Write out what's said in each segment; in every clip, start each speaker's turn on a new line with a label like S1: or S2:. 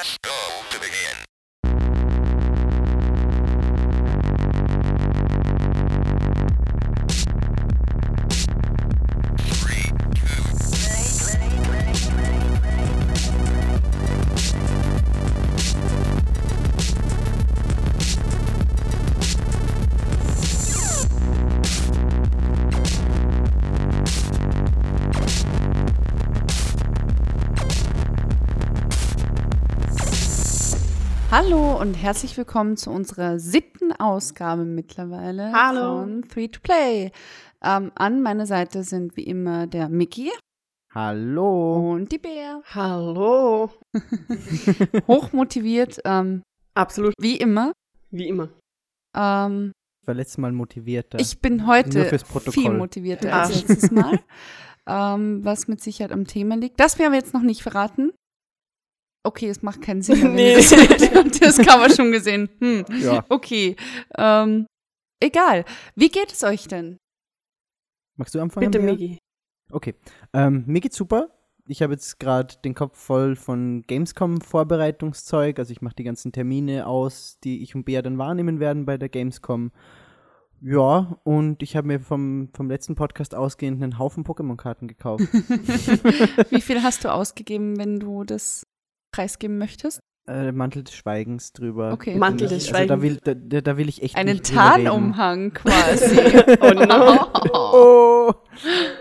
S1: Press go to begin.
S2: Hallo und herzlich willkommen zu unserer siebten Ausgabe mittlerweile
S3: Hallo.
S2: von Three to Play. Ähm, an meiner Seite sind wie immer der Mickey
S4: Hallo.
S2: und die Bär.
S3: Hallo.
S2: Hochmotiviert, ähm,
S3: Absolut,
S2: wie immer.
S3: wie immer.
S2: Ähm,
S4: Ich war letztes Mal motivierter.
S2: ich bin
S4: Nur
S2: heute
S4: fürs Protokoll.
S2: viel motivierter als letztes Mal. ähm, was mit Sicherheit am Thema liegt. Das werden wir jetzt noch nicht verraten. Okay, es macht keinen Sinn.
S3: Nee.
S2: das das Cover schon gesehen? Hm.
S4: Ja.
S2: Okay. Ähm, egal. Wie geht es euch denn?
S4: Magst du anfangen?
S3: Bitte? Migi.
S4: Okay. Ähm, mir geht's super. Ich habe jetzt gerade den Kopf voll von Gamescom-Vorbereitungszeug. Also ich mache die ganzen Termine aus, die ich und Bea dann wahrnehmen werden bei der Gamescom. Ja, und ich habe mir vom, vom letzten Podcast ausgehend einen Haufen Pokémon-Karten gekauft.
S2: Wie viel hast du ausgegeben, wenn du das preisgeben möchtest?
S4: äh, Mantel des Schweigens drüber.
S2: Okay.
S3: Mantel
S4: Also
S3: des Schweigens.
S4: will, da, da da will ich echt
S2: Einen. Tarnumhang quasi.
S3: Oh no.
S4: Oh.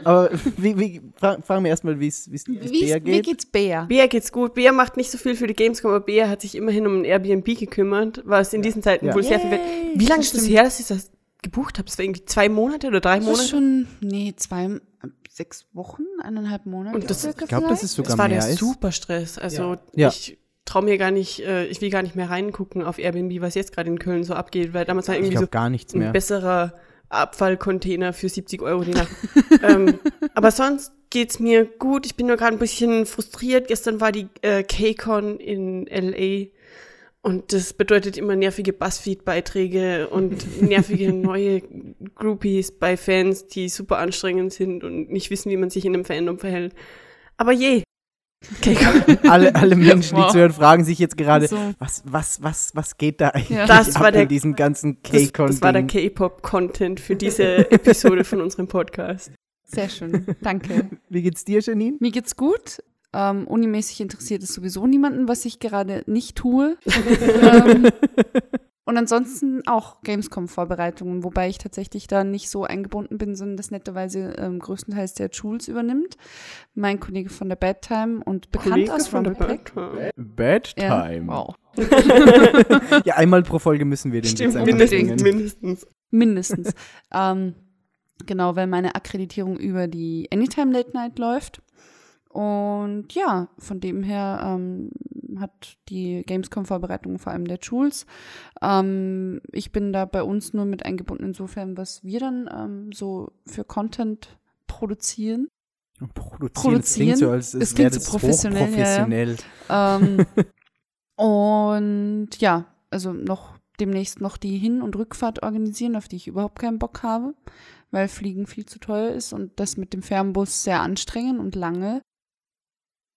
S4: Aber wie, wie, fra fragen wir erstmal, wie es wie
S2: Wie,
S4: Bea
S2: wie
S4: geht.
S2: geht's Bea?
S3: Bea geht's gut. Bea macht nicht so viel für die Gamescom, aber Bea hat sich immerhin um ein Airbnb gekümmert, was in diesen Zeiten
S4: Ja.
S3: wohl sehr viel wert.
S2: Yay,
S3: Wie lange
S2: das
S3: ist das
S2: stimmt.
S3: her, dass ich das gebucht habe? Das war irgendwie zwei Monate oder drei
S2: Das
S3: Monate?
S2: ist schon, nee, zwei, sechs Wochen, eineinhalb Monate.
S3: Und das-
S4: Ich glaube, das ist sogar
S3: das war
S4: mehr.
S3: der
S4: ist.
S3: Superstress. Also
S4: Ja.
S3: ich traue mir gar nicht, äh, ich will gar nicht mehr reingucken auf Airbnb, was jetzt gerade in Köln so abgeht, weil damals war
S4: Ich
S3: irgendwie so
S4: gar nichts
S3: ein
S4: mehr.
S3: besserer Abfallcontainer für 70 Euro die Nacht. ähm, aber sonst geht's mir gut. Ich bin nur gerade ein bisschen frustriert. Gestern war die äh, KCON in LA und das bedeutet immer nervige Buzzfeed-Beiträge und nervige neue Groupies bei Fans, die super anstrengend sind und nicht wissen, wie man sich in einem Fandom verhält. Aber je. KCON.
S4: alle, alle Menschen, die
S2: Wow.
S4: zuhören, fragen sich jetzt gerade,
S2: So.
S4: was, was, was, was geht da eigentlich
S2: Ja.
S3: Das
S4: ab
S3: war der-
S4: in diesem ganzen
S3: Das,
S4: K-Con?
S3: das war der K-Pop-Content für diese Episode von unserem Podcast.
S2: Sehr schön, danke.
S4: Wie geht's dir, Janine?
S2: Mir geht's gut. Ähm, unimäßig interessiert es sowieso niemanden, was ich gerade nicht tue. ähm, und ansonsten auch Gamescom-Vorbereitungen, wobei ich tatsächlich da nicht so eingebunden bin, sondern das netterweise ähm, größtenteils der Jules übernimmt. Mein Kollege von der Bad Time und bekannt
S3: Kollege
S2: aus
S3: von der
S2: Rumblepack.
S3: Bad-
S4: Bad
S2: Ja,
S4: Time.
S2: wow.
S4: Ja, einmal pro Folge müssen wir den
S3: Stimmt,
S4: einfach
S3: mindestens. mindestens.
S2: Mindestens. ähm, genau, weil meine Akkreditierung über die Anytime Late Night läuft. Und ja, von dem her ähm, hat die Gamescom-Vorbereitung vor allem der Jules. Ähm, ich bin da bei uns nur mit eingebunden, insofern, was wir dann ähm, so für Content produzieren.
S4: Produzieren, das
S2: Produzieren?
S4: klingt so, als
S2: Es klingt so
S4: das
S2: professionell, ja, ja. Ähm, und ja, also noch demnächst noch die Hin- und Rückfahrt organisieren, auf die ich überhaupt keinen Bock habe, weil Fliegen viel zu teuer ist und das mit dem Fernbus sehr anstrengend und lange.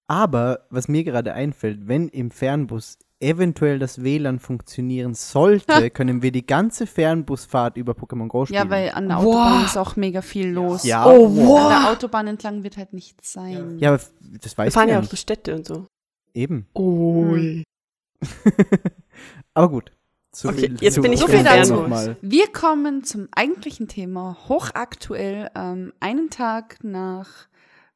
S4: Aber was mir gerade einfällt, wenn im Fernbus eventuell das WLAN funktionieren sollte, können wir die ganze Fernbusfahrt über Pokémon Go spielen.
S2: Ja, weil an der
S3: Wow.
S2: Autobahn ist auch mega viel los.
S4: Ja,
S3: Oh,
S2: An
S3: wow.
S2: der Autobahn entlang wird halt nichts sein.
S4: Ja, aber das
S3: Wir
S4: weiß
S3: fahren
S4: ich
S3: ja
S4: ja
S3: auch
S4: nicht.
S3: so Städte und so.
S4: Eben.
S3: Ui.
S4: aber gut. So
S3: Okay,
S4: viel
S3: jetzt
S4: zu
S3: bin ich
S2: So viel
S4: Pokémon
S2: dazu.
S4: nochmal.
S2: Wir kommen zum eigentlichen Thema, hochaktuell, ähm, einen Tag nach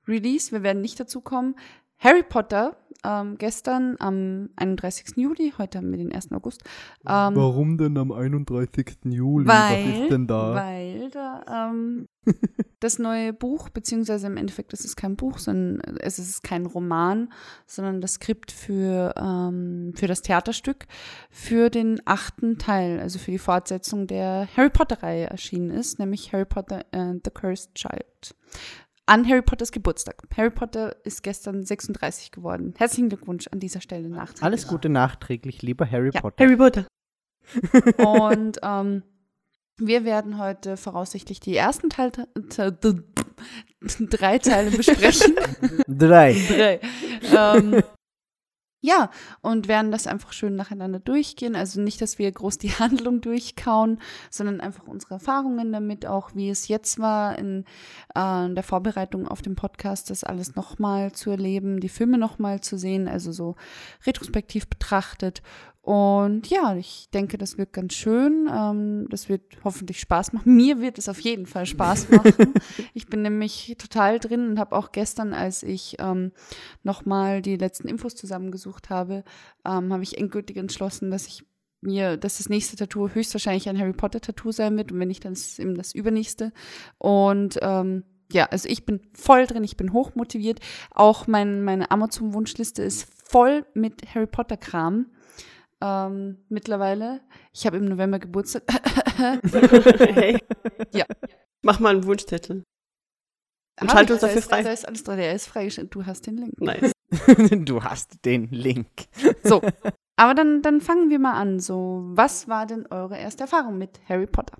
S2: Release. Wir werden nicht dazu kommen. Harry Potter, ähm, gestern am 31. Juli, heute haben wir den 1. August. Ähm,
S4: Warum denn am 31. Juli?
S2: weil, weil da ähm, das neue Buch, beziehungsweise im Endeffekt ist es kein Buch, sondern es ist kein Roman, sondern das Skript für, ähm, für das Theaterstück für den achten Teil, also für die Fortsetzung der Harry Potter-Reihe erschienen ist, nämlich Harry Potter and the Cursed Child. An Harry Potters Geburtstag. Harry Potter ist gestern 36 geworden. Herzlichen Glückwunsch an dieser Stelle nachträglich.
S4: Alles Gute nachträglich, lieber Harry
S2: Ja,
S4: Potter.
S3: Harry Potter.
S2: Und ähm, wir werden heute voraussichtlich die ersten Teil, te- te- drei Teile besprechen.
S4: Drei.
S2: drei. Ähm, Ja, und werden das einfach schön nacheinander durchgehen. Also nicht, dass wir groß die Handlung durchkauen, sondern einfach unsere Erfahrungen damit, auch wie es jetzt war in äh, der Vorbereitung auf den Podcast, das alles nochmal zu erleben, die Filme nochmal zu sehen, also so retrospektiv betrachtet. Und ja, ich denke, das wird ganz schön. Ähm, das wird hoffentlich Spaß machen. Mir wird es auf jeden Fall Spaß machen. ich bin nämlich total drin und habe auch gestern, als ich ähm, nochmal die letzten Infos zusammengesucht habe, ähm, habe ich endgültig entschlossen, dass ich mir, dass das nächste Tattoo höchstwahrscheinlich ein Harry Potter Tattoo sein wird und wenn nicht, dann ist es eben das übernächste. Und ähm, ja, also ich bin voll drin, ich bin hochmotiviert. Auch mein, meine Amazon-Wunschliste ist voll mit Harry Potter-Kram ähm, mittlerweile. Ich habe im November Geburtstag.
S3: hey.
S2: Ja.
S3: Mach mal einen Wunschzettel. Und
S2: ich,
S3: uns
S2: da
S3: dafür
S2: ist,
S3: frei.
S2: Da ist alles drin, der ist freigestellt. Du hast den Link.
S3: Nice.
S4: du hast den Link.
S2: So, aber dann, dann fangen wir mal an. So, was war denn eure erste Erfahrung mit Harry Potter?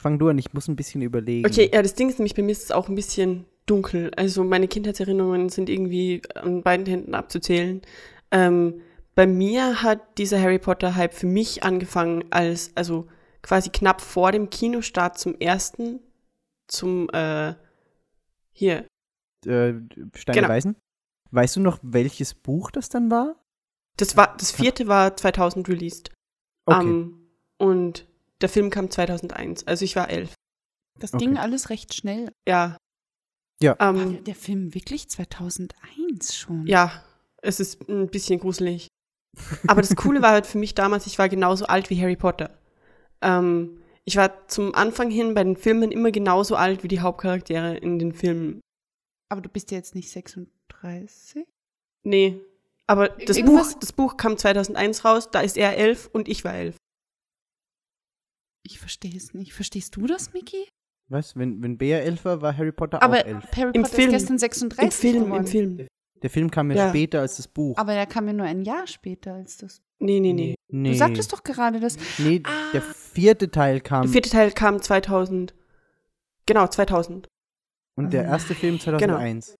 S4: Fang du an, ich muss ein bisschen überlegen.
S3: Okay, ja, das Ding ist nämlich, bei mir ist es auch ein bisschen dunkel. Also meine Kindheitserinnerungen sind irgendwie an beiden Händen abzuzählen. Ähm, bei mir hat dieser Harry Potter-Hype für mich angefangen als, also quasi knapp vor dem Kinostart zum ersten, zum, äh, hier,
S4: Äh, Steine
S3: Genau.
S4: Weisen? Weißt du noch, welches Buch das dann war?
S3: das war, das vierte war 2000 released.
S4: Okay.
S3: Ähm, und der Film kam 2001, also ich war elf.
S2: Das
S4: Okay.
S2: ging alles recht schnell.
S3: Ja.
S4: Ja.
S2: War
S3: Ähm,
S2: der, der Film wirklich 2001 schon?
S3: Ja, es ist ein bisschen gruselig. Aber das Coole war halt für mich damals, ich war genauso alt wie Harry Potter. Ähm, ich war zum Anfang hin bei den Filmen immer genauso alt wie die Hauptcharaktere in den Filmen.
S2: Aber du bist ja jetzt nicht 36?
S3: Nee. Aber das
S2: Irgendwas-
S3: Buch, das Buch kam 2001 raus, da ist er elf und ich war elf.
S2: Ich verstehe es nicht. Verstehst du das, Miki?
S4: Was? Wenn, wenn Bea elf war, war Harry Potter
S2: Aber
S4: auch elf.
S2: Harry
S3: Im
S2: Potter
S3: Film.
S2: ist gestern 36
S3: Im Film,
S2: geworden.
S3: im Film.
S4: Der Film kam ja,
S3: Ja.
S4: später als das Buch.
S2: Aber der kam ja nur ein Jahr später als das.
S3: Nee, nee, nee.
S4: Nee.
S2: Du sagtest doch gerade, dass.
S4: Nee,
S2: Ah.
S4: der vierte Teil kam
S3: Der vierte Teil kam 2000. Genau, 2000.
S4: und der erste Film 2001.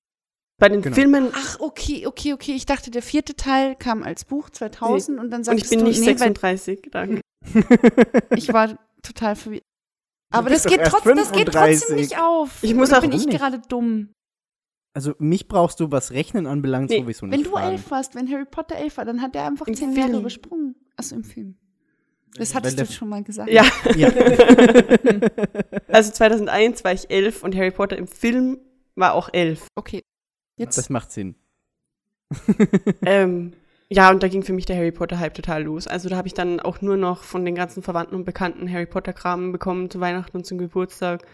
S3: Bei den
S4: Genau.
S3: Filmen,
S2: Ach, okay, okay, okay. Ich dachte, der vierte Teil kam als Buch 2000 und dann
S3: und
S2: sagst
S3: ich bin
S2: du,
S3: nicht
S2: nee, weil
S3: 36, danke.
S2: ich war total verwirrt. Aber das geht, trotzdem, das geht trotzdem
S4: 35.
S2: nicht auf.
S3: Ich muss auch-
S2: bin ich gerade dumm.
S4: Also mich brauchst du, was Rechnen anbelangt,
S3: Nee,
S4: sowieso nicht
S2: Wenn du
S4: fragen.
S2: elf warst, wenn Harry Potter elf war, dann hat er einfach
S3: Im
S2: zehn Jahre
S3: Film.
S2: übersprungen. Achso, im Film. Das hattest du schon mal gesagt.
S3: Ja.
S4: Ja.
S3: Also 2001 war ich elf und Harry Potter im Film war auch elf.
S2: Okay. Jetzt.
S4: Das macht Sinn.
S3: ähm, ja, und da ging für mich der Harry Potter-Hype total los. Also da habe ich dann auch nur noch von den ganzen Verwandten und Bekannten Harry Potter-Kram bekommen zu Weihnachten und zum Geburtstag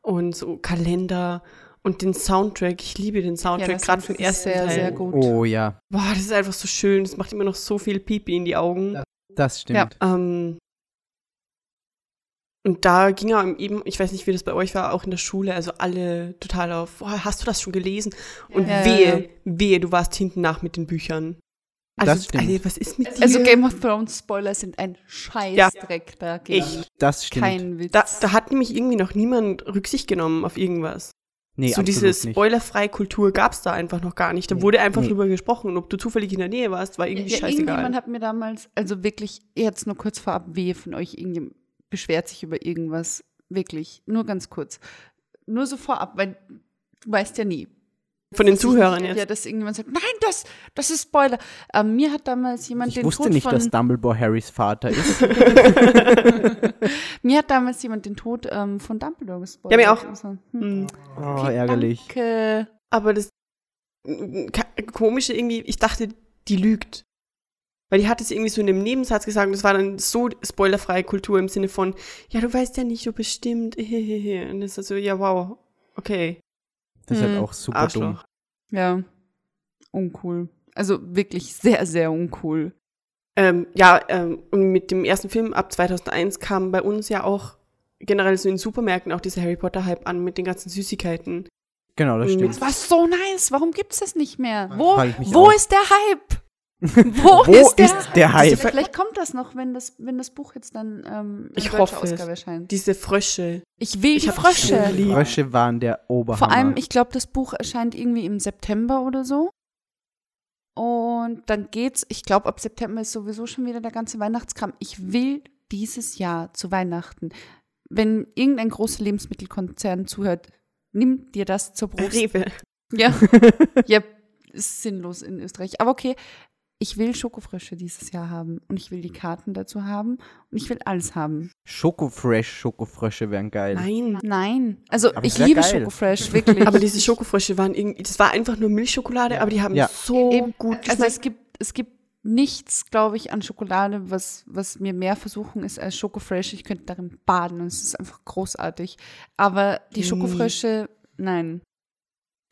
S3: und so Kalender und den Soundtrack. Ich liebe den
S2: ja,
S3: Soundtrack,
S2: das
S3: gerade vom
S2: ist
S3: ersten
S2: sehr,
S3: Teil.
S2: sehr gut.
S4: Oh ja,
S3: Boah, das ist einfach so schön. Das macht immer noch so viel Pipi in die Augen.
S4: das stimmt.
S3: Ähm, und da ging er eben, ich weiß nicht, wie das bei euch war, auch in der Schule, also alle total auf, boah, hast du das schon gelesen? Und
S2: Ja, ja,
S3: wehe,
S2: ja.
S3: wehe, du warst hinten nach mit den Büchern. Also,
S4: Das stimmt.
S3: also, was ist mit dir?
S2: Also Game of Thrones Spoiler sind ein Scheißdreck dagegen.
S3: Echt.
S4: Das stimmt.
S2: Kein Witz.
S3: Da, da hat nämlich irgendwie noch niemand Rücksicht genommen auf irgendwas.
S4: Nee,
S3: so diese spoilerfreie Kultur gab es da einfach noch gar nicht. Da
S4: Nee,
S3: wurde einfach
S4: nee.
S3: drüber gesprochen. Und ob du zufällig in der Nähe warst, war irgendwie
S2: ja,
S3: scheißegal.
S2: irgendjemand hat mir damals, also wirklich, jetzt nur kurz vorab, wehe von euch, irgendjemand beschwert sich über irgendwas. Wirklich, nur ganz kurz. Nur so vorab, weil du weißt ja nie.
S3: Von den
S2: ich
S3: Zuhörern
S2: nicht-
S3: jetzt.
S2: Ja, dass irgendjemand sagt, nein, das, das ist Spoiler. Ähm, mir hat damals jemand
S4: ich
S2: den
S4: wusste
S2: Tod
S4: nicht,
S2: von,
S4: dass Dumbledore Harrys Vater ist.
S2: mir hat damals jemand den Tod ähm, von Dumbledore gespoilert.
S3: Ja, mir auch.
S2: Also, hm.
S3: Hm.
S4: Oh,
S2: Okay,
S4: ärgerlich.
S2: Danke.
S3: Aber das ka- komische irgendwie, ich dachte, die lügt. Weil die hat es irgendwie so in dem Nebensatz gesagt und das war dann so spoilerfreie Kultur im Sinne von, ja, du weißt ja nicht, ob es stimmt. Und das ist so, ja, wow, okay.
S4: Das ist halt
S2: Hm,
S4: auch super dumm.
S3: Arschloch.
S2: Ja, uncool. Also wirklich sehr, sehr uncool.
S3: Ähm, ja, ähm, und mit dem ersten Film ab 2001 kam bei uns ja auch generell so in Supermärkten auch dieser Harry Potter Hype an mit den ganzen Süßigkeiten.
S4: Genau, das
S3: Mhm.
S4: stimmt.
S2: Das war so nice. Warum gibt's das nicht mehr? Wo, wo
S4: auch.
S2: ist der Hype? Wo,
S4: Wo
S2: ist der,
S4: ist der Hype?
S2: Also vielleicht kommt das noch, wenn das, wenn das Buch jetzt dann ähm, in
S3: Ich hoffe es.
S2: Ausgabe erscheint.
S3: Diese Frösche.
S2: Ich will
S3: Ich
S2: die
S3: die
S2: Frösche.
S3: lieb.
S4: Frösche waren der Oberhammer.
S2: Vor allem, ich glaube, das Buch erscheint irgendwie im September oder so. Und dann geht's, ich glaube, ab September ist sowieso schon wieder der ganze Weihnachtskram. Ich will dieses Jahr zu Weihnachten, wenn irgendein großer Lebensmittelkonzern zuhört, nimm dir das zur Brust.
S3: Rewe.
S2: Ja, ja, ist sinnlos in Österreich. Aber okay, ich will Schokofrösche dieses Jahr haben und ich will die Karten dazu haben und ich will alles haben.
S4: Schokofresh, Schokofrösche wären geil.
S3: Nein.
S2: Nein, also
S4: Aber
S2: ich liebe
S4: geil.
S2: Schokofresh, wirklich.
S3: Aber diese Schokofrösche waren irgendwie, das war einfach nur Milchschokolade, aber die haben
S4: Ja.
S3: so
S2: Eben,
S3: gut
S2: also
S3: geschmeckt.
S2: es gibt, es gibt nichts, glaube ich, an Schokolade, was, was mir mehr Versuchung ist als Schokofresh. Ich könnte darin baden und es ist einfach großartig. Aber die
S3: Nee.
S2: Schokofrösche, nein.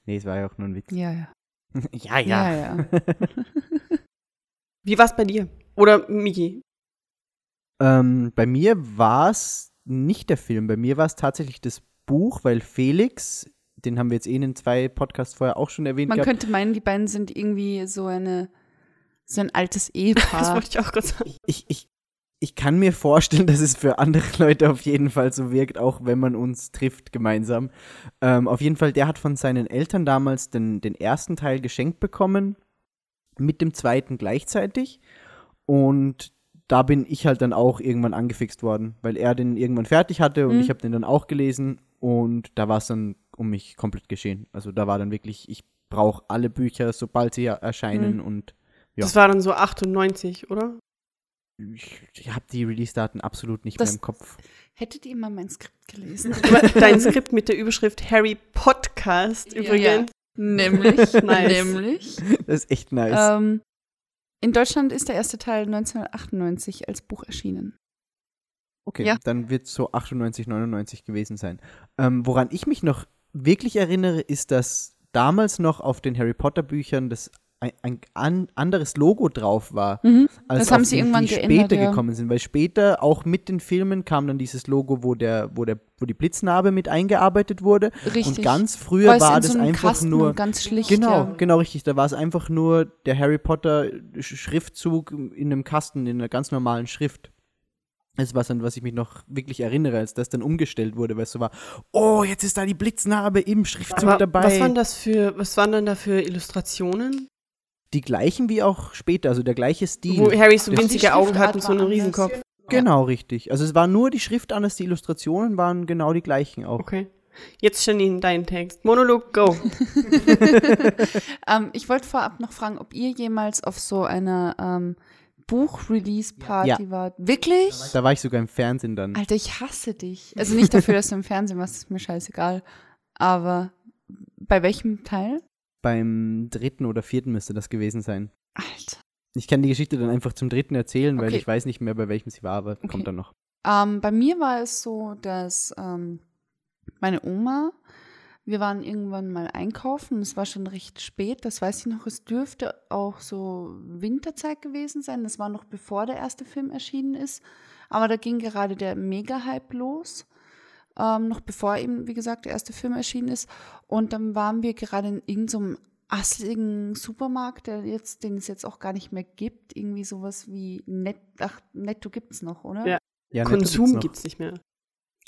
S4: Nee, es war ja auch nur ein Witz.
S2: Ja, ja.
S4: ja,
S2: Ja, ja.
S3: Wie war's bei dir? Oder Miki?
S4: Ähm, bei mir war es nicht der Film, bei mir war es tatsächlich das Buch, weil Felix, den haben wir jetzt eh in den zwei Podcasts vorher auch schon erwähnt
S2: Man
S4: gehabt.
S2: könnte meinen, die beiden sind irgendwie so eine, so ein altes
S3: Das
S2: Ehepaar.
S3: wollte ich auch gerade sagen.
S4: Ich, ich, ich kann mir vorstellen, dass es für andere Leute auf jeden Fall so wirkt, auch wenn man uns trifft gemeinsam. Ähm, auf jeden Fall, der hat von seinen Eltern damals den, den ersten Teil geschenkt bekommen, mit dem zweiten gleichzeitig. Und da bin ich halt dann auch irgendwann angefixt worden, weil er den irgendwann fertig hatte und
S2: Mhm.
S4: ich habe den dann auch gelesen und da war es dann um mich komplett geschehen. Also da war dann wirklich, ich brauche alle Bücher, sobald sie erscheinen
S2: Mhm.
S4: und Ja.
S3: Das war dann so 98, oder?
S4: ich, ich habe die Release-Daten absolut nicht
S2: Das-
S4: mehr im Kopf.
S2: Hättet ihr mal mein Skript gelesen?
S3: Dein Skript mit der Überschrift Harry Podcast
S2: Ja,
S3: übrigens.
S2: Nämlich,
S3: Nice.
S2: nämlich.
S4: Das ist echt nice.
S2: Ähm, in Deutschland ist der erste Teil 1998 als Buch erschienen.
S4: Okay,
S2: Ja.
S4: dann wird es so 98, 99 gewesen sein. Ähm, woran ich mich noch wirklich erinnere, ist, dass damals noch auf den Harry Potter Büchern das ein, ein an, anderes Logo drauf war,
S2: Mhm.
S4: als
S2: Das haben sie
S4: die,
S2: irgendwann
S4: die
S2: geändert,
S4: später
S2: ja.
S4: gekommen sind. Weil später, auch mit den Filmen, kam dann dieses Logo, wo der, wo der, wo die Blitznarbe mit eingearbeitet wurde.
S2: Richtig.
S4: Und ganz früher war
S2: in
S4: das
S2: so
S4: einfach
S2: Kasten
S4: nur.
S2: ganz schlicht.
S4: Genau,
S2: ja.
S4: genau richtig. Da war es einfach nur der Harry Potter Sch- Schriftzug in einem Kasten, in einer ganz normalen Schrift. Das war dann, was ich mich noch wirklich erinnere, als das dann umgestellt wurde, weil es so war, oh, jetzt ist da die Blitznarbe im Schriftzug
S3: Aber
S4: dabei.
S3: was waren das für, was waren dann da für Illustrationen?
S4: Die gleichen wie auch später, also der gleiche Stil.
S3: Wo Harry so winzige Augen hat und so einen Riesenkopf.
S4: Genau, richtig. Also es war nur die Schrift anders, die Illustrationen waren genau die gleichen auch.
S3: Okay. Jetzt Janine, dein Text. Monolog, go.
S2: Ähm, ich wollte vorab noch fragen, ob ihr jemals auf so einer ähm, Buch-Release-Party
S4: Ja.
S2: wart. Wirklich?
S4: Da war ich sogar im Fernsehen dann.
S2: Alter, ich hasse dich. Also nicht dafür, dass du im Fernsehen warst, ist mir scheißegal. Aber bei welchem Teil?
S4: Beim dritten oder vierten müsste das gewesen sein.
S2: Alter.
S4: Ich kann die Geschichte dann einfach zum dritten erzählen, weil
S2: Okay.
S4: ich weiß nicht mehr, bei welchem sie war, aber
S2: Okay.
S4: kommt dann noch.
S2: Ähm, bei mir war es so, dass ähm, meine Oma, wir waren irgendwann mal einkaufen, es war schon recht spät, das weiß ich noch, es dürfte auch so Winterzeit gewesen sein, das war noch bevor der erste Film erschienen ist, aber da ging gerade der Mega-Hype los, ähm, noch bevor eben, wie gesagt, der erste Film erschienen ist und dann waren wir gerade in irgendeinem assligen Supermarkt, der jetzt, den es jetzt auch gar nicht mehr gibt, irgendwie sowas wie Net, ach, Netto gibt's noch, oder?
S3: Ja.
S4: Ja, Netto
S3: Konsum
S4: gibt's noch.
S3: gibt's nicht mehr.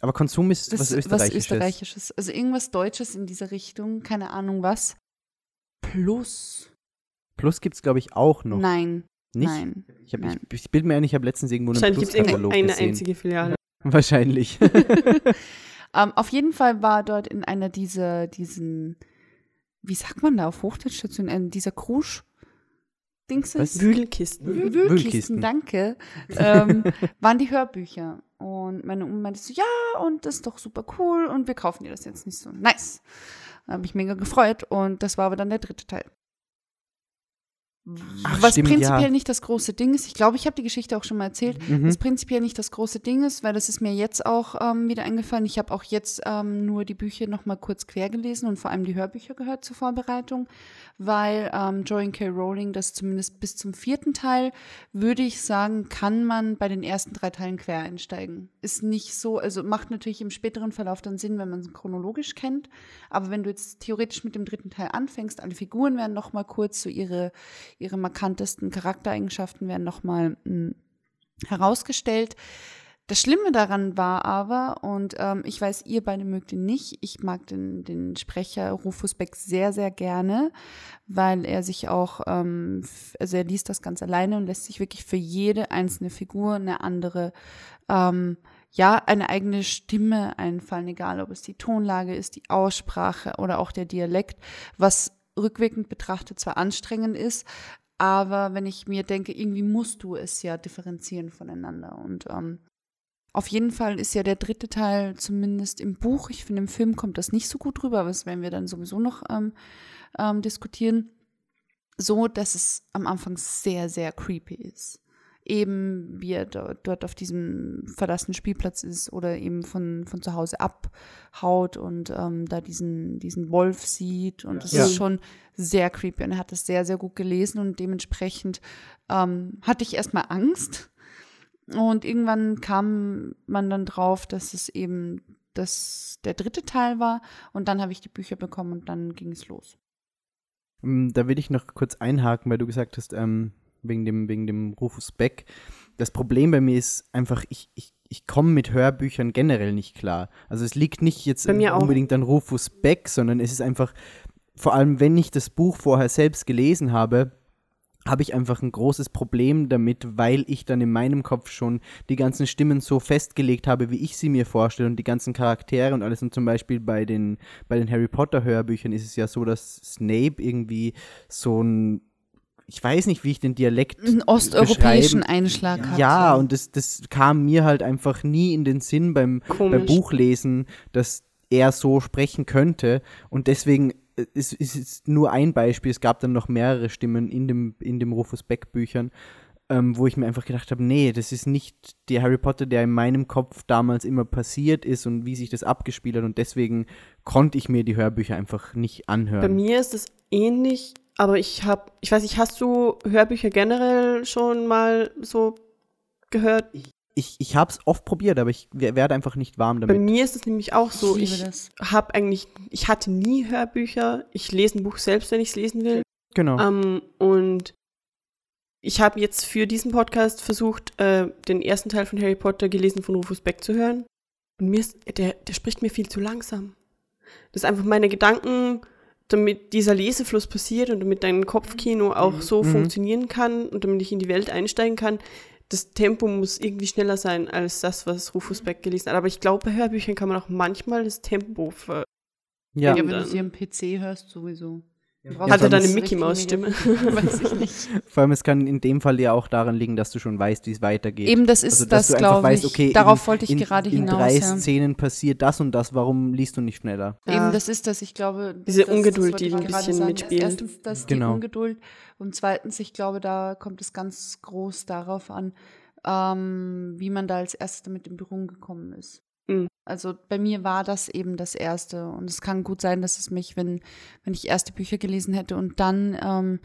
S4: Aber Konsum ist
S2: Das
S4: was
S2: ist
S4: Österreichisches.
S2: was Österreichisches. Also irgendwas Deutsches in dieser Richtung, keine Ahnung was. Plus.
S4: Plus gibt es, glaube ich, auch noch.
S2: Nein,
S4: Nicht?
S2: nein.
S4: Ich, hab-
S2: nein.
S4: ich, ich bilde mir ein, ich habe letztens irgendwo einen
S3: Wahrscheinlich gibt es
S4: Plus-Katalog
S3: eine
S4: gesehen.
S3: einzige Filiale.
S4: Wahrscheinlich.
S2: Ähm, auf jeden Fall war dort in einer dieser, diesen, wie sagt man da auf Hochdeutsch dazu, in einem dieser Krusch. Dings
S4: Was?
S3: Wühlkisten.
S2: Wühlkisten,
S4: Wühlkisten.
S2: danke, ähm, waren die Hörbücher. Und meine Oma meinte so, ja, und das ist doch super cool und wir kaufen dir das jetzt nicht so. Nice. Da habe ich mega gefreut und das war aber dann der dritte Teil.
S4: Ach,
S2: Was
S4: stimmt,
S2: prinzipiell
S4: ja.
S2: nicht das große Ding ist. Ich glaube, ich habe die Geschichte auch schon mal erzählt.
S4: Mhm.
S2: Was prinzipiell nicht das große Ding ist, weil das ist mir jetzt auch ähm, wieder eingefallen. Ich habe auch jetzt ähm, nur die Bücher noch mal kurz quer gelesen und vor allem die Hörbücher gehört zur Vorbereitung, weil ähm, Joanne K. Rowling das zumindest bis zum vierten Teil, würde ich sagen, kann man bei den ersten drei Teilen quer einsteigen. Ist nicht so, also macht natürlich im späteren Verlauf dann Sinn, wenn man es chronologisch kennt. Aber wenn du jetzt theoretisch mit dem dritten Teil anfängst, alle Figuren werden noch mal kurz so ihre, ihre markantesten Charaktereigenschaften werden noch mal mh, herausgestellt. Das Schlimme daran war aber, und ähm, ich weiß, ihr beide mögt ihn nicht, ich mag den, den Sprecher Rufus Beck sehr, sehr gerne, weil er sich auch, ähm, also er liest das ganz alleine und lässt sich wirklich für jede einzelne Figur eine andere, ähm, ja, eine eigene Stimme einfallen, egal ob es die Tonlage ist, die Aussprache oder auch der Dialekt, was rückwirkend betrachtet zwar anstrengend ist, aber wenn ich mir denke, irgendwie musst du es ja differenzieren voneinander. Und ähm, auf jeden Fall ist ja der dritte Teil zumindest im Buch, ich finde im Film kommt das nicht so gut rüber, aber das werden wir dann sowieso noch ähm, ähm, diskutieren, so, dass es am Anfang sehr, sehr creepy ist. Eben wie er do, dort auf diesem verlassenen Spielplatz ist oder eben von, von zu Hause abhaut und ähm, da diesen, diesen Wolf sieht. Und es
S4: Ja.
S2: ist schon sehr creepy. Und er hat es sehr, sehr gut gelesen und dementsprechend ähm, hatte ich erstmal Angst. Und irgendwann kam man dann drauf, dass es eben das, der dritte Teil war. Und dann habe ich die Bücher bekommen und dann ging es los.
S4: Ähm, Da will ich noch kurz einhaken, weil du gesagt hast, ähm, wegen dem, wegen dem Rufus Beck. Das Problem bei mir ist einfach, ich, ich, ich komme mit Hörbüchern generell nicht klar. Also es liegt nicht jetzt
S3: Bei mir auch.
S4: unbedingt an Rufus Beck, sondern es ist einfach, vor allem wenn ich das Buch vorher selbst gelesen habe, habe ich einfach ein großes Problem damit, weil ich dann in meinem Kopf schon die ganzen Stimmen so festgelegt habe, wie ich sie mir vorstelle und die ganzen Charaktere und alles. Und zum Beispiel bei den, bei den Harry Potter Hörbüchern ist es ja so, dass Snape irgendwie so ein, ich weiß nicht, wie ich den Dialekt
S2: Einen osteuropäischen Einschlag hat.
S4: ja, und das, das kam mir halt einfach nie in den Sinn beim, beim. Buchlesen, dass er so sprechen könnte. Und deswegen ist es ist nur ein Beispiel. Es gab dann noch mehrere Stimmen in dem, in dem Rufus Beck Büchern, ähm, wo ich mir einfach gedacht habe, nee, das ist nicht der Harry Potter, der in meinem Kopf damals immer passiert ist und wie sich das abgespielt hat. Und deswegen konnte ich mir die Hörbücher einfach nicht anhören.
S3: Bei mir ist es ähnlich, aber ich habe, ich weiß nicht, hast du Hörbücher generell schon mal so gehört?
S4: Ich, ich habe es oft probiert, aber ich wer- werde einfach nicht warm
S3: Bei
S4: damit.
S3: mir ist es nämlich auch so.
S2: ich
S3: Ich, habe eigentlich, ich hatte nie Hörbücher. Ich lese ein Buch selbst, wenn ich es lesen will.
S4: Genau.
S3: Ähm, und ich habe jetzt für diesen Podcast versucht, äh, den ersten Teil von Harry Potter gelesen von Rufus Beck zu hören. Und mir ist, der, der spricht mir viel zu langsam. Das ist einfach meine Gedanken, damit dieser Lesefluss passiert und damit dein Kopfkino auch so
S4: Mhm.
S3: funktionieren kann und damit ich in die Welt einsteigen kann. Das Tempo muss irgendwie schneller sein als das, was Rufus Beck gelesen hat. Aber ich glaube, bei Hörbüchern kann man auch manchmal das Tempo ver
S4: ja.
S2: Ja, wenn du sie am PC hörst, sowieso. Du
S4: Ja,
S2: brauchst
S3: Hat er
S4: vor
S3: dann
S4: allem
S3: eine
S2: das
S3: Mickey Maus Stimme?
S2: Weiß ich nicht.
S4: Vor allem, es kann in dem Fall ja auch daran liegen, dass du schon weißt, wie es weitergeht.
S2: Eben, das ist
S4: Also, dass
S2: das, glaube ich.
S4: okay,
S2: Darauf
S4: in-
S2: wollte ich
S4: in,
S2: gerade
S4: in
S2: hinaus.
S4: drei
S2: ja.
S4: Szenen passiert das und das, warum liest du nicht schneller?
S3: Ja.
S2: Eben, das ist das. Ich glaube,
S3: Diese
S2: das,
S3: Ungeduld,
S2: das
S3: die ein
S2: ich gerade
S3: bisschen
S2: sagen.
S3: mitspielt.
S2: Erstens, das
S4: Genau.
S2: die Ungeduld und zweitens, ich glaube, da kommt es ganz groß darauf an, ähm, wie man da als erstes damit in Berührung gekommen ist.
S3: Mhm.
S2: Also bei mir war das eben das erste und es kann gut sein, dass es mich, wenn wenn ich erste Bücher gelesen hätte und dann ähm,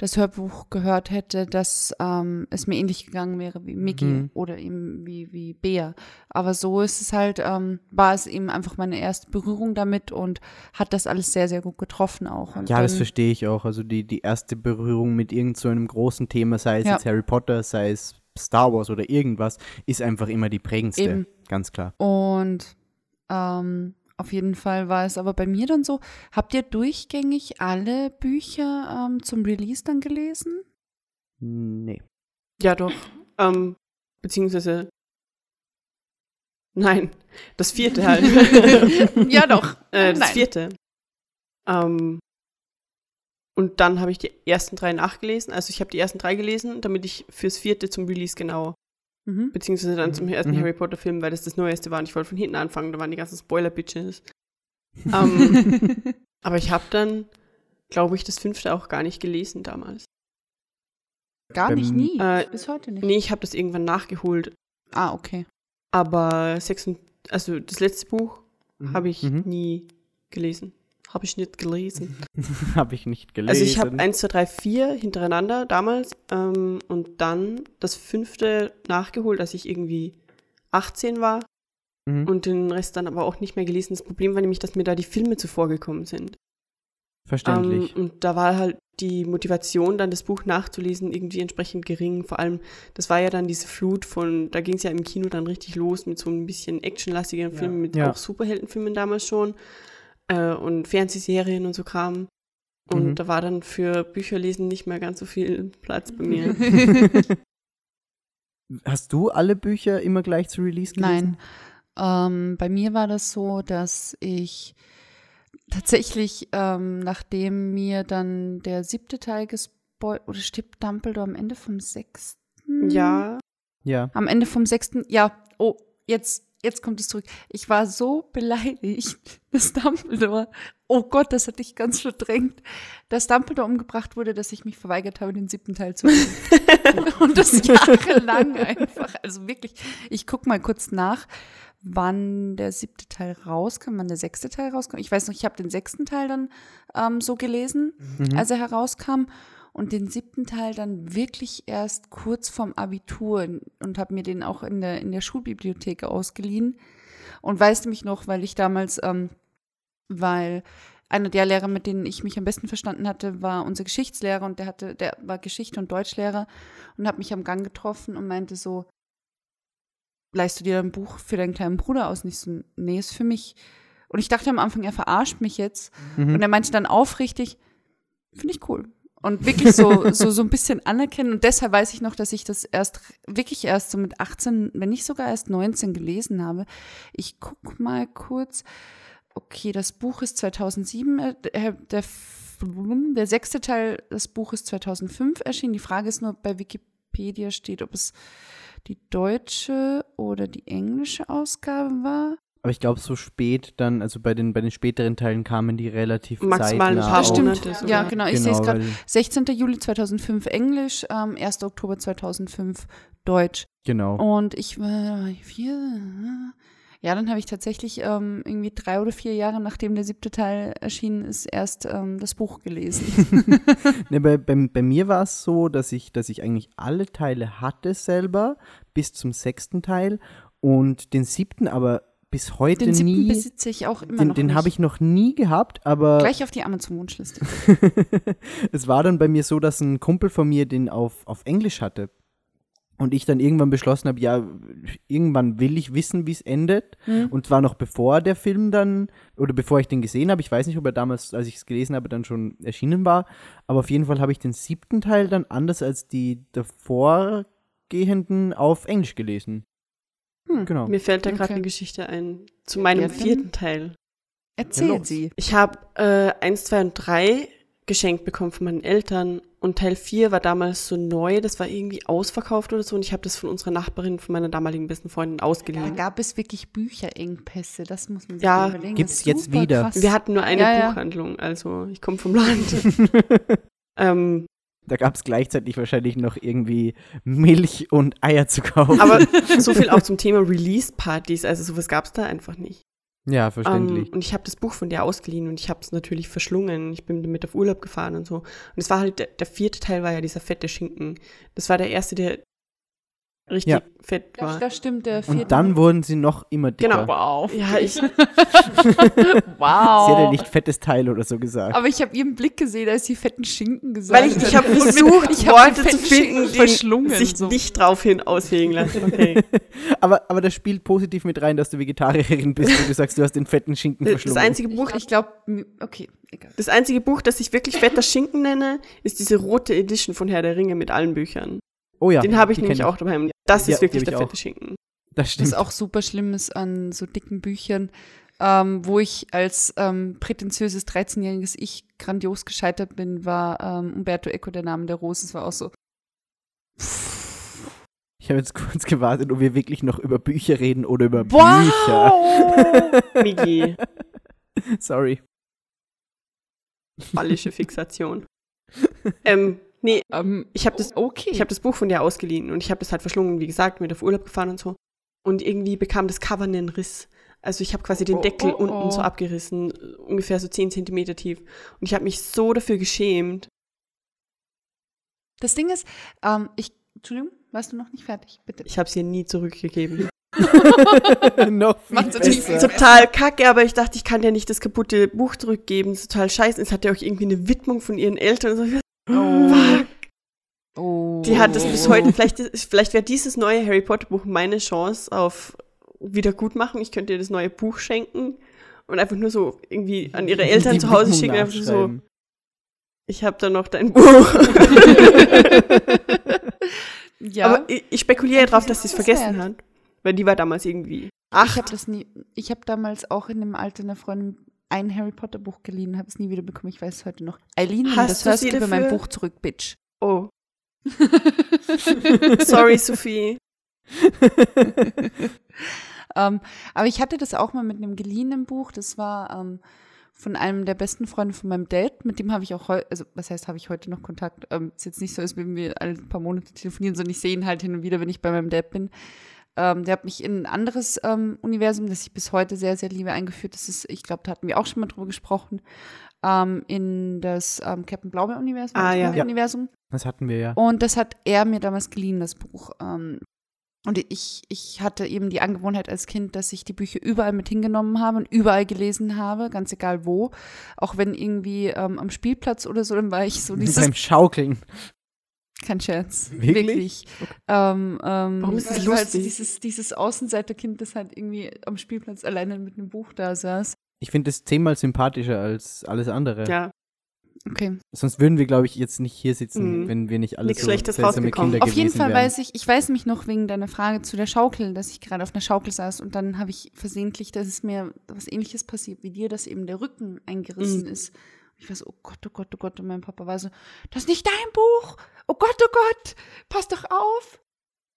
S2: das Hörbuch gehört hätte, dass ähm, es mir ähnlich gegangen wäre wie Mickey
S4: Mhm.
S2: oder eben wie, wie Bea. Aber so ist es halt, ähm, war es eben einfach meine erste Berührung damit und hat das alles sehr, sehr gut getroffen auch. Und
S4: Ja, das verstehe ich auch. Also die, die erste Berührung mit irgend so einem großen Thema, sei es
S2: Ja.
S4: jetzt Harry Potter, sei es Star Wars oder irgendwas, ist einfach immer die prägendste.
S2: Eben.
S4: Ganz klar.
S2: Und ähm, auf jeden Fall war es aber bei mir dann so, habt ihr durchgängig alle Bücher ähm, zum Release dann gelesen?
S4: Nee.
S3: Ja, doch. Ähm, beziehungsweise. Nein, das vierte halt.
S2: ja, doch.
S3: äh, das
S2: Nein.
S3: vierte. Ähm, und dann habe ich die ersten drei nachgelesen. Also ich habe die ersten drei gelesen, damit ich fürs vierte zum Release genau,
S2: Mhm.
S3: beziehungsweise dann zum ersten
S4: Mhm.
S3: Harry Potter Film, weil das das Neueste war und ich wollte von hinten anfangen, da waren die ganzen Spoiler-Bitches. ähm, aber ich habe dann, glaube ich, das fünfte auch gar nicht gelesen damals.
S2: Gar nicht,
S4: Beim-
S2: nie.
S3: Äh,
S2: Bis heute nicht.
S3: Nee, ich habe das irgendwann nachgeholt.
S2: Ah, okay.
S3: Aber sechs und, also das letzte Buch habe ich
S4: Mhm.
S3: nie gelesen. Habe ich nicht gelesen.
S4: habe ich nicht gelesen.
S3: Also ich habe 1, 2, 3, 4 hintereinander damals ähm, und dann das fünfte nachgeholt, als ich irgendwie 18 war
S4: Mhm.
S3: und den Rest dann aber auch nicht mehr gelesen. Das Problem war nämlich, dass mir da die Filme zuvor gekommen sind.
S4: Verständlich.
S3: Ähm, und da war halt die Motivation, dann das Buch nachzulesen, irgendwie entsprechend gering. Vor allem, das war ja dann diese Flut von, da ging es ja im Kino dann richtig los mit so ein bisschen actionlastigeren Filmen, mit
S4: Ja.
S3: auch Superheldenfilmen damals schon äh, und Fernsehserien und so Kram. Und
S4: Mhm.
S3: da war dann für Bücherlesen nicht mehr ganz so viel Platz bei mir.
S4: Hast du alle Bücher immer gleich zu Release gelesen?
S2: Nein. Ähm, bei mir war das so, dass ich tatsächlich, ähm, nachdem mir dann der siebte Teil gespoilt, oder stirbt Dumbledore am Ende vom sechsten?
S3: ja,
S4: Ja.
S2: Am Ende vom sechsten, ja, oh, jetzt, jetzt kommt es zurück. Ich war so beleidigt, dass Dumbledore, oh Gott, das hatte ich ganz verdrängt, dass Dumbledore umgebracht wurde, dass ich mich verweigert habe, den siebten Teil zu lesen. Und das jahrelang einfach. Also wirklich, ich guck mal kurz nach, wann der siebte Teil rauskam, wann der sechste Teil rauskam. Ich weiß noch, ich habe den sechsten Teil dann ähm, so gelesen,
S4: Mhm.
S2: als er herauskam. Und den siebten Teil dann wirklich erst kurz vorm Abitur und habe mir den auch in der, in der Schulbibliothek ausgeliehen. Und weißt du mich noch, weil ich damals, ähm, weil einer der Lehrer, mit denen ich mich am besten verstanden hatte, war unser Geschichtslehrer und der hatte, der war Geschichte- und Deutschlehrer und hat mich am Gang getroffen und meinte so, leihst du dir ein Buch für deinen kleinen Bruder aus? Nicht so, nee, ist für mich. Und ich dachte am Anfang, er verarscht mich jetzt.
S4: Mhm.
S2: Und er meinte dann aufrichtig, finde ich cool. Und wirklich so, so, so ein bisschen anerkennen. Und deshalb weiß ich noch, dass ich das erst, wirklich erst so mit 18, wenn nicht sogar erst 19 gelesen habe. Ich guck mal kurz. Okay, das Buch ist 2007, äh, der, der, der sechste Teil des Buches 2005 erschienen. Die Frage ist nur, bei Wikipedia steht, ob es die deutsche oder die englische Ausgabe war.
S4: Aber ich glaube, so spät dann, also bei den, bei den späteren Teilen kamen die relativ
S3: Maximal ein
S4: zeitnah
S3: paar
S2: Das
S4: auf.
S2: stimmt.
S3: Monate sogar.
S2: Ja, genau. Ich sehe es
S4: Genau,
S2: gerade.
S4: weil-
S2: 16. Juli 2005 Englisch, ähm, 1. Oktober 2005 Deutsch.
S4: Genau.
S2: Und ich war vier. Ja, dann habe ich tatsächlich ähm, irgendwie drei oder vier Jahre, nachdem der siebte Teil erschienen ist, erst ähm, das Buch gelesen.
S4: Ne, bei, bei, bei mir war es so, dass ich, dass ich eigentlich alle Teile hatte selber, bis zum sechsten Teil und den siebten aber bis heute
S2: Den siebten
S4: nie.
S2: besitze ich auch immer
S4: Den,
S2: noch.
S4: den habe ich noch nie gehabt, aber
S2: gleich auf die Amazon-Wunschliste.
S4: es war dann bei mir so, dass ein Kumpel von mir den auf, auf Englisch hatte. Und ich dann irgendwann beschlossen habe, ja, irgendwann will ich wissen, wie es endet.
S2: Hm.
S4: Und zwar noch bevor der Film dann, oder bevor ich den gesehen habe, ich weiß nicht, ob er damals, als ich es gelesen habe, dann schon erschienen war. Aber auf jeden Fall habe ich den siebten Teil dann anders als die davorgehenden auf Englisch gelesen.
S2: Hm.
S4: Genau.
S3: Mir fällt da gerade
S2: Okay.
S3: eine Geschichte ein. Zu meinem
S2: Ja,
S3: vierten Teil.
S2: Erzähl
S4: los.
S2: sie.
S3: Ich habe äh, 1, 2 und 3 geschenkt bekommen von meinen Eltern und Teil 4 war damals so neu, das war irgendwie ausverkauft oder so und ich habe das von unserer Nachbarin, von meiner damaligen besten Freundin
S2: Da
S3: ausgeliehen.
S2: gab es wirklich Bücherengpässe, das muss man sich
S3: Ja,
S2: überlegen.
S4: gibt's
S2: Das ist
S4: jetzt wieder.
S2: Krass.
S3: Wir hatten nur eine
S2: Ja, ja.
S3: Buchhandlung, also ich komme vom Land. ähm,
S4: Da gab es gleichzeitig wahrscheinlich noch irgendwie Milch und Eier zu kaufen.
S3: aber so viel auch zum Thema Release-Partys, also sowas gab es da einfach nicht.
S4: ja,
S3: Ähm,
S4: verständlich.
S3: und ich habe das Buch von dir ausgeliehen und ich habe es natürlich verschlungen. Ich bin damit auf Urlaub gefahren und so. Und es war halt, der, der vierte Teil war ja dieser fette Schinken. Das war der erste, der richtig
S4: Ja.
S3: fett
S2: Das,
S3: war.
S2: das stimmt, der vierte.
S4: und dann wurden sie noch immer dicker.
S3: Genau.
S2: Wow.
S3: Ja, ich,
S4: Sie hat ja
S2: wow.
S4: nicht fettes Teil oder so gesagt.
S2: Aber ich habe ihren Blick gesehen, als sie fetten Schinken gesagt
S3: weil ich, ich habe versucht,
S2: ich hab
S3: Worte zu
S2: fetten
S3: finden,
S2: verschlungen.
S3: sich
S2: so.
S3: nicht draufhin aushegen lassen. Okay.
S4: Aber, aber das spielt positiv mit rein, dass du Vegetarierin bist und du sagst, du hast den fetten Schinken
S3: Das
S4: verschlungen.
S3: einzige Buch,
S2: Ich glaube, okay, egal.
S3: das einzige Buch, das ich wirklich fetter Schinken nenne, ist diese rote Edition von Herr der Ringe mit allen Büchern.
S4: Oh ja,
S3: Den habe ich nämlich auch daheim. Das
S4: Ja,
S3: ist wirklich der
S4: auch.
S3: fette Schinken.
S4: Das
S2: Was
S4: stimmt.
S2: auch super schlimm ist an so dicken Büchern, ähm, wo ich als ähm, prätentiöses 13-jähriges Ich grandios gescheitert bin, war ähm, Umberto Eco, der Name der Rose. Es war auch so.
S4: Ich habe jetzt kurz gewartet, ob wir wirklich noch über Bücher reden oder über Bücher.
S2: Wow!
S3: Migi,
S4: Sorry.
S3: fallische Fixation. ähm, nee,
S2: ähm,
S3: ich habe das
S2: okay.
S3: Ich habe das Buch von dir ausgeliehen und ich habe das halt verschlungen, wie gesagt, mit auf Urlaub gefahren und so. Und irgendwie bekam das Cover einen Riss. Also ich habe quasi den
S2: Oh,
S3: Deckel
S2: oh,
S3: unten so
S2: oh.
S3: abgerissen, äh, ungefähr so 10 Zentimeter tief. Und ich habe mich so dafür geschämt.
S2: das Ding ist, ähm, ich, Entschuldigung, warst du noch nicht fertig? Bitte.
S3: Ich habe es ihr nie zurückgegeben.
S4: noch viel
S2: Macht so
S3: Das
S2: tief.
S3: ist total kacke, aber ich dachte, ich kann ja nicht das kaputte Buch zurückgeben. Total scheiße. Es hat ja auch irgendwie eine Widmung von ihren Eltern. Und so.
S2: Oh. Oh.
S3: Die hat das bis heute, vielleicht, ist- vielleicht wäre dieses neue Harry Potter Buch meine Chance auf Wiedergutmachung. Ich könnte ihr das neue Buch schenken und einfach nur so irgendwie an ihre Eltern
S4: Die
S3: zu Hause
S4: Widmung
S3: schicken. und Einfach so, ich habe da noch dein Buch.
S2: Ja.
S3: Aber ich, ich spekuliere
S2: Eigentlich
S3: drauf, dass sie es vergessen
S2: wert.
S3: hat. Weil die war damals irgendwie
S2: ich
S3: acht.
S2: habe das nie. Ich habe damals auch in dem Alter einer Freundin ein Harry Potter Buch geliehen, habe es nie wieder bekommen. Ich weiß es heute noch. Eileen, wenn du das
S3: du
S2: hörst, gib mir mein? Buch zurück, Bitch.
S3: Oh, sorry, Sophie.
S2: ähm, aber ich hatte das auch mal mit einem geliehenen Buch. Das war ähm, von einem der besten Freunde von meinem Dad. Mit dem habe ich auch heute, also was heißt, habe ich heute noch Kontakt? Ähm, ist jetzt nicht so, als wenn wir alle paar Monate telefonieren, sondern ich sehe ihn halt hin und wieder, wenn ich bei meinem Dad bin. Ähm, der hat mich in ein anderes ähm, Universum, das ich bis heute sehr, sehr liebe, eingeführt. Das ist, ich glaube, da hatten wir auch schon mal drüber gesprochen. Ähm, in das ähm, Captain Blaubeer-Universum.
S3: Ah, ja.
S4: Ja.
S2: Universum.
S4: Das hatten wir ja.
S2: Und das hat er mir damals geliehen, das Buch. Ähm, und ich, ich hatte eben die Angewohnheit als Kind, dass ich die Bücher überall mit hingenommen habe und überall gelesen habe, ganz egal wo. Auch wenn irgendwie ähm, am Spielplatz oder so, dann war ich so dieses,
S4: Beim Schaukeln.
S2: Kein Scherz,
S4: Wirklich?
S2: wirklich. Ähm, ähm,
S3: Warum ist das
S2: halt so
S3: lustig?
S2: dieses, dieses Außenseiterkind, das halt irgendwie am Spielplatz alleine mit einem Buch da saß.
S4: Ich finde das zehnmal sympathischer als alles andere.
S3: Ja,
S2: Okay.
S4: Sonst würden wir, glaube ich, jetzt nicht hier sitzen,
S3: Mhm.
S4: wenn wir nicht alle
S3: Nichts
S4: so
S3: Schlechtes
S4: seltsame. Kinder
S2: Auf jeden Fall
S4: wären.
S2: weiß ich, ich weiß mich noch wegen deiner Frage zu der Schaukel, dass ich gerade auf einer Schaukel saß und dann habe ich versehentlich, dass es mir was ähnliches passiert wie dir, dass eben der Rücken eingerissen
S3: Mhm.
S2: ist. Ich war so, oh Gott, oh Gott, oh Gott. Und mein Papa war so, das ist nicht dein Buch. Oh Gott, oh Gott, pass doch auf.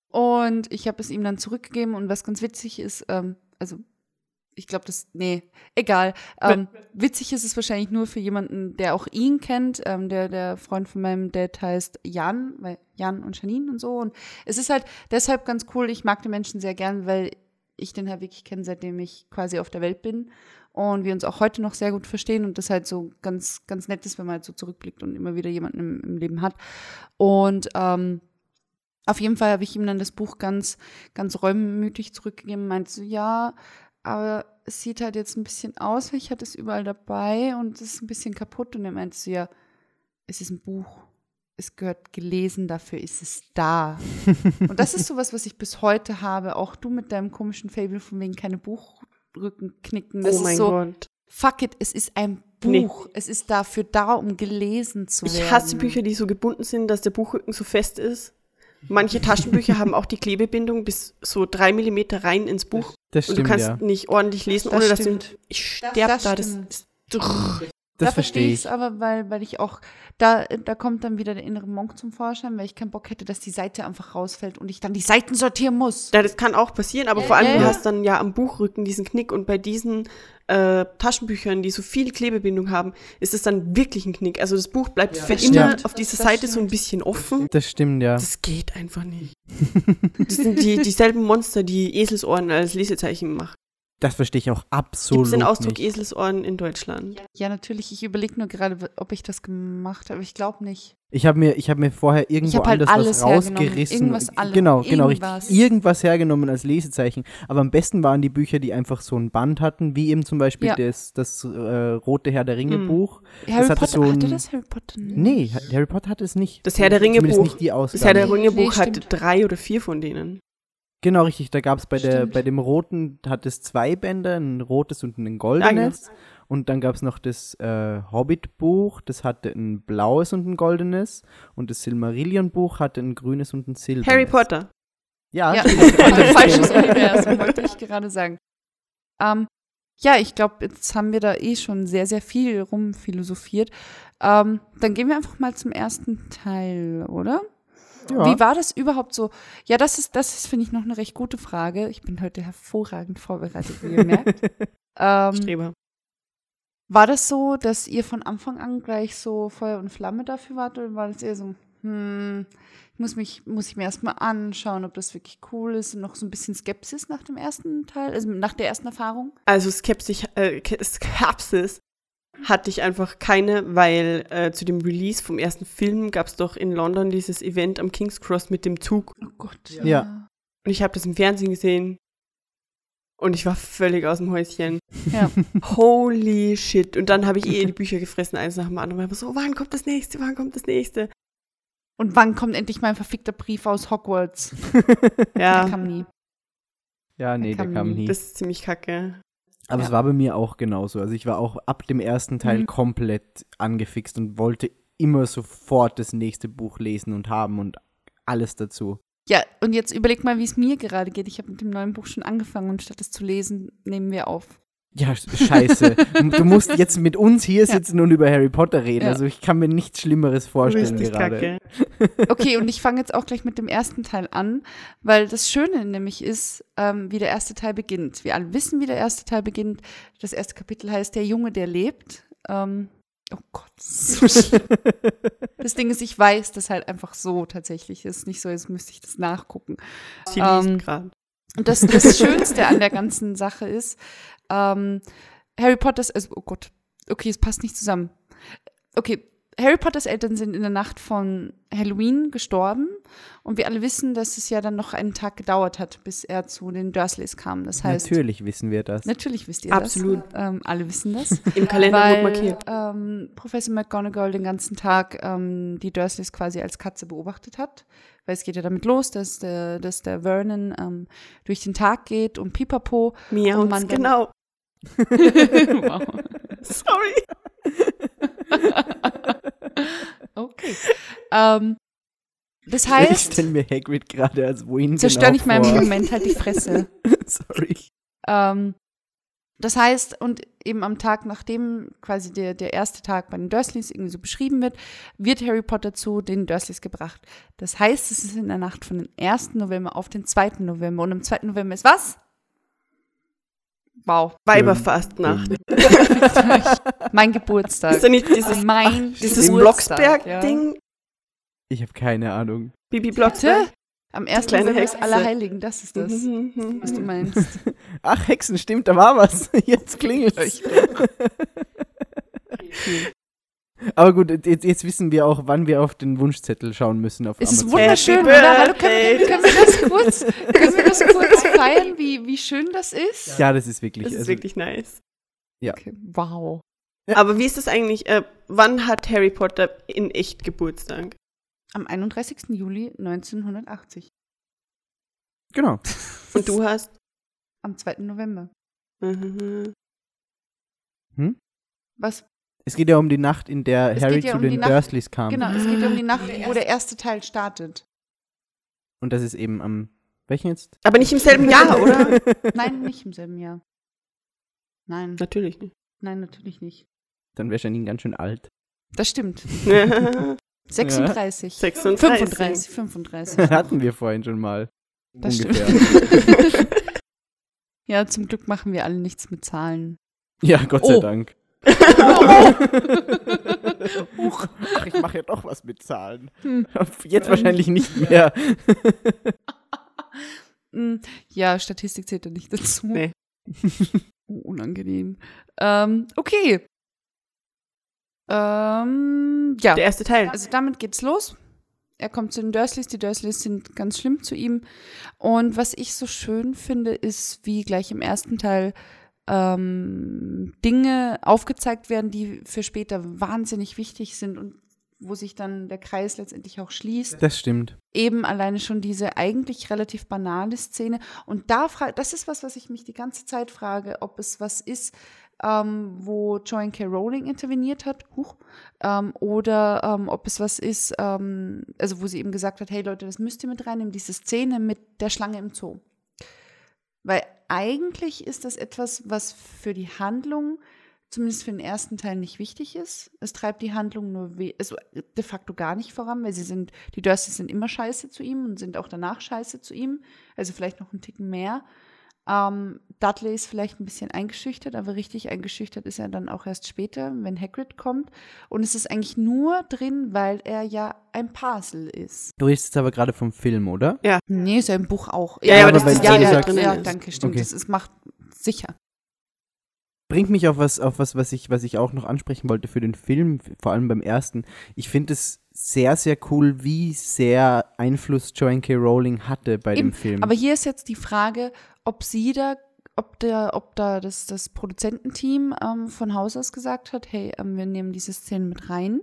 S2: Und ich habe es ihm dann zurückgegeben und was ganz witzig ist, ähm, also ich glaube, das, nee, egal. Ähm, witzig ist es wahrscheinlich nur für jemanden, der auch ihn kennt. Ähm, der, der Freund von meinem Dad heißt Jan, weil Jan und Janine und so. Und es ist halt deshalb ganz cool. Ich mag den Menschen sehr gern, weil ich den halt wirklich kenne, seitdem ich quasi auf der Welt bin. Und wir uns auch heute noch sehr gut verstehen und das halt so ganz, ganz nett ist, wenn man halt so zurückblickt und immer wieder jemanden im, im Leben hat. Und ähm, auf jeden Fall habe ich ihm dann das Buch ganz, ganz reumütig zurückgegeben, meinte so, ja, aber es sieht halt jetzt ein bisschen aus, weil ich hatte es überall dabei und es ist ein bisschen kaputt. Und er meinte so, ja, es ist ein Buch. Es gehört gelesen, dafür ist es da. und das ist sowas, was ich bis heute habe. Auch du mit deinem komischen Fable von wegen keine Buchrücken knicken. Das
S3: oh mein
S2: ist so,
S3: Gott.
S2: fuck it, es ist ein
S3: Nee.
S2: Buch. Es ist dafür da, um gelesen zu werden.
S3: Ich hasse Bücher, die so gebunden sind, dass der Buchrücken so fest ist. Manche Taschenbücher haben auch die Klebebindung bis so drei Millimeter rein ins Buch.
S4: Das
S3: und du
S4: stimmt,
S3: kannst
S4: ja.
S3: nicht ordentlich lesen,
S2: Das
S3: ohne dass
S2: stimmt.
S3: du. Ich sterb
S2: Das
S3: da. Das,
S2: stimmt.
S3: das,
S4: Das
S2: da
S4: verstehe
S2: ich
S4: ich.
S2: es aber, weil, weil ich auch, da, da kommt dann wieder der innere Monk zum Vorschein, weil ich keinen Bock hätte, dass die Seite einfach rausfällt und ich dann die Seiten sortieren muss.
S3: ja, das kann auch passieren, aber
S2: Ja,
S3: vor allem,
S2: ja,
S3: du
S2: ja.
S3: hast dann ja am Buchrücken diesen Knick und bei diesen äh, Taschenbüchern, die so viel Klebebindung haben, ist es dann wirklich ein Knick. Also das Buch bleibt für
S2: Das
S3: immer
S2: stimmt.
S3: auf dieser
S2: Das
S3: Seite so ein
S2: stimmt.
S3: bisschen offen.
S4: Das stimmt, ja.
S3: Das geht einfach nicht. Das sind die, dieselben Monster, die Eselsohren als Lesezeichen machen.
S4: Das verstehe ich auch
S3: Gibt
S4: absolut
S3: es den Ausdruck
S4: nicht.
S3: Eselsohren in Deutschland?
S2: Ja, natürlich, ich überlege nur gerade, ob ich das gemacht habe. Ich glaube nicht.
S4: Ich habe mir, ich hab mir vorher irgendwo
S2: halt
S4: anders
S2: alles
S4: was rausgerissen.
S2: Irgendwas alle-
S4: genau, genau,
S2: irgendwas.
S4: richtig. Irgendwas hergenommen als Lesezeichen. Aber am besten waren die Bücher, die einfach so ein Band hatten, wie eben zum Beispiel
S2: Ja.
S4: das, das äh, Rote Herr der Ringe
S3: Hm.
S4: Buch.
S2: Harry
S4: hatte
S2: Potter,
S4: so ein-
S2: hatte das Harry Potter nicht?
S4: Nee, Ha- Harry Potter hatte es nicht.
S3: Das Herr der Ringe Buch.
S4: nicht die
S3: Das Herr der Ringe Buch
S2: nee,
S3: hat
S2: stimmt.
S3: drei oder vier von denen.
S4: Genau, richtig. Da gab es bei, der, bei dem Roten, hat es zwei Bänder, ein rotes und ein goldenes. Und dann gab es noch das äh, Hobbit-Buch, das hatte ein blaues und ein goldenes. Und das Silmarillion-Buch hatte ein grünes und ein silbernes.
S3: Harry Potter.
S4: Ja,
S2: Ja, falsches Universum, wollte ich gerade sagen. Ähm, ja, ich glaube, jetzt haben wir da eh schon sehr, sehr viel rumphilosophiert. Ähm, dann gehen wir einfach mal zum ersten Teil, oder?
S4: Ja.
S2: Wie war das überhaupt so? Ja, das ist, das ist, finde ich, noch eine recht gute Frage. Ich bin heute hervorragend vorbereitet, wie ihr merkt. ähm,
S3: Streber.
S2: war das so, dass ihr von Anfang an gleich so Feuer und Flamme dafür wart oder war das eher so, hm, ich muss mich, muss ich mir erstmal anschauen, ob das wirklich cool ist und noch so ein bisschen Skepsis nach dem ersten Teil, also nach der ersten Erfahrung?
S3: Also Skepsis, äh, Ke- Skepsis hatte ich einfach keine, weil äh, zu dem Release vom ersten Film gab es doch in London dieses Event am King's Cross mit dem Zug.
S2: Oh Gott.
S4: Ja.
S3: Und ich habe das im Fernsehen gesehen. Und ich war völlig aus dem Häuschen.
S2: Ja.
S3: Holy shit. Und dann habe ich eh die Bücher gefressen, eins nach dem anderen. Ich war so, wann kommt das nächste? Wann kommt das nächste?
S2: Und wann kommt endlich mein verfickter Brief aus Hogwarts? Der
S3: Ja,
S2: kam nie.
S4: Ja, nee, der
S2: kam
S4: kam
S2: nie.
S4: nie.
S3: das ist ziemlich kacke.
S4: Aber
S2: Ja.
S4: es war bei mir auch genauso. Also ich war auch ab dem ersten Teil
S2: Mhm.
S4: komplett angefixt und wollte immer sofort das nächste Buch lesen und haben und alles dazu.
S2: Ja, und jetzt überleg mal, wie es mir gerade geht. Ich habe mit dem neuen Buch schon angefangen und statt es zu lesen, nehmen wir auf.
S4: Ja, sch- scheiße. du musst jetzt mit uns hier
S2: Ja.
S4: sitzen und über Harry Potter reden.
S2: Ja.
S4: Also ich kann mir nichts Schlimmeres vorstellen
S3: Richtig
S4: gerade.
S3: kacke.
S2: Okay, und ich fange jetzt auch gleich mit dem ersten Teil an, weil das Schöne nämlich ist, ähm, wie der erste Teil beginnt. Wir alle wissen, wie der erste Teil beginnt. Das erste Kapitel heißt Der Junge, der lebt. Ähm, oh Gott. so schlimm. das Ding ist, ich weiß das halt einfach so tatsächlich. ist nicht so, als müsste ich das nachgucken.
S3: Sie
S2: Ähm,
S3: liest gerade.
S2: Und das, das Schönste an der ganzen Sache ist, ähm, Harry Potters, also, oh Gott, okay, es passt nicht zusammen. Okay, Harry Potters Eltern sind in der Nacht von Halloween gestorben und wir alle wissen, dass es ja dann noch einen Tag gedauert hat, bis er zu den Dursleys kam. Das heißt,
S4: Natürlich wissen wir das.
S2: natürlich wisst ihr
S3: Absolut.
S2: das. Ähm, alle wissen das.
S3: Im Kalender
S2: weil
S3: markiert.
S2: ähm, Professor McGonagall den ganzen Tag ähm, die Dursleys quasi als Katze beobachtet hat. Weil es geht ja damit los, dass der, dass der Vernon ähm, durch den Tag geht und pipapo.
S3: Mia
S2: und man
S3: genau.
S2: wow.
S3: Sorry.
S2: Okay. Ähm, das
S4: ich
S2: heißt,
S4: stelle mir Hagrid gerade als wohin
S2: zerstör
S4: genau
S2: nicht
S4: vor.
S2: Moment halt die Fresse.
S4: Sorry.
S2: Ähm, das heißt, und eben am Tag, nachdem quasi der, der erste Tag bei den Dursleys irgendwie so beschrieben wird, wird Harry Potter zu den Dursleys gebracht. Das heißt, es ist in der Nacht von dem 1. November auf den 2. November. Und am 2. November ist was? Wow.
S3: Weiberfastnacht.
S2: Mein Geburtstag.
S3: Ist da nicht dieses,
S2: mein
S3: dieses
S2: Geburtstag, ja.
S3: Blocksberg-Ding?
S4: Ich habe keine Ahnung.
S3: Bibi Blocksberg?
S2: Am 1.
S3: kleine
S2: November ist
S3: Hexe.
S2: Allerheiligen, das ist das, was du meinst.
S4: Ach, Hexen, stimmt, da war was. Jetzt klingelt's. Aber gut, jetzt, jetzt wissen wir auch, wann wir auf den Wunschzettel schauen müssen auf
S2: Es ist wunderschön,
S3: Happy
S2: oder? Hallo, können, wir- können wir das kurz, können wir das kurz feiern, wie, wie schön das ist?
S4: Ja, das ist wirklich.
S3: Das ist
S4: also,
S3: wirklich nice.
S2: Okay, wow.
S4: Ja.
S3: Aber wie ist das eigentlich? Äh, wann hat Harry Potter in echt Geburtstag?
S2: Am 31. Juli 1980.
S4: Genau.
S3: Und du hast?
S2: Am 2. November.
S3: Mhm.
S2: Was?
S4: Es geht ja um die Nacht, in der
S2: Es
S4: Harry
S2: ja
S4: zu
S2: um
S4: den Dursleys kam.
S2: Genau, es geht ja um die Nacht, wo der erste Teil startet.
S4: Und das ist eben am. Welchen jetzt?
S3: Aber nicht im selben Jahr, oder?
S2: Nein, nicht im selben Jahr. Nein,
S3: Natürlich nicht.
S2: nein, natürlich nicht.
S4: Dann wäre Janine ganz schön alt.
S2: Das stimmt. 36.
S3: 36.
S2: 35, 35.
S4: Hatten wir vorhin schon mal.
S2: Das
S4: Ungefähr.
S2: Ja, zum Glück machen wir alle nichts mit Zahlen.
S4: Ja, Gott sei
S2: Oh.
S4: Dank. Ach, ich mache ja doch was mit Zahlen.
S2: Hm.
S4: Jetzt wahrscheinlich nicht mehr.
S2: Mm, Ja, Statistik zählt da nicht dazu.
S3: Nee.
S2: Oh, unangenehm. Ähm, okay. Ähm, ja.
S3: Der erste Teil.
S2: Also damit geht's los. Er kommt zu den Dursleys. Die Dursleys sind ganz schlimm zu ihm. Und was ich so schön finde, ist, wie gleich im ersten Teil ähm, Dinge aufgezeigt werden, die für später wahnsinnig wichtig sind und wo sich dann der Kreis letztendlich auch schließt
S4: Das stimmt.
S2: eben alleine schon diese eigentlich relativ banale Szene. Und da frage, das ist was, was ich mich die ganze Zeit frage, ob es was ist, ähm, wo Joanne K. Rowling interveniert hat, huch, ähm, oder ähm, ob es was ist, ähm, also wo sie eben gesagt hat, hey Leute, das müsst ihr mit reinnehmen, diese Szene mit der Schlange im Zoo. Weil eigentlich ist das etwas, was für die Handlung zumindest für den ersten Teil nicht wichtig ist. Es treibt die Handlung nur also de facto gar nicht voran, weil sie sind, die Dursleys sind immer scheiße zu ihm und sind auch danach scheiße zu ihm. Also vielleicht noch einen Ticken mehr. Ähm, Dudley ist vielleicht ein bisschen eingeschüchtert, aber richtig eingeschüchtert ist er dann auch erst später, wenn Hagrid kommt. Und es ist eigentlich nur drin, weil er ja ein Parsel ist.
S4: Du redest jetzt aber gerade vom Film, oder?
S2: Nee, ist ja im Buch auch.
S3: Ja, ja,
S4: aber das
S2: ja,
S4: Szene
S2: ja,
S4: sagt-
S2: ja,
S3: ist.
S2: danke, stimmt.
S4: Okay.
S2: Das ist, macht sicher.
S4: Bringt mich auf was, auf was, was ich, was ich auch noch ansprechen wollte für den Film, vor allem beim ersten. Ich finde es sehr, sehr cool, wie sehr Einfluss Joanne K. Rowling hatte bei
S2: Eben,
S4: dem Film.
S2: Aber hier ist jetzt die Frage, ob sie da, ob, der, ob da das, das Produzententeam ähm, von Haus aus gesagt hat, hey, ähm, wir nehmen diese Szenen mit rein.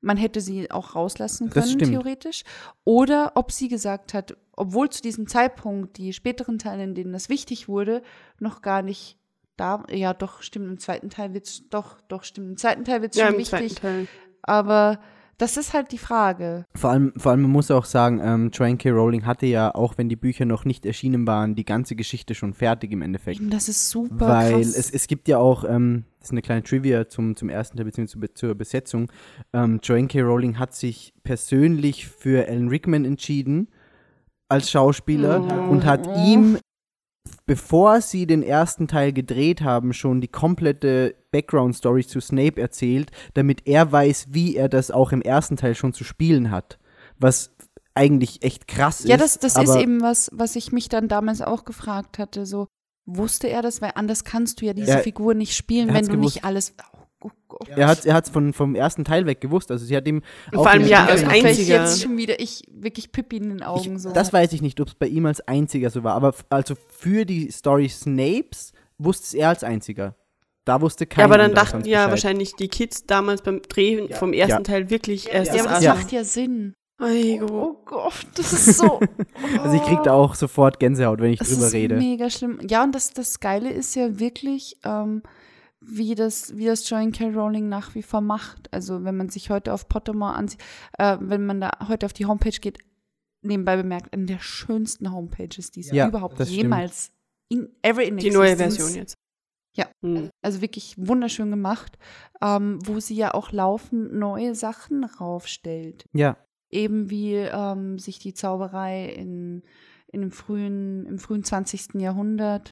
S2: Man hätte sie auch rauslassen können, theoretisch. Oder ob sie gesagt hat, obwohl zu diesem Zeitpunkt die späteren Teile, in denen das wichtig wurde, noch gar nicht da. Ja, doch, stimmt, im zweiten Teil wird es, doch, doch, stimmt, im zweiten Teil wird es
S3: Ja,
S2: schon
S3: im zweiten
S2: wichtig.
S3: Teil.
S2: Aber das ist halt die Frage.
S4: Vor allem, vor allem, man muss auch sagen, ähm, Joanne K. Rowling hatte ja, auch wenn die Bücher noch nicht erschienen waren, die ganze Geschichte schon fertig im Endeffekt.
S2: Eben, das ist super
S4: Weil
S2: krass.
S4: es, es gibt ja auch, ähm, das ist eine kleine Trivia zum, zum ersten Teil bzw. zur, Besetzung. Ähm, Joanne K. Rowling hat sich persönlich für Alan Rickman entschieden als Schauspieler
S3: Oh.
S4: und hat ihm, bevor sie den ersten Teil gedreht haben, schon die komplette Background-Story zu Snape erzählt, damit er weiß, wie er das auch im ersten Teil schon zu spielen hat. Was eigentlich echt krass
S2: Ja,
S4: ist.
S2: das, das ist eben was, was ich mich dann damals auch gefragt hatte. So, wusste er das? Weil anders kannst du ja diese
S4: Er-
S2: Figur nicht spielen,
S4: er
S2: wenn du
S4: gewusst.
S2: nicht alles. Oh.
S4: Er hat es von, vom ersten Teil weg gewusst. Also sie hat ihm auch
S3: vor allem ja als einziger.
S2: jetzt schon wieder ich wirklich Pippi in den Augen
S4: Ich,
S2: so.
S4: Das weiß ich nicht, ob es bei ihm als einziger so war. Aber also für die Story Snapes wusste es er als einziger. Da wusste keiner.
S3: Ja, aber dann dachten ja wahrscheinlich die Kids damals beim Drehen vom ersten
S4: Ja.
S3: Teil wirklich erst
S2: ja,
S3: das
S2: aber das
S4: Ja.
S2: macht ja Sinn. Oh Gott, das ist so.
S4: Also ich krieg da auch sofort Gänsehaut, wenn ich
S2: Es
S4: drüber
S2: ist
S4: rede.
S2: mega schlimm. Ja, und das, das Geile ist ja wirklich, ähm, wie das, wie das Joanne K. Rowling nach wie vor macht. Also wenn man sich heute auf Pottermore ansieht, äh, wenn man da heute auf die Homepage geht, nebenbei bemerkt, eine der schönsten Homepages, die es
S4: Ja,
S2: überhaupt
S4: das stimmt.
S2: jemals in ever in
S3: Die neue Version jetzt.
S2: Ja.
S3: Hm.
S2: Also wirklich wunderschön gemacht, ähm, wo sie ja auch laufend neue Sachen raufstellt.
S4: Ja,
S2: Eben wie ähm, sich die Zauberei in, in dem frühen, im frühen 20. Jahrhundert,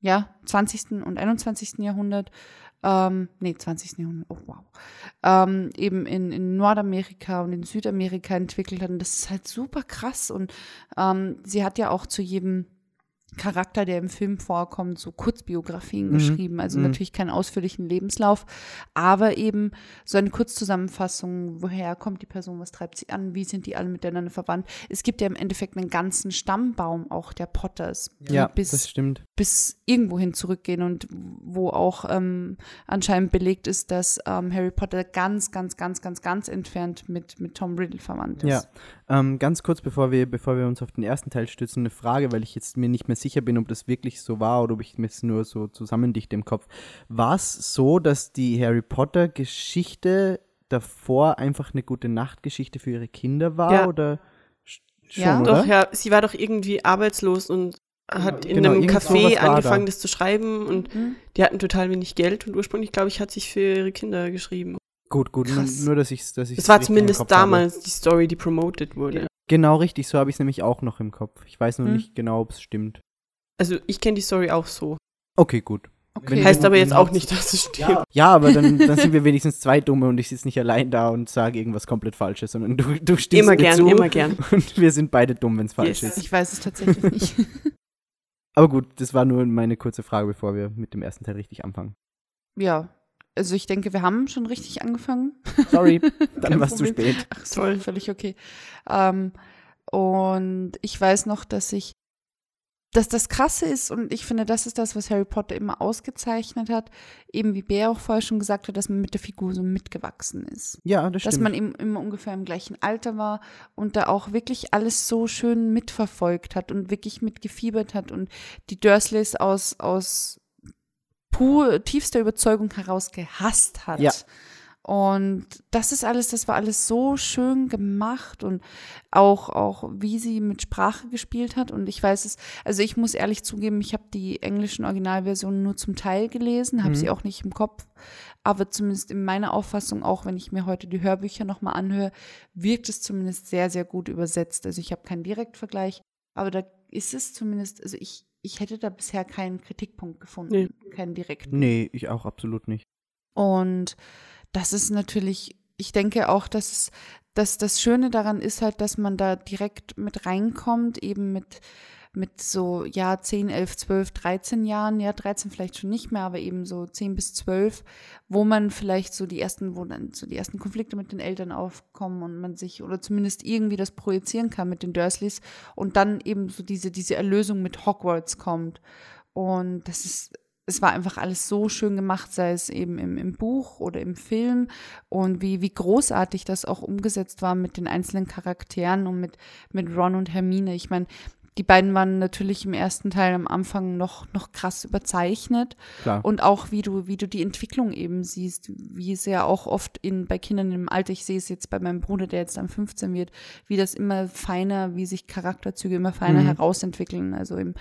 S2: ja, 20. und 21. Jahrhundert, ähm, nee, 20. Jahrhundert, oh wow, ähm, eben in, in Nordamerika und in Südamerika entwickelt hat. Und das ist halt super krass. Und ähm, sie hat ja auch zu jedem Charakter, der im Film vorkommt, so Kurzbiografien
S4: Mhm.
S2: geschrieben. Also
S4: Mhm.
S2: natürlich keinen ausführlichen Lebenslauf, aber eben so eine Kurzzusammenfassung, woher kommt die Person, was treibt sie an, wie sind die alle miteinander verwandt. Es gibt ja im Endeffekt einen ganzen Stammbaum auch der Potters, die
S4: ja,
S2: bis,
S4: das stimmt.
S2: bis irgendwohin zurückgehen und wo auch ähm, anscheinend belegt ist, dass ähm, Harry Potter ganz, ganz, ganz, ganz, ganz entfernt mit, mit Tom Riddle verwandt ist.
S4: Ja. Ähm, ganz kurz, bevor wir, bevor wir uns auf den ersten Teil stützen, eine Frage, weil ich jetzt mir nicht mehr sicher bin, ob das wirklich so war oder ob ich mir es nur so zusammendichte im Kopf. War es so, dass die Harry Potter-Geschichte davor einfach eine gute Nachtgeschichte für ihre Kinder war?
S3: Ja.
S4: Oder sch- schon,
S2: Ja.
S4: oder?
S3: Doch, ja, sie war doch irgendwie arbeitslos und hat in
S4: Genau,
S3: einem Café angefangen,
S4: da.
S3: das zu schreiben und
S2: Mhm.
S3: die hatten total wenig Geld und ursprünglich, glaube ich, hat sich für ihre Kinder geschrieben.
S4: Gut, gut, nur, nur dass ich es dass ich's
S3: Das war zumindest
S4: Kopf habe.
S3: damals die Story, die promoted wurde.
S4: Genau richtig, so habe ich es nämlich auch noch im Kopf. Ich weiß nur
S2: Hm.
S4: nicht genau, ob es stimmt.
S3: Also ich kenne die Story auch so.
S4: Okay, gut.
S2: Okay.
S3: Heißt aber jetzt auch nicht, dass es stimmt.
S4: Ja, aber dann, dann sind wir wenigstens zwei Dumme und ich sitze nicht allein da und sage irgendwas komplett Falsches, sondern du, du stimmst
S3: Immer
S4: mir
S3: gern,
S4: zu
S3: immer gern.
S4: und wir sind beide dumm, wenn es falsch
S3: Yes.
S4: ist.
S2: Ich weiß es tatsächlich nicht.
S4: Aber gut, das war nur meine kurze Frage, bevor wir mit dem ersten Teil richtig anfangen.
S2: ja, also ich denke, wir haben schon richtig angefangen.
S4: Sorry, dann war es zu spät.
S2: Ach so, völlig okay. Ähm, und ich weiß noch, dass ich, dass das Krasse ist, und ich finde, das ist das, was Harry Potter immer ausgezeichnet hat, eben wie Bär auch vorher schon gesagt hat, dass man mit der Figur so mitgewachsen ist.
S4: Ja, das
S2: Dass
S4: stimmt.
S2: man im, immer ungefähr im gleichen Alter war und da auch wirklich alles so schön mitverfolgt hat und wirklich mitgefiebert hat und die Dursleys aus, aus pur tiefster Überzeugung heraus gehasst hat.
S4: Ja.
S2: Und das ist alles, das war alles so schön gemacht und auch, auch wie sie mit Sprache gespielt hat. Und ich weiß es, also ich muss ehrlich zugeben, ich habe die englischen Originalversionen nur zum Teil gelesen, habe
S4: Mhm.
S2: sie auch nicht im Kopf. Aber zumindest in meiner Auffassung, auch wenn ich mir heute die Hörbücher nochmal anhöre, wirkt es zumindest sehr, sehr gut übersetzt. Also ich habe keinen Direktvergleich, aber da ist es zumindest, also ich, ich hätte da bisher keinen Kritikpunkt gefunden,
S3: Nee.
S2: keinen direkten.
S4: Nee, ich auch absolut nicht.
S2: Und das ist natürlich, ich denke auch, dass, es, dass das Schöne daran ist halt, dass man da direkt mit reinkommt, eben mit, mit so, ja, 10, 11, 12, 13 Jahren, ja, 13 vielleicht schon nicht mehr, aber eben so 10 bis 12, wo man vielleicht so die ersten, wo dann so die ersten Konflikte mit den Eltern aufkommen und man sich, oder zumindest irgendwie das projizieren kann mit den Dursleys und dann eben so diese, diese Erlösung mit Hogwarts kommt. Und das ist, es war einfach alles so schön gemacht, sei es eben im, im Buch oder im Film und wie, wie großartig das auch umgesetzt war mit den einzelnen Charakteren und mit, mit Ron und Hermine. Ich meine, die beiden waren natürlich im ersten Teil am Anfang noch, noch krass überzeichnet.
S4: Klar.
S2: Und auch wie du, wie du die Entwicklung eben siehst, wie es ja auch oft in, bei Kindern im Alter, ich sehe es jetzt bei meinem Bruder, der jetzt dann 15 wird, wie das immer feiner, wie sich Charakterzüge immer feiner
S4: Mhm.
S2: herausentwickeln. Also eben,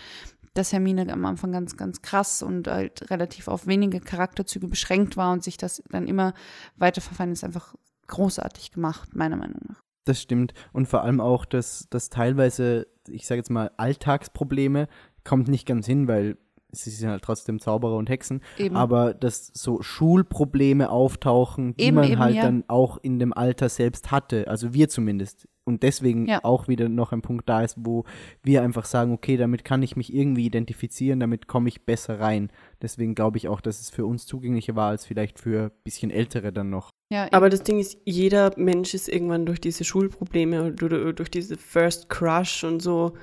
S2: dass Hermine am Anfang ganz, ganz krass und halt relativ auf wenige Charakterzüge beschränkt war und sich das dann immer weiter verfeinert, ist einfach großartig gemacht, meiner Meinung nach.
S4: Das stimmt. Und vor allem auch, dass, dass teilweise, ich sage jetzt mal, Alltagsprobleme kommt nicht ganz hin, weil sie sind halt trotzdem Zauberer und Hexen,
S2: Eben.
S4: aber dass so Schulprobleme auftauchen, die
S2: Eben,
S4: man
S2: eben,
S4: halt
S2: ja.
S4: dann auch in dem Alter selbst hatte, also wir zumindest. Und deswegen
S2: Ja.
S4: auch wieder noch ein Punkt da ist, wo wir einfach sagen, okay, damit kann ich mich irgendwie identifizieren, damit komme ich besser rein. Deswegen glaube ich auch, dass es für uns zugänglicher war als vielleicht für ein bisschen Ältere dann noch.
S2: ja,
S3: Aber das Ding ist, jeder Mensch ist irgendwann durch diese Schulprobleme und durch, diese First Crush und so.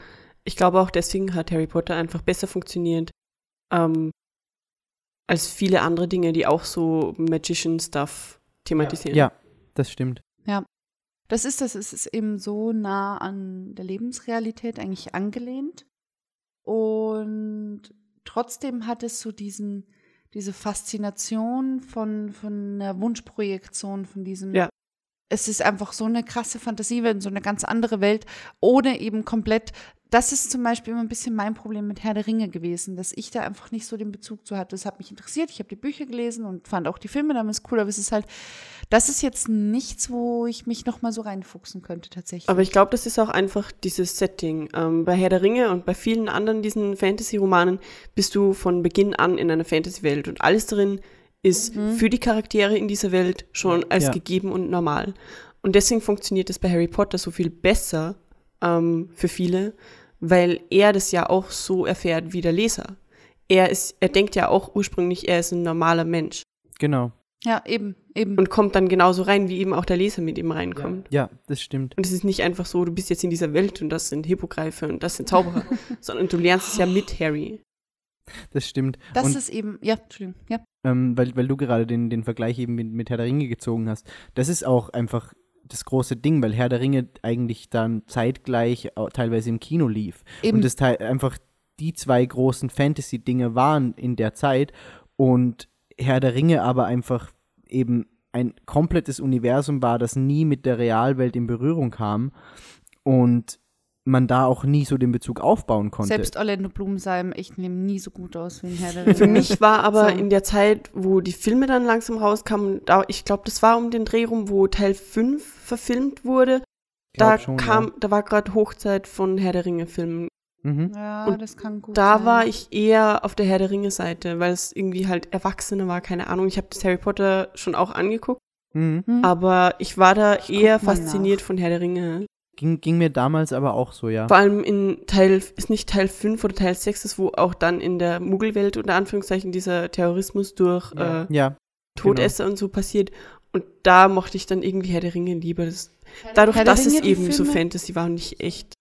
S3: Ich glaube auch deswegen hat Harry Potter einfach besser funktioniert ähm, als viele andere Dinge, die auch so Magician-Stuff thematisieren.
S4: Ja, das stimmt.
S2: Das ist das, es ist eben so nah an der Lebensrealität eigentlich angelehnt. Und trotzdem hat es so diesen, diese Faszination von, von einer Wunschprojektion, von diesem.
S3: Ja.
S2: Es ist einfach so eine krasse Fantasiewelt, so eine ganz andere Welt, ohne eben komplett. Das ist zum Beispiel immer ein bisschen mein Problem mit Herr der Ringe gewesen, dass ich da einfach nicht so den Bezug zu hatte. Das hat mich interessiert. Ich habe die Bücher gelesen und fand auch die Filme damals cool, aber es ist halt, das ist jetzt nichts, wo ich mich noch mal so reinfuchsen könnte tatsächlich.
S3: Aber ich glaube, das ist auch einfach dieses Setting. Ähm, bei Herr der Ringe und bei vielen anderen diesen Fantasy-Romanen bist du von Beginn an in einer Fantasy-Welt und alles drin ist für die Charaktere in dieser Welt schon als
S4: Ja.
S3: gegeben und normal. Und deswegen funktioniert es bei Harry Potter so viel besser ähm, für viele, weil er das ja auch so erfährt wie der Leser. Er ist, er denkt ja auch ursprünglich, er ist ein normaler Mensch
S4: Genau.
S2: ja, eben, eben.
S3: und kommt dann genauso rein, wie eben auch der Leser mit ihm reinkommt.
S4: Ja, das stimmt.
S3: Und es ist nicht einfach so, du bist jetzt in dieser Welt und das sind Hippogreife und das sind Zauberer, sondern du lernst es ja mit Harry.
S4: Das stimmt.
S2: das
S4: Und
S2: ist eben, ja, Entschuldigung, ja.
S4: ähm, weil, weil du gerade den, den Vergleich eben mit, mit Herr der Ringe gezogen hast. Das ist auch einfach das große Ding, weil Herr der Ringe eigentlich dann zeitgleich teilweise im Kino lief.
S2: Eben.
S4: Und das teil- einfach die zwei großen Fantasy-Dinge waren in der Zeit und Herr der Ringe aber einfach eben ein komplettes Universum war, das nie mit der Realwelt in Berührung kam und man da auch nie so den Bezug aufbauen konnte.
S2: Selbst Orlando Bloom sah im echten Leben nie so gut aus wie in Herr der Ringe.
S3: Für mich war aber
S2: So.
S3: in der Zeit, wo die Filme dann langsam rauskamen, da, ich glaube, das war um den Dreh rum, wo Teil 5 verfilmt wurde. Da
S4: schon,
S3: kam,
S4: ja.
S3: da war gerade Hochzeit von Herr der Ringe-Filmen.
S4: Mhm.
S2: Ja,
S3: Und
S2: das kann gut
S3: Da
S2: sein.
S3: war ich eher auf der Herr der Ringe-Seite, weil es irgendwie halt Erwachsene war, keine Ahnung. Ich habe das Harry Potter schon auch angeguckt,
S4: Mhm.
S2: Hm.
S3: aber ich war da
S2: Ich
S3: eher fasziniert
S2: nach.
S3: von Herr der Ringe.
S4: Ging, ging mir damals aber auch so, ja.
S3: Vor allem in Teil, ist nicht Teil 5 oder Teil 6, ist, wo auch dann in der Muggelwelt unter Anführungszeichen dieser Terrorismus durch äh,
S4: Ja,
S3: Todesser und so passiert. Und da mochte ich dann irgendwie Herr der Ringe lieber. Das, dadurch,
S2: Herr
S3: dass
S2: Ringe,
S3: es eben so
S2: Filme?
S3: Fantasy war und nicht echt.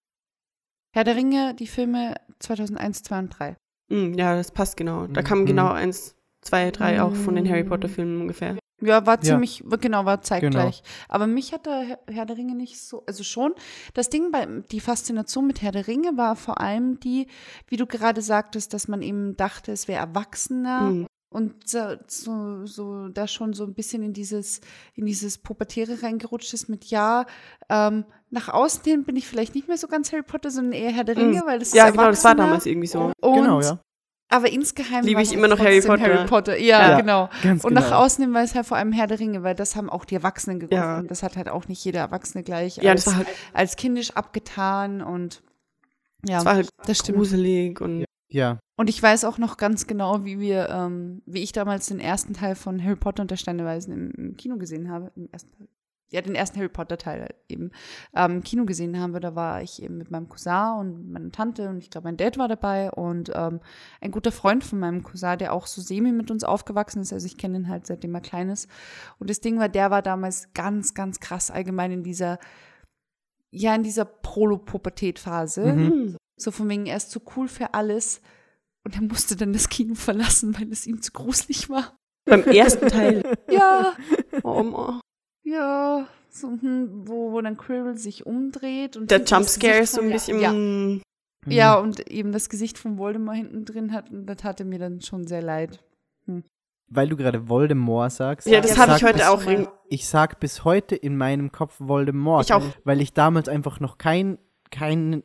S2: Herr der Ringe, die Filme 2001, 2 und 3.
S3: Hm, ja, das passt genau. Da
S4: Mhm.
S3: kamen genau eins, zwei, drei auch von den Harry
S2: Mhm.
S3: Potter-Filmen ungefähr.
S2: Ja, war
S4: Ja.
S2: ziemlich, genau, war zeitgleich. Aber mich hat der Herr- der Ringe nicht so, also schon. Das Ding bei, die Faszination mit Herr der Ringe war vor allem die, wie du gerade sagtest, dass man eben dachte, es wäre erwachsener
S3: Hm.
S2: und so, so, so da schon so ein bisschen in dieses, in dieses Pubertäre reingerutscht ist mit ja, ähm, nach außen hin bin ich vielleicht nicht mehr so ganz Harry Potter, sondern eher Herr der Ringe,
S3: Hm.
S2: weil das
S3: Ja,
S2: ist
S3: genau, das war damals irgendwie so.
S2: Und,
S4: genau, ja.
S2: Aber insgeheim
S3: Liebe
S2: war
S3: ich
S2: es
S3: immer noch Harry Potter.
S2: Harry Potter. Ja,
S3: Ja.
S2: genau.
S4: Ganz
S2: Und
S4: genau.
S2: nach außen hin war es halt vor allem Herr der Ringe, weil das haben auch die Erwachsenen geguckt.
S3: Ja.
S2: Und das hat halt auch nicht jeder Erwachsene gleich
S3: Ja,
S2: als,
S3: das war halt,
S2: als kindisch abgetan und ja,
S3: das war halt
S2: das stimmt.
S3: gruselig und
S4: Ja,
S2: Und ich weiß auch noch ganz genau, wie wir, ähm, wie ich damals den ersten Teil von Harry Potter und der Steineweisen im, im Kino gesehen habe. Im ersten Teil. Ja, den ersten Harry Potter Teil halt eben ähm, im Kino gesehen haben. Da war ich eben mit meinem Cousin und meiner Tante und ich glaube, mein Dad war dabei und ähm, ein guter Freund von meinem Cousin, der auch so semi mit uns aufgewachsen ist. Also ich kenne ihn halt seitdem er klein ist. Und das Ding war, der war damals ganz, ganz krass allgemein in dieser, ja, in dieser Prolo-Pubertät-Phase.
S3: Mhm.
S2: So von wegen, er ist zu cool für alles. Und er musste dann das Kino verlassen, weil es ihm zu gruselig war.
S3: Beim ersten Teil.
S2: Ja,
S3: Oh, oh.
S2: Ja. So, hm, wo, wo dann Quirrell sich umdreht und
S3: Der Jumpscare ist so ein bisschen.
S2: Ja,
S3: mm,
S2: ja, und eben das Gesicht von Voldemort hinten drin hat. Und das hatte mir dann schon sehr leid.
S4: Weil du gerade Voldemort sagst.
S3: Ja, das habe ich heute
S4: bis,
S3: auch. in-
S4: Ich sag bis heute in meinem Kopf Voldemort.
S3: Ich auch.
S4: Weil ich damals einfach noch kein, kein,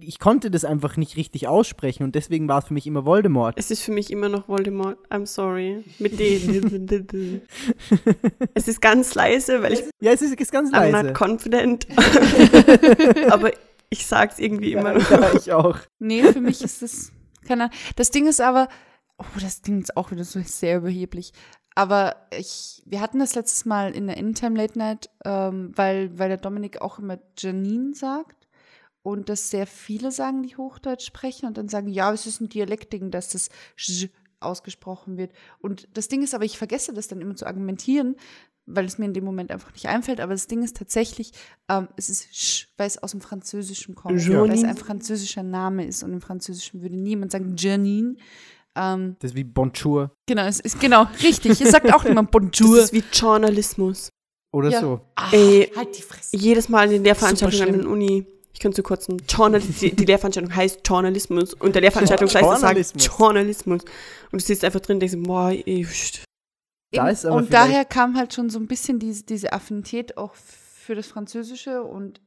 S4: ich konnte das einfach nicht richtig aussprechen und deswegen war es für mich immer Voldemort.
S3: Es ist für mich immer noch Voldemort. I'm sorry. Mit den. es ist ganz leise, weil ich
S4: Ja, es ist, ist ganz
S3: I'm
S4: leise.
S3: not confident. Aber ich sag's irgendwie immer noch.
S4: ja, ich auch.
S2: Nee, für mich ist das, keine Ahnung. Das Ding ist aber, oh, das Ding ist auch wieder so sehr überheblich. Aber ich, wir hatten das letztes Mal in der Intime Late Night, ähm, weil, weil der Dominik auch immer Janine sagt und das sehr viele sagen, die Hochdeutsch sprechen und dann sagen, ja, es ist ein Dialektding, dass das J ausgesprochen wird. Und das Ding ist aber, ich vergesse das dann immer zu argumentieren, weil es mir in dem Moment einfach nicht einfällt. Aber das Ding ist tatsächlich, ähm, es ist Sch, weil es aus dem Französischen kommt,
S3: Janine.
S2: weil es ein französischer Name ist und im Französischen würde niemand sagen Janine. Ähm,
S4: Das ist wie Bonjour
S2: genau, es ist genau richtig. Es sagt auch niemand Bonjour.
S3: Das ist wie Journalismus.
S4: oder
S2: Ja.
S4: so.
S2: Ach,
S3: Ey,
S2: halt die Fresse.
S3: Jedes Mal in den Lehrveranstaltungen an der Uni. Ich könnte zu kurz Journalismus. Die, die Lehrveranstaltung heißt Journalismus. Und der Lehrveranstaltungsleiter sagt
S4: Journalismus.
S3: Journalismus. Und du sitzt einfach drin und denkst, boah, pst.
S4: Da ist aber
S2: und daher kam halt schon so ein bisschen diese, diese Affinität auch für das Französische und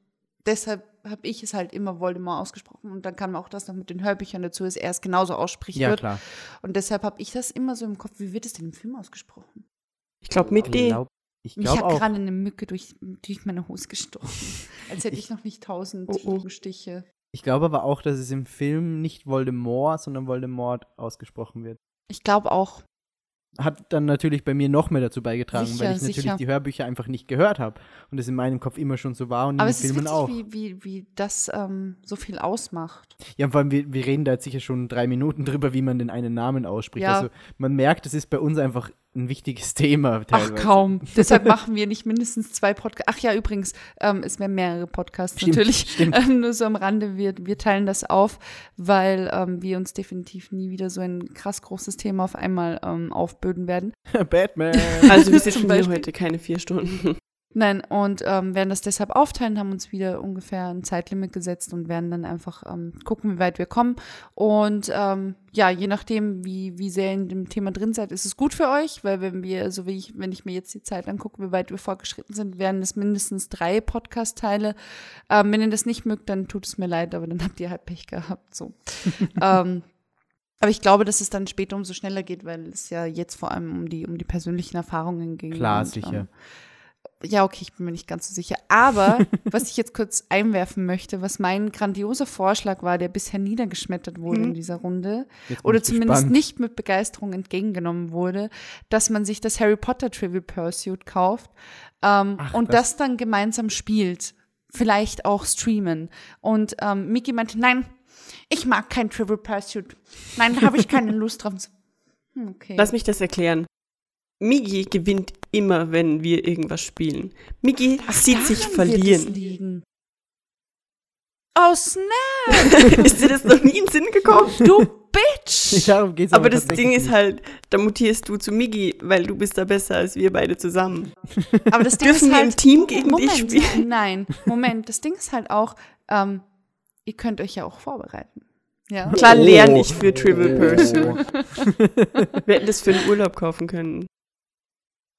S2: deshalb habe ich es halt immer Voldemort ausgesprochen und dann kam auch das noch mit den Hörbüchern dazu, dass er es genauso ausspricht
S4: Ja,
S2: wird.
S4: klar.
S2: Und deshalb habe ich das immer so im Kopf, wie wird es denn im Film ausgesprochen?
S3: Ich glaube mit
S4: Ich
S3: D.
S4: glaub, ich
S2: hat
S4: auch.
S2: gerade eine Mücke durch, durch meine Hose gestochen. Als hätte ich noch nicht tausend
S3: Oh, oh.
S2: Mückenstiche.
S4: Ich glaube aber auch, dass es im Film nicht Voldemort, sondern Voldemort ausgesprochen wird.
S2: Ich glaube auch.
S4: Hat dann natürlich bei mir noch mehr dazu beigetragen,
S2: Sicher,
S4: weil ich natürlich
S2: sicher.
S4: die Hörbücher einfach nicht gehört habe und es in meinem Kopf immer schon so war und
S2: Aber
S4: in
S2: es
S4: den
S2: ist
S4: Filmen
S2: witzig,
S4: auch.
S2: wie, wie, wie das ähm, so viel ausmacht.
S4: Ja, vor allem, wir, wir reden da jetzt sicher schon drei Minuten drüber, wie man den einen Namen ausspricht.
S2: Ja.
S4: Also man merkt, es ist bei uns einfach ein wichtiges Thema teilweise.
S2: Ach kaum. Deshalb machen wir nicht mindestens zwei Podcasts. Ach ja, übrigens, ähm, es werden mehrere Podcasts
S4: Stimmt,
S2: natürlich.
S4: stimmt.
S2: Ähm, nur so am Rande, wir, wir teilen das auf, weil ähm, wir uns definitiv nie wieder so ein krass großes Thema auf einmal ähm, aufböden werden.
S4: Batman.
S3: Also wir sitzen hier heute keine vier Stunden.
S2: Nein, und ähm, werden das deshalb aufteilen, haben uns wieder ungefähr ein Zeitlimit gesetzt und werden dann einfach ähm, gucken, wie weit wir kommen. Und ähm, ja, je nachdem, wie, wie sehr in dem Thema drin seid, ist es gut für euch, weil wenn wir, so wie ich, wenn ich mir jetzt die Zeit angucke, wie weit wir fortgeschritten sind, werden es mindestens drei Podcast-Teile. Ähm, wenn ihr das nicht mögt, dann tut es mir leid, aber dann habt ihr halt Pech gehabt. So. ähm, aber ich glaube, dass es dann später umso schneller geht, weil es ja jetzt vor allem um die, um die persönlichen Erfahrungen ging.
S4: Klar,
S2: und,
S4: sicher.
S2: Ähm, ja, okay, ich bin mir nicht ganz so sicher. Aber was ich jetzt kurz einwerfen möchte, was mein grandioser Vorschlag war, der bisher niedergeschmettert wurde in dieser Runde, oder zumindest
S4: gespannt.
S2: nicht mit Begeisterung entgegengenommen wurde, dass man sich das Harry Potter Trivial Pursuit kauft ähm,
S4: Ach,
S2: und
S4: das-
S2: das dann gemeinsam spielt. Vielleicht auch streamen. Und ähm, Miki meinte, nein, ich mag kein Trivial Pursuit. Nein, da habe ich keine Lust drauf. Hm, Okay.
S3: Lass mich das erklären. Migi gewinnt immer, wenn wir irgendwas spielen. Migi sieht sich
S2: Daran wird es
S3: verlieren.
S2: Oh, snap,
S3: ist dir das noch nie in den Sinn gekommen?
S2: du Bitch!
S4: Darum geht's
S3: Aber das
S4: tatsächlich
S3: Ding ist halt, da mutierst du zu Migi, weil du bist da besser als wir beide zusammen.
S2: Aber das Ding
S3: Dürfen
S2: ist
S3: wir
S2: halt,
S3: im Team gegen
S2: Moment,
S3: dich spielen?
S2: Nein, Moment. Das Ding ist halt auch, ähm, ihr könnt euch ja auch vorbereiten. Ja.
S3: Klar
S4: Oh.
S3: lerne ich für Trivial Pursuit.
S4: Oh.
S3: Wir hätten das für einen Urlaub kaufen können.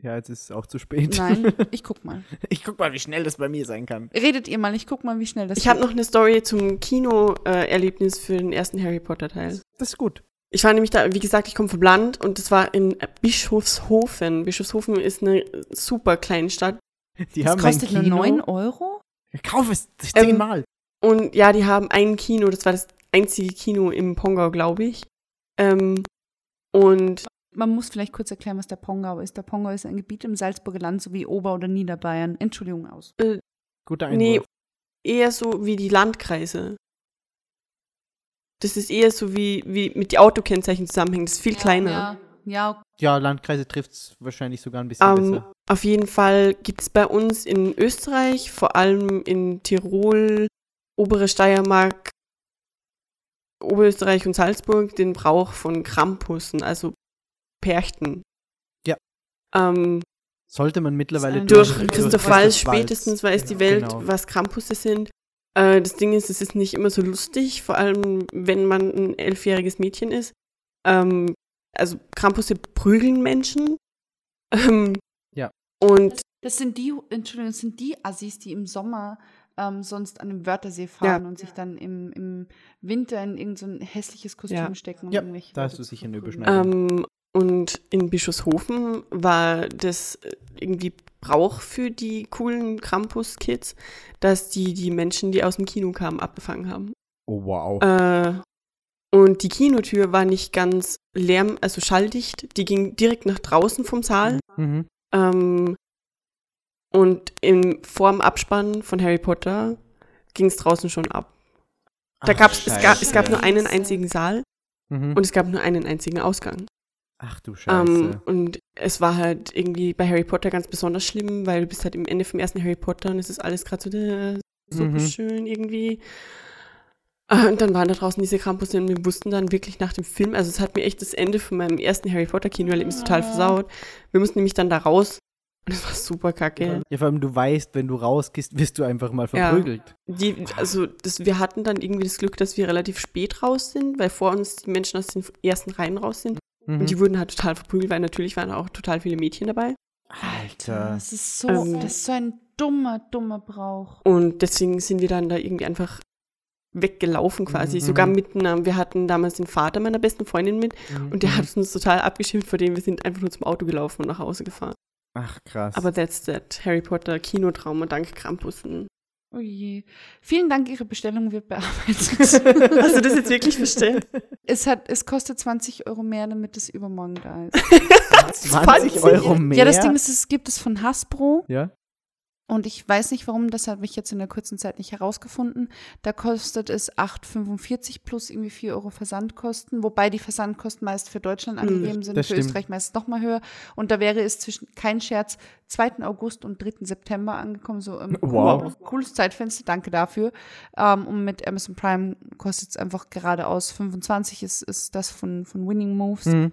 S4: Ja, jetzt ist es auch zu spät.
S2: Nein, ich guck mal.
S4: Ich guck mal, wie schnell das bei mir sein kann.
S2: Redet ihr mal, ich guck mal, wie schnell das
S3: Ich habe noch eine Story zum Kino-Erlebnis für den ersten Harry Potter-Teil.
S4: Das ist gut.
S3: Ich war nämlich da, wie gesagt, ich komme vom Land und das war in Bischofshofen. Bischofshofen ist eine super kleine Stadt.
S4: Die
S2: Das
S4: haben ein
S2: kostet nur
S4: Kino.
S2: 9 Euro?
S4: Kauf es
S3: Ähm,
S4: zehnmal.
S3: Und ja, die haben ein Kino, das war das einzige Kino im Pongau, glaube ich. Ähm, und
S2: man muss vielleicht kurz erklären, was der Pongau ist. Der Pongau ist ein Gebiet im Salzburger Land sowie Ober- oder Niederbayern. Entschuldigung aus.
S4: Guter
S3: Nee,
S4: Einwurf.
S3: eher so wie die Landkreise. Das ist eher so wie, wie mit die Autokennzeichen zusammenhängen. Das ist viel kleiner.
S2: Ja, ja,
S4: Ja, Landkreise trifft es wahrscheinlich sogar ein bisschen
S3: Ähm,
S4: besser.
S3: auf jeden Fall gibt es bei uns in Österreich, vor allem in Tirol, obere Steiermark, Oberösterreich und Salzburg, den Brauch von Krampussen, also Perchten.
S4: Ja.
S3: Ähm,
S4: Sollte man mittlerweile
S3: durch
S2: durch
S3: Christoph Waltz. spätestens weiß die
S4: Genau,
S3: Welt,
S4: genau.
S3: was Krampusse sind. Äh, das Ding ist, es ist nicht immer so lustig, vor allem wenn man ein elfjähriges Mädchen ist. Ähm, also Krampusse prügeln Menschen. Ähm,
S4: Ja.
S3: Und
S2: Das sind die, Entschuldigung, das sind die Assis, die im Sommer ähm, sonst an den Wörthersee fahren und sich dann im, im Winter in irgendein so ein hässliches Kostüm
S3: Ja.
S2: stecken. um
S4: Ja,
S2: irgendwelche
S4: da hast du sicher eine. Überschneidung.
S3: Ähm, und in Bischofshofen war das äh, irgendwie Brauch für die coolen Krampus-Kids, dass die die Menschen, die aus dem Kino kamen, abgefangen haben.
S4: Oh, wow.
S3: Äh, und die Kinotür war nicht ganz lärm, also schalldicht. Die ging direkt nach draußen vom Saal.
S4: Mhm.
S3: Ähm, und im, vor dem Abspann von Harry Potter ging es draußen schon ab. Da
S4: Ach,
S3: gab's, es, gab, es gab nur einen einzigen Saal
S4: Mhm.
S3: und es gab nur einen einzigen Ausgang.
S4: Ach du Scheiße.
S3: Ähm, und es war halt irgendwie bei Harry Potter ganz besonders schlimm, weil du bist halt im Ende vom ersten Harry Potter und es ist alles gerade so äh, super
S4: Mhm.
S3: schön irgendwie. Äh, Und dann waren da draußen diese Campus und wir wussten dann wirklich nach dem Film, also es hat mir echt das Ende von meinem ersten Harry Potter Kinoerlebnis total versaut. Wir mussten nämlich dann da raus und es war super kacke.
S4: ja, vor allem du weißt, wenn du rausgehst, wirst du einfach mal
S3: Ja.
S4: verprügelt.
S3: Die, also das, wir hatten dann irgendwie das Glück, dass wir relativ spät raus sind, weil vor uns die Menschen aus den ersten Reihen raus sind.
S4: Mhm.
S3: Und die wurden halt total verprügelt, weil natürlich waren auch total viele Mädchen dabei.
S4: Alter.
S2: Das ist so,
S3: Ähm,
S2: das ist so ein dummer, dummer Brauch.
S3: Und deswegen sind wir dann da irgendwie einfach weggelaufen quasi.
S4: Mhm.
S3: Sogar mitten, am- wir hatten damals den Vater meiner besten Freundin mit und der
S4: Mhm.
S3: hat uns total abgeschimpft, vor dem wir sind einfach nur zum Auto gelaufen und nach Hause gefahren.
S4: Ach krass.
S3: Aber that's that. Harry Potter Kinotrauma dank Krampussen.
S2: Oh je. Vielen Dank, Ihre Bestellung wird bearbeitet.
S3: Hast du das jetzt wirklich bestellt?
S2: es, hat, es kostet 20 Euro mehr, damit es übermorgen da ist.
S4: 20 Euro mehr?
S2: Ja, das Ding ist, es gibt es von Hasbro
S4: Ja?
S2: Und ich weiß nicht warum, das habe ich jetzt in der kurzen Zeit nicht herausgefunden. Da kostet es 8,45 plus irgendwie 4 Euro Versandkosten, wobei die Versandkosten meist für Deutschland
S3: Hm,
S2: angegeben sind,
S4: das
S2: für
S4: stimmt.
S2: Österreich meist noch mal höher. Und da wäre es zwischen, kein Scherz, 2. August und 3. September angekommen. So ähm,
S4: Wow.
S2: cool, cooles Zeitfenster, danke dafür. Ähm, und mit Amazon Prime kostet es einfach geradeaus 25 ist, ist das von, von Winning Moves
S4: Mhm.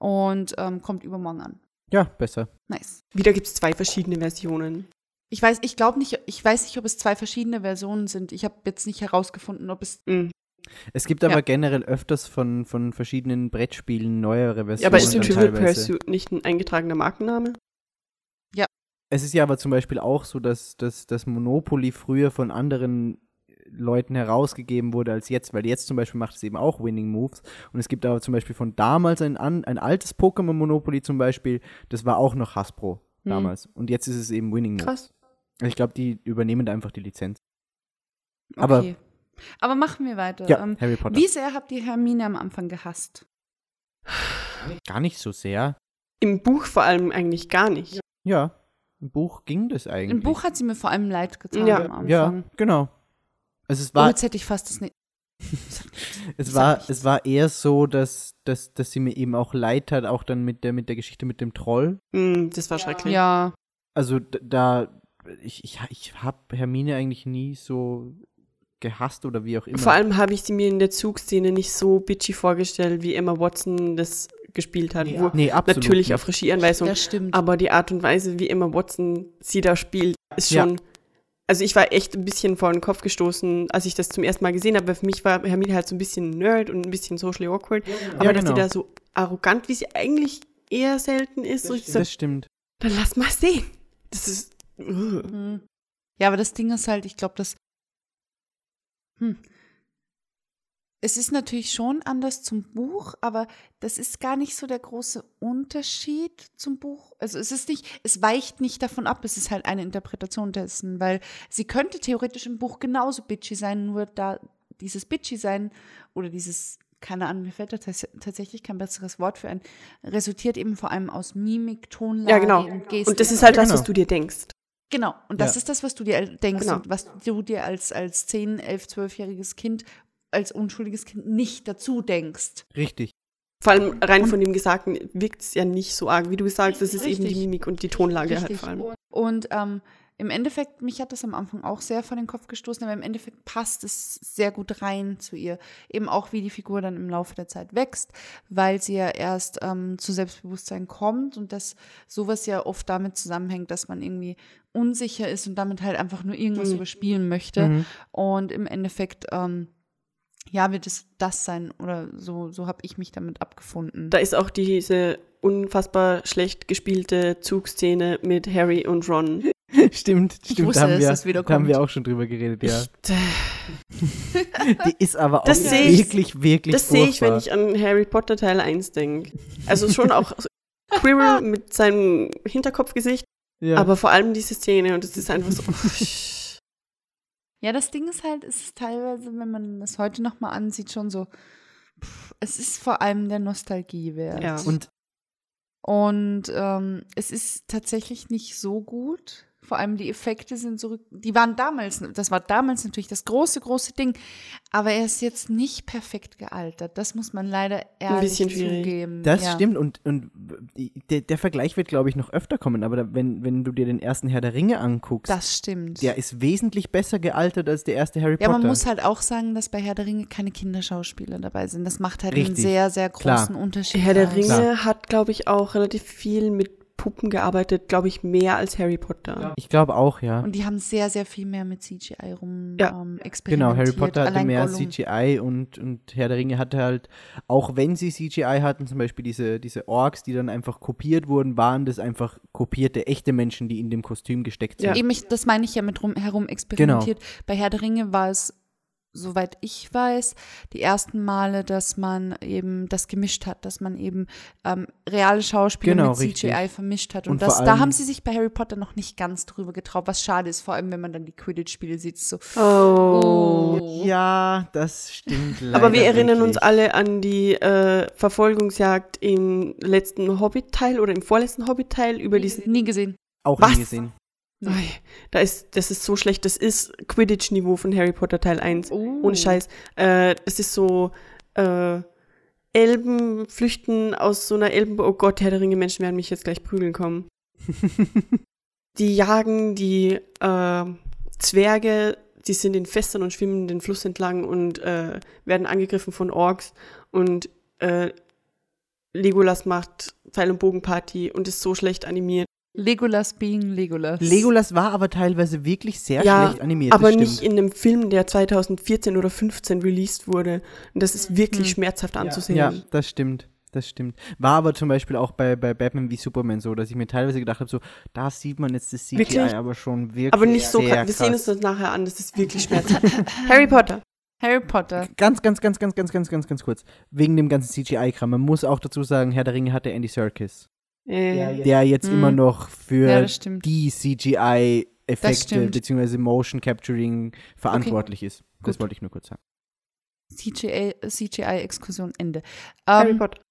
S2: und ähm, kommt übermorgen an.
S4: Ja, besser.
S2: Nice.
S3: Wieder gibt es zwei verschiedene Versionen.
S2: Ich weiß, ich glaube nicht, ich weiß nicht, ob es zwei verschiedene Versionen sind. Ich habe jetzt nicht herausgefunden, ob es.
S3: Mhm.
S4: Es gibt aber
S2: Ja.
S4: generell öfters von, von verschiedenen Brettspielen neuere Versionen.
S3: Ja, aber ist Trivial. Pursuit nicht ein eingetragener Markenname?
S4: Es ist ja aber zum Beispiel auch so, dass, dass das Monopoly früher von anderen Leuten herausgegeben wurde als jetzt, weil jetzt zum Beispiel macht es eben auch Winning Moves. Und es gibt aber zum Beispiel von damals ein, an, ein altes Pokémon Monopoly zum Beispiel, das war auch noch Hasbro
S3: Hm.
S4: damals. Und jetzt ist es eben Winning Moves.
S3: Krass.
S4: Ich glaube, die übernehmen da einfach die Lizenz. Aber-
S2: Okay. Aber machen wir weiter.
S4: Ja,
S2: Ähm,
S4: Harry Potter.
S2: wie sehr habt ihr Hermine am Anfang gehasst?
S4: Gar nicht so sehr.
S3: Im Buch vor allem eigentlich gar nicht.
S4: Ja, im Buch ging das eigentlich.
S2: Im Buch hat sie mir vor allem leid getan
S3: Ja.
S2: am Anfang.
S4: Ja, genau. Also es
S2: Oh,
S4: war,
S2: jetzt hätte ich fast das nicht.
S4: es war, es war eher so, dass, dass, dass sie mir eben auch leid hat, auch dann mit der, mit der Geschichte mit dem Troll.
S3: Mhm, das war schrecklich.
S2: Ja.
S4: Also da, ich, ich, ich habe Hermine eigentlich nie so gehasst oder wie auch immer.
S3: Vor allem habe ich sie mir in der Zugszene nicht so bitchy vorgestellt, wie Emma Watson das gespielt hat. Wo
S4: nee, absolut
S3: natürlich
S4: nicht.
S3: auf Regieanweisung.
S2: Das stimmt.
S3: Aber die Art und Weise, wie Emma Watson sie da spielt, ist
S4: Ja.
S3: schon. Also ich war echt ein bisschen vor den Kopf gestoßen, als ich das zum ersten Mal gesehen habe. Weil für mich war Hermine halt so ein bisschen Nerd und ein bisschen socially awkward. Aber
S4: Ja,
S3: dass
S4: genau.
S3: sie da so arrogant, wie sie eigentlich eher selten ist, so ich so,
S4: Das stimmt.
S3: dann lass mal sehen. Das ist.
S2: Mhm. Ja, aber das Ding ist halt, ich glaube, das. Hm. Es ist natürlich schon anders zum Buch, aber das ist gar nicht so der große Unterschied zum Buch. Also es ist nicht, es weicht nicht davon ab, es ist halt eine Interpretation dessen, weil sie könnte theoretisch im Buch genauso bitchy sein, nur da dieses bitchy sein oder dieses keine Ahnung, mir fällt da tats tatsächlich kein besseres Wort für ein, resultiert eben vor allem aus Mimik, Tonlage
S3: Ja, genau.
S2: und Gestik.
S3: Und das ist halt das, was du dir denkst.
S2: Genau, und das
S4: Ja.
S2: ist das, was du dir denkst
S3: Genau.
S2: und was du dir als, als 10, 11, 12-jähriges Kind, als unschuldiges Kind nicht dazu denkst.
S4: Richtig.
S3: Vor allem rein
S2: Und-
S3: von dem Gesagten wirkt es ja nicht so arg. Wie du sagst, es ist eben die
S2: Richtig.
S3: Mimik und die Tonlage halt
S2: Richtig.
S3: vor allem.
S2: Und, und ähm, im Endeffekt, mich hat das am Anfang auch sehr vor den Kopf gestoßen, aber im Endeffekt passt es sehr gut rein zu ihr. Eben auch, wie die Figur dann im Laufe der Zeit wächst, weil sie ja erst ähm, zu Selbstbewusstsein kommt und dass sowas ja oft damit zusammenhängt, dass man irgendwie unsicher ist und damit halt einfach nur irgendwas
S3: Mhm.
S2: überspielen möchte.
S4: Mhm.
S2: Und im Endeffekt, ähm, ja, wird es das sein oder so, so habe ich mich damit abgefunden.
S3: Da ist auch diese unfassbar schlecht gespielte Zugszene mit Harry und Ron.
S4: Stimmt,
S2: Ich
S4: stimmt.
S2: wusste
S4: da haben,
S2: es,
S4: wir,
S2: dass es wieder
S4: da haben wir auch schon drüber geredet, ja. Die ist aber auch
S3: Das sehe ich-
S4: wirklich, wirklich
S3: das sehe ich, wenn ich an Harry Potter Teil 1 denke. Also schon auch Quirrell mit seinem Hinterkopfgesicht,
S4: ja.
S3: aber vor allem diese Szene und es ist einfach so.
S2: Ja, das Ding ist halt, es ist teilweise, wenn man das heute nochmal ansieht, schon so, pff, es ist vor allem der Nostalgie wert.
S3: Ja.
S4: Und
S2: Und ähm, es ist tatsächlich nicht so gut. Vor allem die Effekte sind so, die waren damals, das war damals natürlich das große, große Ding. Aber er ist jetzt nicht perfekt gealtert. Das muss man leider ehrlich zugeben.
S4: Das
S2: ja.
S4: stimmt und, und der, der Vergleich wird, glaube ich, noch öfter kommen, aber da, wenn, wenn du dir den ersten Herr der Ringe anguckst,
S2: Das stimmt.
S4: der ist wesentlich besser gealtert als der erste Harry
S2: Ja,
S4: Potter.
S2: man muss halt auch sagen, dass bei Herr der Ringe keine Kinderschauspieler dabei sind. Das macht halt einen
S4: Richtig.
S2: sehr, sehr
S4: Klar.
S2: großen Unterschied.
S3: Herr der
S2: aus.
S3: Ringe
S4: Klar.
S3: hat, glaube ich, auch relativ viel mit Puppen gearbeitet, glaube ich, mehr als Harry Potter.
S4: ich glaube auch, ja.
S2: Und die haben sehr, sehr viel mehr mit CGI rum
S3: Ja.
S2: ähm,
S4: Genau,
S2: experimentiert.
S4: Harry Potter hatte
S2: Allein
S4: mehr
S2: Gollum.
S4: CGI und, und Herr der Ringe hatte halt, auch wenn sie CGI hatten, zum Beispiel diese, diese Orks, die dann einfach kopiert wurden, waren das einfach kopierte echte Menschen, die in dem Kostüm gesteckt sind.
S3: Ja.
S2: Eben, ich, das meine ich ja mit rum, herum experimentiert. Bei Herr der Ringe war es, soweit ich weiß, die ersten Male, dass man eben das gemischt hat, dass man eben ähm, reale Schauspieler
S4: Genau,
S2: mit CGI
S4: richtig.
S2: vermischt hat. Und,
S4: Und
S2: das, da haben sie sich bei Harry Potter noch nicht ganz drüber getraut, was schade ist, vor allem wenn man dann die Quidditch-Spiele sieht. So,
S3: Oh.
S4: Ja, das stimmt leider.
S3: Aber wir erinnern uns
S4: wirklich.
S3: alle an die äh, Verfolgungsjagd im letzten Hobbit-Teil oder im vorletzten Hobbit-Teil über diesen.
S2: nie gesehen.
S4: Auch
S3: Was?
S4: nie gesehen.
S3: Ei, Da ist, das ist so schlecht. Das ist Quidditch-Niveau von Harry Potter Teil 1.
S2: Oh.
S3: Ohne Scheiß. Äh, es ist so, äh, Elben flüchten aus so einer Elben. Oh Gott, Herr der Ringe, Menschen werden mich jetzt gleich prügeln kommen. die jagen die äh, Zwerge, die sind in Festern und schwimmen den Fluss entlang und äh, werden angegriffen von Orks. Und äh, Legolas macht Pfeil- und Bogenparty und ist so schlecht animiert.
S2: Legolas being Legolas.
S4: Legolas war aber teilweise wirklich sehr
S3: Ja,
S4: schlecht animiert.
S3: aber nicht in einem Film, der 2014 oder 15 released wurde. Und das ist wirklich
S2: Hm.
S3: schmerzhaft anzusehen.
S4: Ja, das stimmt. Das stimmt. War aber zum Beispiel auch bei, bei Batman wie Superman so, dass ich mir teilweise gedacht habe, so, da sieht man jetzt das CGI
S3: Wirklich?
S4: aber schon wirklich
S3: Aber nicht so krass. Wir sehen uns
S4: krass.
S3: das nachher an, das ist wirklich schmerzhaft. Harry Potter.
S2: Harry Potter.
S4: Ganz, ganz, ganz, ganz, ganz, ganz, ganz, ganz kurz. Wegen dem ganzen CGI-Kram. Man muss auch dazu sagen, Herr der Ringe hatte Andy Serkis, Der jetzt
S2: Mhm.
S4: immer noch für
S2: Ja,
S4: die CGI-Effekte bzw. Motion Capturing verantwortlich ist. Das
S2: Gut.
S4: wollte ich nur kurz sagen.
S2: CGI CGI-Exkursion Ende.
S3: Harry
S2: Ähm,
S3: Potter.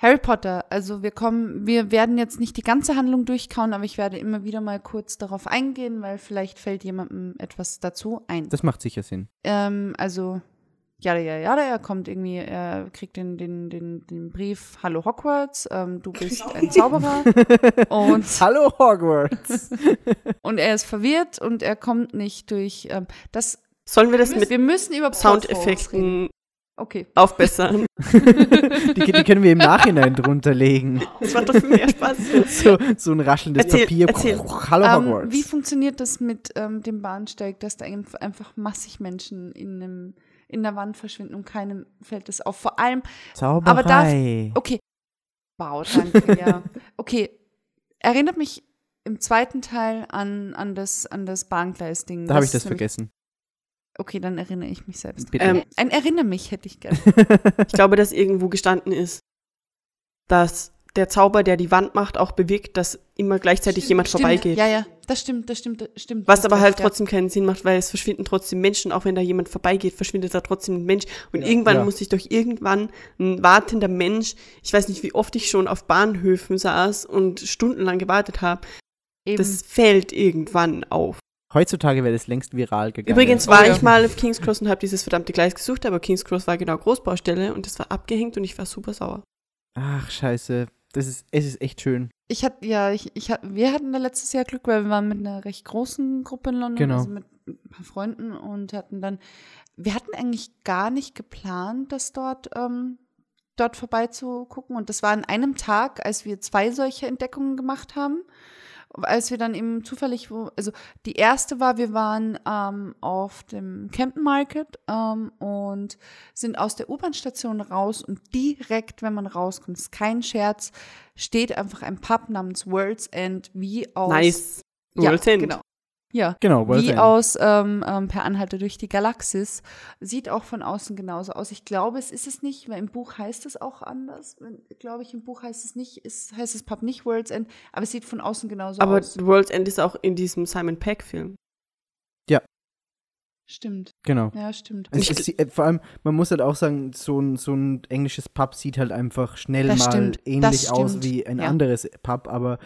S2: Harry Potter, also wir kommen, wir werden jetzt nicht die ganze Handlung durchkauen, aber ich werde immer wieder mal kurz darauf eingehen, weil vielleicht fällt jemandem etwas dazu ein.
S4: Das macht sicher Sinn.
S2: Ähm, also, ja, ja, ja, er kommt irgendwie, er kriegt den, den, den, den Brief, Hallo Hogwarts, ähm, du bist ein Zauberer und,
S4: Hallo Hogwarts!
S2: und er ist verwirrt und er kommt nicht durch, ähm, das,
S3: Sollen wir das mit
S2: wir müssen über.
S3: Soundeffekten
S2: Okay.
S3: aufbessern?
S4: Die, die können wir im Nachhinein drunter legen.
S3: Das macht doch viel mehr Spaß.
S4: So, so ein raschelndes
S3: Erzähl,
S4: Papier.
S3: erzähl.
S4: Hallo
S2: Ähm,
S4: Hogwarts.
S2: wie funktioniert das mit ähm, dem Bahnsteig, dass da einf- einfach massig Menschen in, einem, in der Wand verschwinden und keinem fällt das auf? Vor allem, aber darf-
S4: Zauberei.
S2: okay, wow, danke, ja. Okay, erinnert mich im zweiten Teil an, an das, an das Bahngleis-Ding.
S4: da habe ich das vergessen.
S2: Okay, dann erinnere ich mich selbst.
S4: Bitte.
S3: Ähm,
S2: Ein Erinner mich hätte ich gerne.
S3: Ich glaube, dass irgendwo gestanden ist, dass der Zauber, der die Wand macht, auch bewirkt, dass immer gleichzeitig jemand
S2: Stimmt.
S3: vorbeigeht.
S2: Ja, ja, das stimmt, das stimmt, das stimmt.
S3: Was aber halt
S2: ja.
S3: trotzdem keinen Sinn macht, weil es verschwinden trotzdem Menschen, auch wenn da jemand vorbeigeht, verschwindet da trotzdem ein Mensch. Und irgendwann
S4: Ja.
S3: muss sich doch irgendwann ein wartender Mensch, ich weiß nicht, wie oft ich schon auf Bahnhöfen saß und stundenlang gewartet habe, das fällt irgendwann auf.
S4: Heutzutage wäre das längst viral gegangen.
S3: Übrigens
S2: Oh
S3: war
S2: ja.
S3: ich mal auf King's Cross und habe dieses verdammte Gleis gesucht, aber King's Cross war genau Großbaustelle und das war abgehängt und ich war super sauer.
S4: Ach, scheiße. Das ist, es ist echt schön.
S2: Ich hatte, ja, ich, ich wir hatten da letztes Jahr Glück, weil wir waren mit einer recht großen Gruppe in London,
S4: Genau.
S2: also mit ein paar Freunden und hatten dann, wir hatten eigentlich gar nicht geplant, das dort, ähm, dort vorbeizugucken. Und das war an einem Tag, als wir zwei solche Entdeckungen gemacht haben. Als wir dann eben zufällig, wo, also die erste war, wir waren ähm, auf dem Camden Market ähm, und sind aus der U-Bahn-Station raus und direkt, wenn man rauskommt, ist kein Scherz, steht einfach ein Pub namens World's End wie aus.
S3: Nice.
S2: Ja,
S3: World's End.
S2: genau. Ja.
S4: Genau, World's
S2: Wie
S4: End.
S2: aus ähm, ähm, Per Anhalter durch die Galaxis. Sieht auch von außen genauso aus. Ich glaube, es ist es nicht, weil im Buch heißt es auch anders. Glaube ich, im Buch heißt es nicht, ist, heißt es Pub nicht World's End, aber es sieht von außen genauso
S3: Aber
S2: aus.
S3: World's End ist auch in diesem Simon Peck Film.
S2: Stimmt.
S4: Genau.
S2: Ja, stimmt.
S4: Es, es, äh, vor allem, man muss halt auch sagen, so ein, so ein englisches Pub sieht halt einfach schnell
S2: Das
S4: mal
S2: stimmt,
S4: ähnlich aus wie ein
S2: ja.
S4: anderes Pub, aber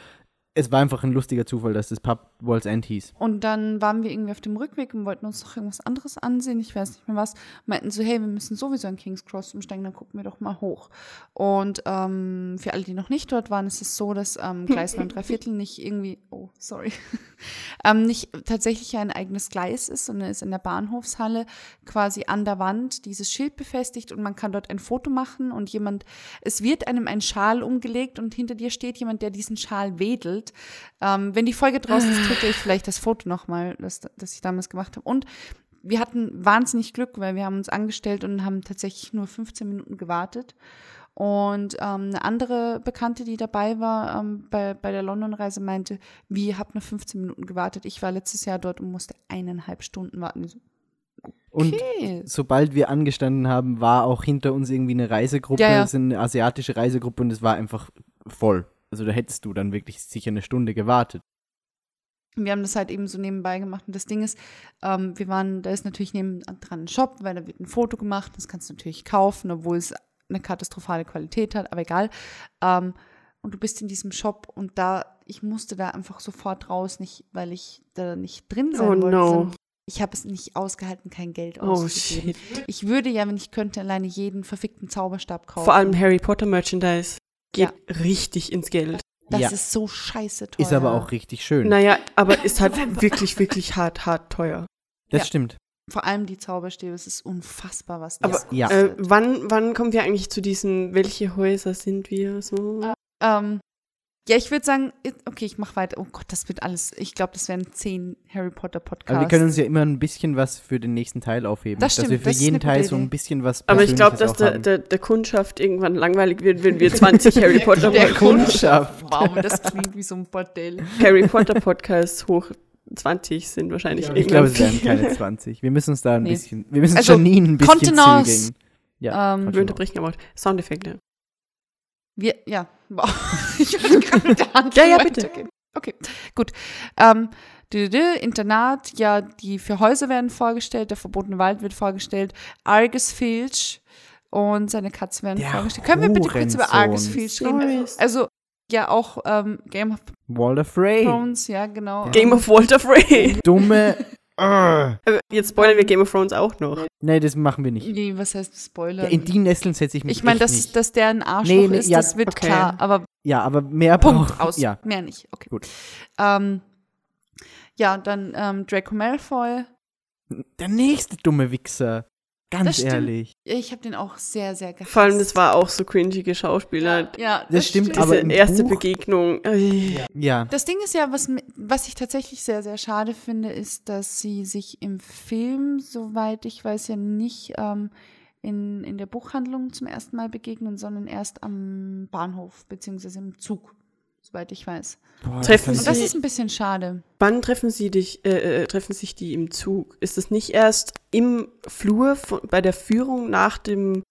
S4: es war einfach ein lustiger Zufall, dass das Pub World's End hieß.
S2: Und dann waren wir irgendwie auf dem Rückweg und wollten uns noch irgendwas anderes ansehen, ich weiß nicht mehr was. Meinten so, hey, wir müssen sowieso in King's Cross umsteigen, dann gucken wir doch mal hoch. Und ähm, für alle, die noch nicht dort waren, ist es so, dass ähm, Gleis 9 3 Viertel nicht irgendwie, oh, sorry, ähm, nicht tatsächlich ein eigenes Gleis ist, sondern ist in der Bahnhofshalle quasi an der Wand dieses Schild befestigt und man kann dort ein Foto machen und jemand, es wird einem ein Schal umgelegt und hinter dir steht jemand, der diesen Schal wedelt. Ähm, wenn die Folge draußen ist, twitter ich vielleicht das Foto nochmal, das, das ich damals gemacht habe. Und wir hatten wahnsinnig Glück, weil wir haben uns angestellt und haben tatsächlich nur 15 Minuten gewartet. Und ähm, eine andere Bekannte, die dabei war ähm, bei, bei der London-Reise, meinte, wie, ihr habt nur 15 Minuten gewartet. Ich war letztes Jahr dort und musste eineinhalb Stunden warten. So,
S4: Und
S2: Okay.
S4: sobald wir angestanden haben, war auch hinter uns irgendwie eine Reisegruppe,
S2: Ja, ja.
S4: eine asiatische Reisegruppe und es war einfach voll. Also da hättest du dann wirklich sicher eine Stunde gewartet.
S2: Wir haben das halt eben so nebenbei gemacht. Und das Ding ist, ähm, wir waren, da ist natürlich neben dran ein Shop, weil da wird ein Foto gemacht. Das kannst du natürlich kaufen, obwohl es eine katastrophale Qualität hat, aber egal. Ähm, und du bist in diesem Shop und da, ich musste da einfach sofort raus, nicht, weil ich da nicht drin sein
S3: Oh
S2: wollte.
S3: no.
S2: Ich habe es nicht ausgehalten, kein Geld
S3: Oh
S2: auszugeben.
S3: shit.
S2: Ich würde ja, wenn ich könnte, alleine jeden verfickten Zauberstab kaufen.
S3: Vor allem Harry Potter Merchandise geht
S2: Ja.
S3: richtig ins Geld.
S2: das
S4: ja.
S2: ist so scheiße teuer.
S4: Ist aber auch richtig schön.
S3: Naja, aber ist halt wirklich, wirklich hart, hart teuer.
S4: das
S2: ja.
S4: stimmt.
S2: Vor allem die Zauberstäbe, es ist unfassbar, was
S3: Aber,
S2: das
S4: Ja.
S3: Äh,
S2: kostet.
S3: wann, wann kommen wir eigentlich zu diesem, welche Häuser sind wir so?
S2: Ähm, ja, ich würde sagen, okay, ich mache weiter. Oh Gott, das wird alles. Ich glaube, das wären zehn Harry Potter Podcasts.
S4: Aber wir können uns ja immer ein bisschen was für den nächsten Teil aufheben.
S2: Das
S4: dass
S2: stimmt,
S4: wir für
S2: das
S4: jeden Teil so ein bisschen was
S3: Aber ich glaube, dass der, der, der Kundschaft irgendwann langweilig wird, wenn wir 20 Harry Potter,
S2: Der
S4: Kundschaft.
S2: Wow, das klingt wie so ein Bordell.
S3: Harry Potter Podcasts hoch 20 sind wahrscheinlich
S4: Ich glaube, es werden keine 20. Wir müssen uns da ein
S2: Nee.
S4: bisschen, wir müssen
S2: Also,
S4: Janine ein bisschen
S2: Kontenance.
S4: zügeln. Ja,
S2: Ähm,
S3: Wir unterbrechen aber auch Soundeffekte.
S2: Wir, ja, wow. Ich will gerade mit der Hand
S3: Ja, ja, bitte.
S2: Okay, gut. Ähm, Internat, ja, die vier Häuser werden vorgestellt, der verbotene Wald wird vorgestellt, Argus Filch und seine Katze werden
S4: Der
S2: vorgestellt. Können wir bitte kurz über. Argus Filch reden?
S3: Sorry.
S2: Also, ja, auch ähm, Game of
S4: Walter Frey.
S2: Thrones, ja, genau.
S3: Game of Walter Frey.
S4: Dumme. Ah.
S3: Aber Jetzt spoilern wir Game of Thrones auch noch.
S4: nee, das machen wir nicht.
S2: Nee, was heißt Spoiler?
S4: Ja, in die Nesseln setze ich mich
S2: ich meine,
S4: echt
S2: dass,
S4: nicht.
S2: dass der ein Arschloch
S4: Nee, nee,
S2: ist,
S4: ja,
S2: das wird
S3: okay.
S2: klar, aber
S4: Ja, aber mehr
S2: Punkt
S4: braucht-
S2: aus.
S4: Ja,
S2: Mehr nicht. Okay.
S4: Gut.
S2: Ähm, ja, dann ähm, Draco Malfoy.
S4: der nächste dumme Wichser. Ganz
S2: Das stimmt.
S4: ehrlich.
S2: Ich habe den auch sehr, sehr gehasst.
S3: Vor allem, das war auch so cringige Schauspieler.
S2: Ja,
S4: Das stimmt,
S3: Diese
S4: aber im
S3: erste
S4: Buch-
S3: Begegnung. Ey.
S4: Ja.
S2: Das Ding ist ja, was, was ich tatsächlich sehr, sehr schade finde, ist, dass sie sich im Film, soweit ich weiß, ja nicht ähm, in, in der Buchhandlung zum ersten Mal begegnen, sondern erst am Bahnhof, beziehungsweise im Zug, soweit ich weiß.
S4: Boah,
S3: Treffen
S4: das
S2: Und
S4: fand
S2: das
S3: Sie-
S2: ist ein bisschen schade.
S3: Wann treffen Sie dich, äh, äh, treffen sich die im Zug? Ist es nicht erst im Flur von, bei der Führung nach dem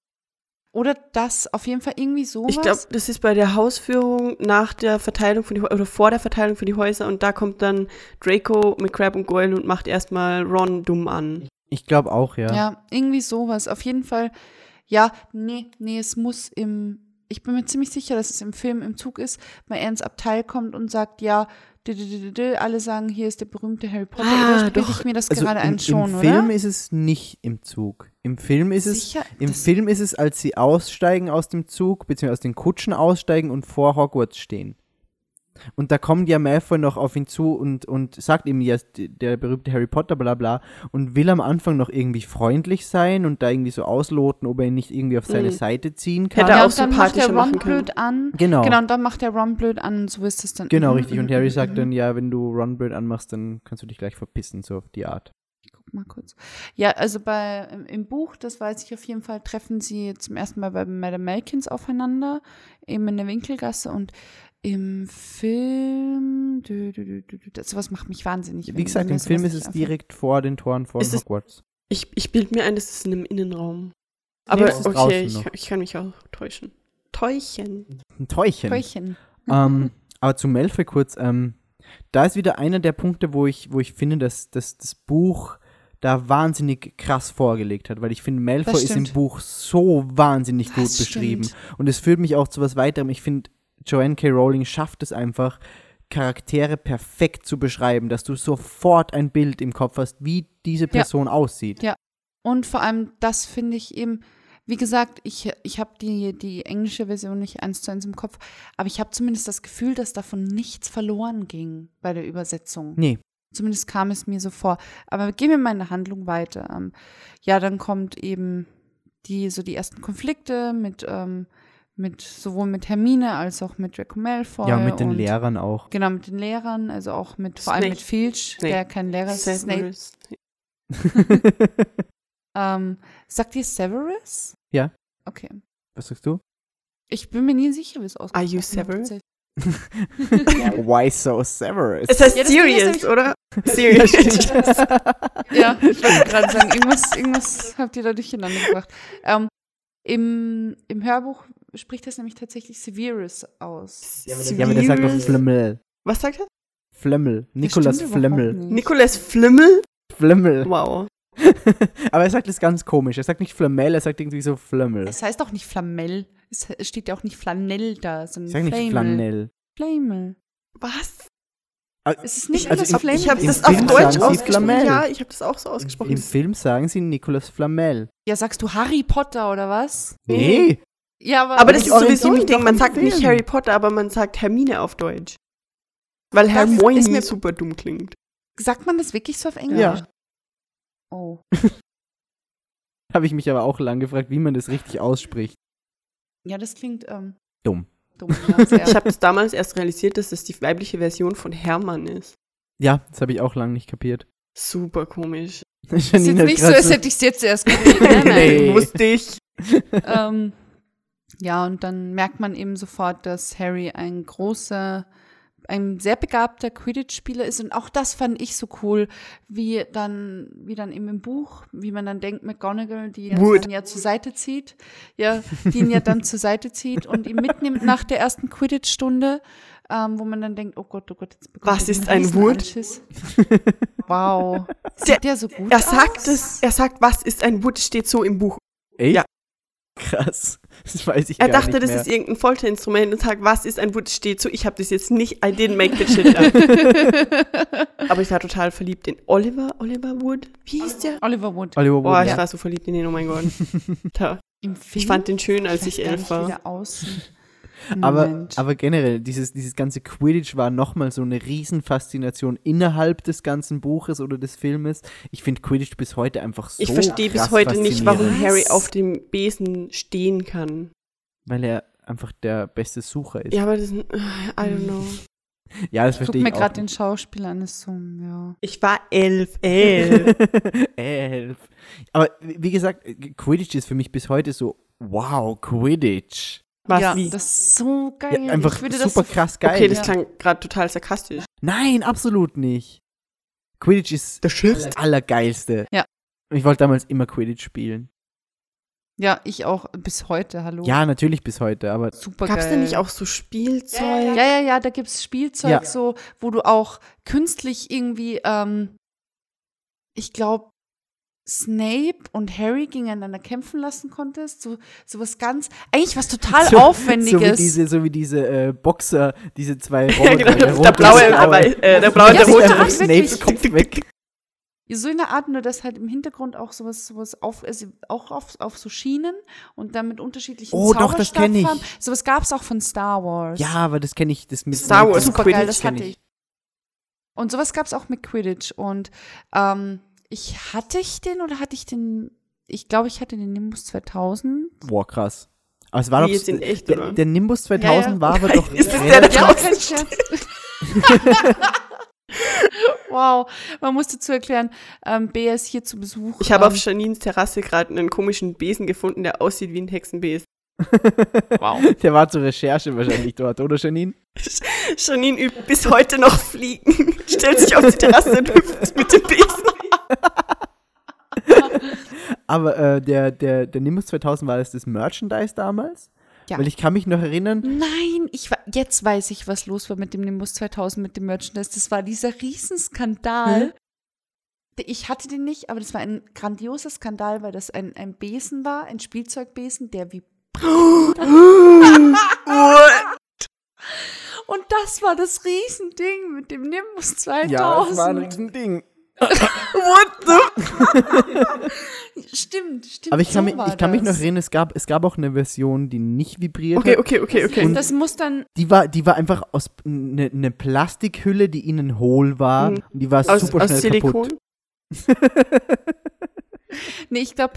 S2: Oder das, auf jeden Fall irgendwie sowas.
S3: Ich glaube, das ist bei der Hausführung nach der Verteilung von die Häuser oder vor der Verteilung für die Häuser und da kommt dann Draco mit Crab und Goyle und macht erstmal Ron dumm an.
S4: Ich glaube auch, ja.
S2: Ja, irgendwie sowas. Auf jeden Fall, ja, nee, nee, es muss im, ich bin mir ziemlich sicher, dass es im Film im Zug ist, weil er ins Abteil kommt und sagt, ja, alle sagen, hier ist der berühmte Harry Potter.
S3: Ah,
S2: Oder
S3: doch.
S2: ich mir das
S4: Also
S2: gerade
S4: im,
S2: ein schon,
S4: im
S2: oder?
S4: Film ist es nicht im Zug. Im Film ist es
S2: Sicher,
S4: Im
S2: das-
S4: Film ist es, als sie aussteigen aus dem Zug, beziehungsweise aus den Kutschen aussteigen und vor Hogwarts stehen. Und da kommt ja Malfoy noch auf ihn zu und, und sagt ihm ja, der berühmte Harry Potter, bla bla, und will am Anfang noch irgendwie freundlich sein und da irgendwie so ausloten, ob er ihn nicht irgendwie auf seine
S3: Mhm.
S4: Seite ziehen kann.
S3: Hätte
S2: ja,
S3: auch
S2: und dann macht der Ron blöd an.
S4: Genau.
S2: Genau, und dann macht der Ron blöd an und so ist es dann.
S4: Genau, richtig. Und Harry sagt dann, ja, wenn du Ron blöd anmachst, dann kannst du dich gleich verpissen, so auf die Art.
S2: guck mal kurz. Ja, also bei im, im Buch, das weiß ich auf jeden Fall, treffen sie zum ersten Mal bei Madame Malkins aufeinander, eben in der Winkelgasse und im Film, dü, dü, dü, dü, dü, das, sowas macht mich wahnsinnig.
S4: Wie gesagt, im Film ist es direkt vor den Toren von
S3: Ist es-
S4: Hogwarts.
S3: Ich, ich bilde mir ein, das ist in einem Innenraum. Aber
S4: draußen
S3: okay, ich, ich kann mich auch täuschen. Täuschen.
S2: Einfällt. Täuschen.
S4: ähm, aber zu Malfoy kurz, ähm, da ist wieder einer der Punkte, wo ich, wo ich finde, dass, dass das Buch da wahnsinnig krass vorgelegt hat, weil ich finde, Malfoy ist im. Buch so wahnsinnig gut
S2: Das
S4: beschrieben.
S2: stimmt.
S4: Und es führt mich auch zu was weiterem. Ich finde, Joanne K. Rowling schafft es einfach, Charaktere perfekt zu beschreiben, dass du sofort ein Bild im Kopf hast, wie diese Person aussieht.
S2: Ja. Und vor allem, das finde ich eben, wie gesagt, ich, ich habe die, die englische Version nicht eins zu eins im Kopf, aber ich habe zumindest das Gefühl, dass davon nichts verloren ging bei der Übersetzung.
S4: Nee,
S2: Zumindest kam es mir so vor. Aber gehen wir mal in der Handlung weiter. Ähm, ja, dann kommt eben die, so die ersten Konflikte mit, ähm, mit sowohl mit Hermine als auch mit Draco Malfoy.
S4: ja, mit den
S2: und-
S4: Lehrern auch.
S2: Genau, mit den Lehrern, also auch mit, vor allem mit Filch,
S3: Snape.
S2: der kein Lehrer ist. Snape. Ähm, sagt ihr Severus?
S4: Ja.
S2: Okay.
S4: Was sagst du?
S2: Ich bin mir nie sicher, wie es aussieht.
S3: Are you Severus?
S4: Why so Severus?
S3: Es heißt
S2: Ja, nämlich-
S3: oder? Sirius.
S2: ja, ich wollte gerade sagen, irgendwas, irgendwas habt ihr da durcheinander gebracht. Ähm, im, Im Hörbuch spricht das nämlich tatsächlich Severus aus.
S4: ja, aber der sagt doch. Flimmel.
S3: Was sagt er?
S4: Flimmel.
S2: Das
S4: Nikolas
S2: nicht.
S3: Nikolas Flimmel?
S4: Flimmel.
S3: Wow.
S4: Aber er sagt es ganz komisch. Er sagt nicht Flamel, er sagt irgendwie so Flimmel.
S2: Es heißt auch nicht Flamel. Es steht ja auch nicht Flanell da, sondern
S4: Ich sag nicht
S2: Flamel.
S4: Flanell.
S2: Flamel.
S3: Was?
S2: Es ist nicht
S4: Also
S2: Nicolas Flamel.
S3: Ich habe das auf
S4: Film
S3: Deutsch ausgesprochen.
S4: Flamel.
S3: Ja, ich habe das auch so ausgesprochen.
S4: Im Film sagen sie Nikolas Flamel.
S2: Ja, sagst du Harry Potter oder was?
S4: Nee.
S2: Ja, aber,
S3: aber das ist sowieso ein Ding. Man sagt nicht
S4: Film.
S3: Harry Potter, aber man sagt Hermine auf Deutsch. Weil
S2: Das
S3: Hermione
S2: ist mir-
S3: super dumm klingt.
S2: sagt man das wirklich so auf Englisch?
S4: Ja.
S2: Oh.
S4: Habe ich mich aber auch lang gefragt, wie man das richtig ausspricht.
S2: Ja, das klingt ähm,
S4: Dumm.
S3: Ich habe das damals erst realisiert, dass das die weibliche Version von Hermann ist.
S4: Ja, das habe ich auch lang nicht kapiert.
S3: Super komisch.
S2: Es ist jetzt nicht so, als hätte ich es jetzt erst gesehen. Nein, nein.
S4: Nee.
S3: Wusste ich.
S2: ähm, ja, und dann merkt man eben sofort, dass Harry ein großer, ein sehr begabter Quidditch-Spieler ist. Und auch das fand ich so cool, wie dann, wie dann eben im Buch, wie man dann denkt, McGonagall, die ihn ja zur Seite zieht, ja, die ihn ja dann zur Seite zieht und ihn mitnimmt nach der ersten Quidditch-Stunde, ähm, wo man dann denkt, oh Gott, oh Gott, jetzt bekommt
S3: Was ist ein Wood?
S2: Wow.
S3: Der-
S2: Sieht der so gut
S3: Er
S2: aus?
S3: sagt es, er sagt, was ist ein Wood, steht so im Buch.
S4: Echt?
S3: Ja.
S4: Krass. Das weiß ich
S3: Er
S4: gar
S3: dachte,
S4: nicht
S3: das
S4: mehr.
S3: ist irgendein Folterinstrument und sagt, was ist ein Wood, steht so. Ich habe das jetzt nicht, I didn't make the shit up. Aber ich war total verliebt in Oliver, Oliver Wood. Wie hieß der?
S2: Oliver Wood.
S4: Oliver
S3: Boah,
S4: Wood.
S3: ich war so verliebt in den, oh mein Gott. Da.
S2: Im Film?
S3: Ich fand den schön, als ich elf
S2: nicht, wie
S3: war.
S2: der aussieht.
S4: Aber,
S2: Moment.
S4: aber generell, dieses, dieses ganze Quidditch war nochmal so eine Riesenfaszination innerhalb des ganzen Buches oder des Filmes. Ich finde Quidditch bis heute einfach so
S3: Ich verstehe bis heute nicht, warum Harry auf dem Besen stehen kann.
S4: Weil er einfach der beste Sucher ist.
S3: Ja, aber das ist, ein- I don't know.
S4: Ja, das
S2: Guck
S4: verstehe
S2: mir
S4: ich auch.
S2: gerade den Schauspieler an, ist so, ja.
S3: Ich war elf, elf.
S4: Elf. Aber wie gesagt, Quidditch ist für mich bis heute so, wow, Quidditch.
S3: Was,
S2: ja,
S3: wie?
S2: das ist so geil.
S4: Ja, einfach
S2: ich würde
S4: super
S2: das
S4: krass geil.
S3: okay, das
S2: Ja.
S3: klang gerade total sarkastisch.
S4: Nein, absolut nicht. Quidditch ist das Allergeilste.
S2: Ja.
S4: Ich wollte damals immer Quidditch spielen.
S2: Ja, ich auch bis heute, hallo.
S4: Ja, natürlich bis heute, aber
S2: super
S3: Gab es
S2: geil.
S3: denn nicht auch so Spielzeug?
S2: Ja, ja, ja, da gibt es Spielzeug
S4: Ja.
S2: so, wo du auch künstlich irgendwie, ähm, ich glaube, Snape und Harry gegeneinander kämpfen lassen konntest. So, so was ganz, eigentlich was total
S4: so,
S2: Aufwendiges.
S4: So wie diese, so wie diese äh, Boxer, diese zwei
S3: Ja, genau,
S4: Roboter,
S3: der,
S4: rote
S3: der blaue,
S4: und
S3: der, wei- äh, der blaue und
S2: Ja,
S3: der
S2: so
S3: rote.
S2: wirklich.
S4: Snapes Kopf weg.
S2: Ja, so in der Art, nur dass halt im Hintergrund auch sowas, sowas auf, also auch auf, auf so Schienen und dann mit unterschiedlichen
S4: Oh, doch, das kenn ich.
S2: Zauberstabfarben. Sowas gab es auch von Star Wars.
S4: Ja, aber das kenne ich, das mit
S3: Star Wars
S2: super
S3: Quidditch
S2: geil, das
S4: kenn
S2: hatte ich. Und sowas gab es auch mit Quidditch. Und ähm, ich hatte ich den oder hatte ich den? Ich glaube, ich hatte den Nimbus 2000.
S4: Boah, krass. Aber es war
S3: Wie
S4: doch,
S3: in echt,
S4: der, der Nimbus 2000
S2: Ja, ja.
S4: war aber doch
S3: Ist das der, der
S2: Ja, kein Scherz. wow, man muss dazu erklären, ähm, Bea ist hier zu Besuch.
S3: Ich habe
S2: ähm,
S3: auf Janines Terrasse gerade einen komischen Besen gefunden, der aussieht wie ein Hexenbesen.
S2: wow.
S4: Der war zur Recherche wahrscheinlich dort, oder Janine?
S3: Janine übt bis heute noch Fliegen, stellt sich auf die Terrasse und hüpft mit dem Besen.
S4: Aber äh, der, der, der Nimbus 2000 war das das Merchandise damals?
S2: Ja.
S4: Weil ich kann mich noch erinnern,
S2: Nein, ich, jetzt weiß ich, was los war mit dem Nimbus 2000, mit dem Merchandise. Das war dieser Riesenskandal. Ich hatte den nicht, aber das war ein grandioser Skandal, weil das ein, ein Besen war, ein Spielzeugbesen, der wie. Und das war das Riesending mit dem Nimbus 2000.
S4: ja, das war ein Riesending.
S2: Stimmt, stimmt.
S4: Aber ich kann,
S2: so
S4: mich, ich kann mich noch erinnern, es gab, es gab auch eine Version, die nicht vibriert
S3: Okay, okay, okay, okay.
S4: Und-
S2: Das muss dann.
S4: Die war, die war einfach aus eine ne Plastikhülle, die innen hohl war.
S3: Mhm.
S4: Und die war
S3: aus,
S4: super
S3: aus
S4: schnell
S3: Silikon?
S4: kaputt.
S2: Nee, ich glaube,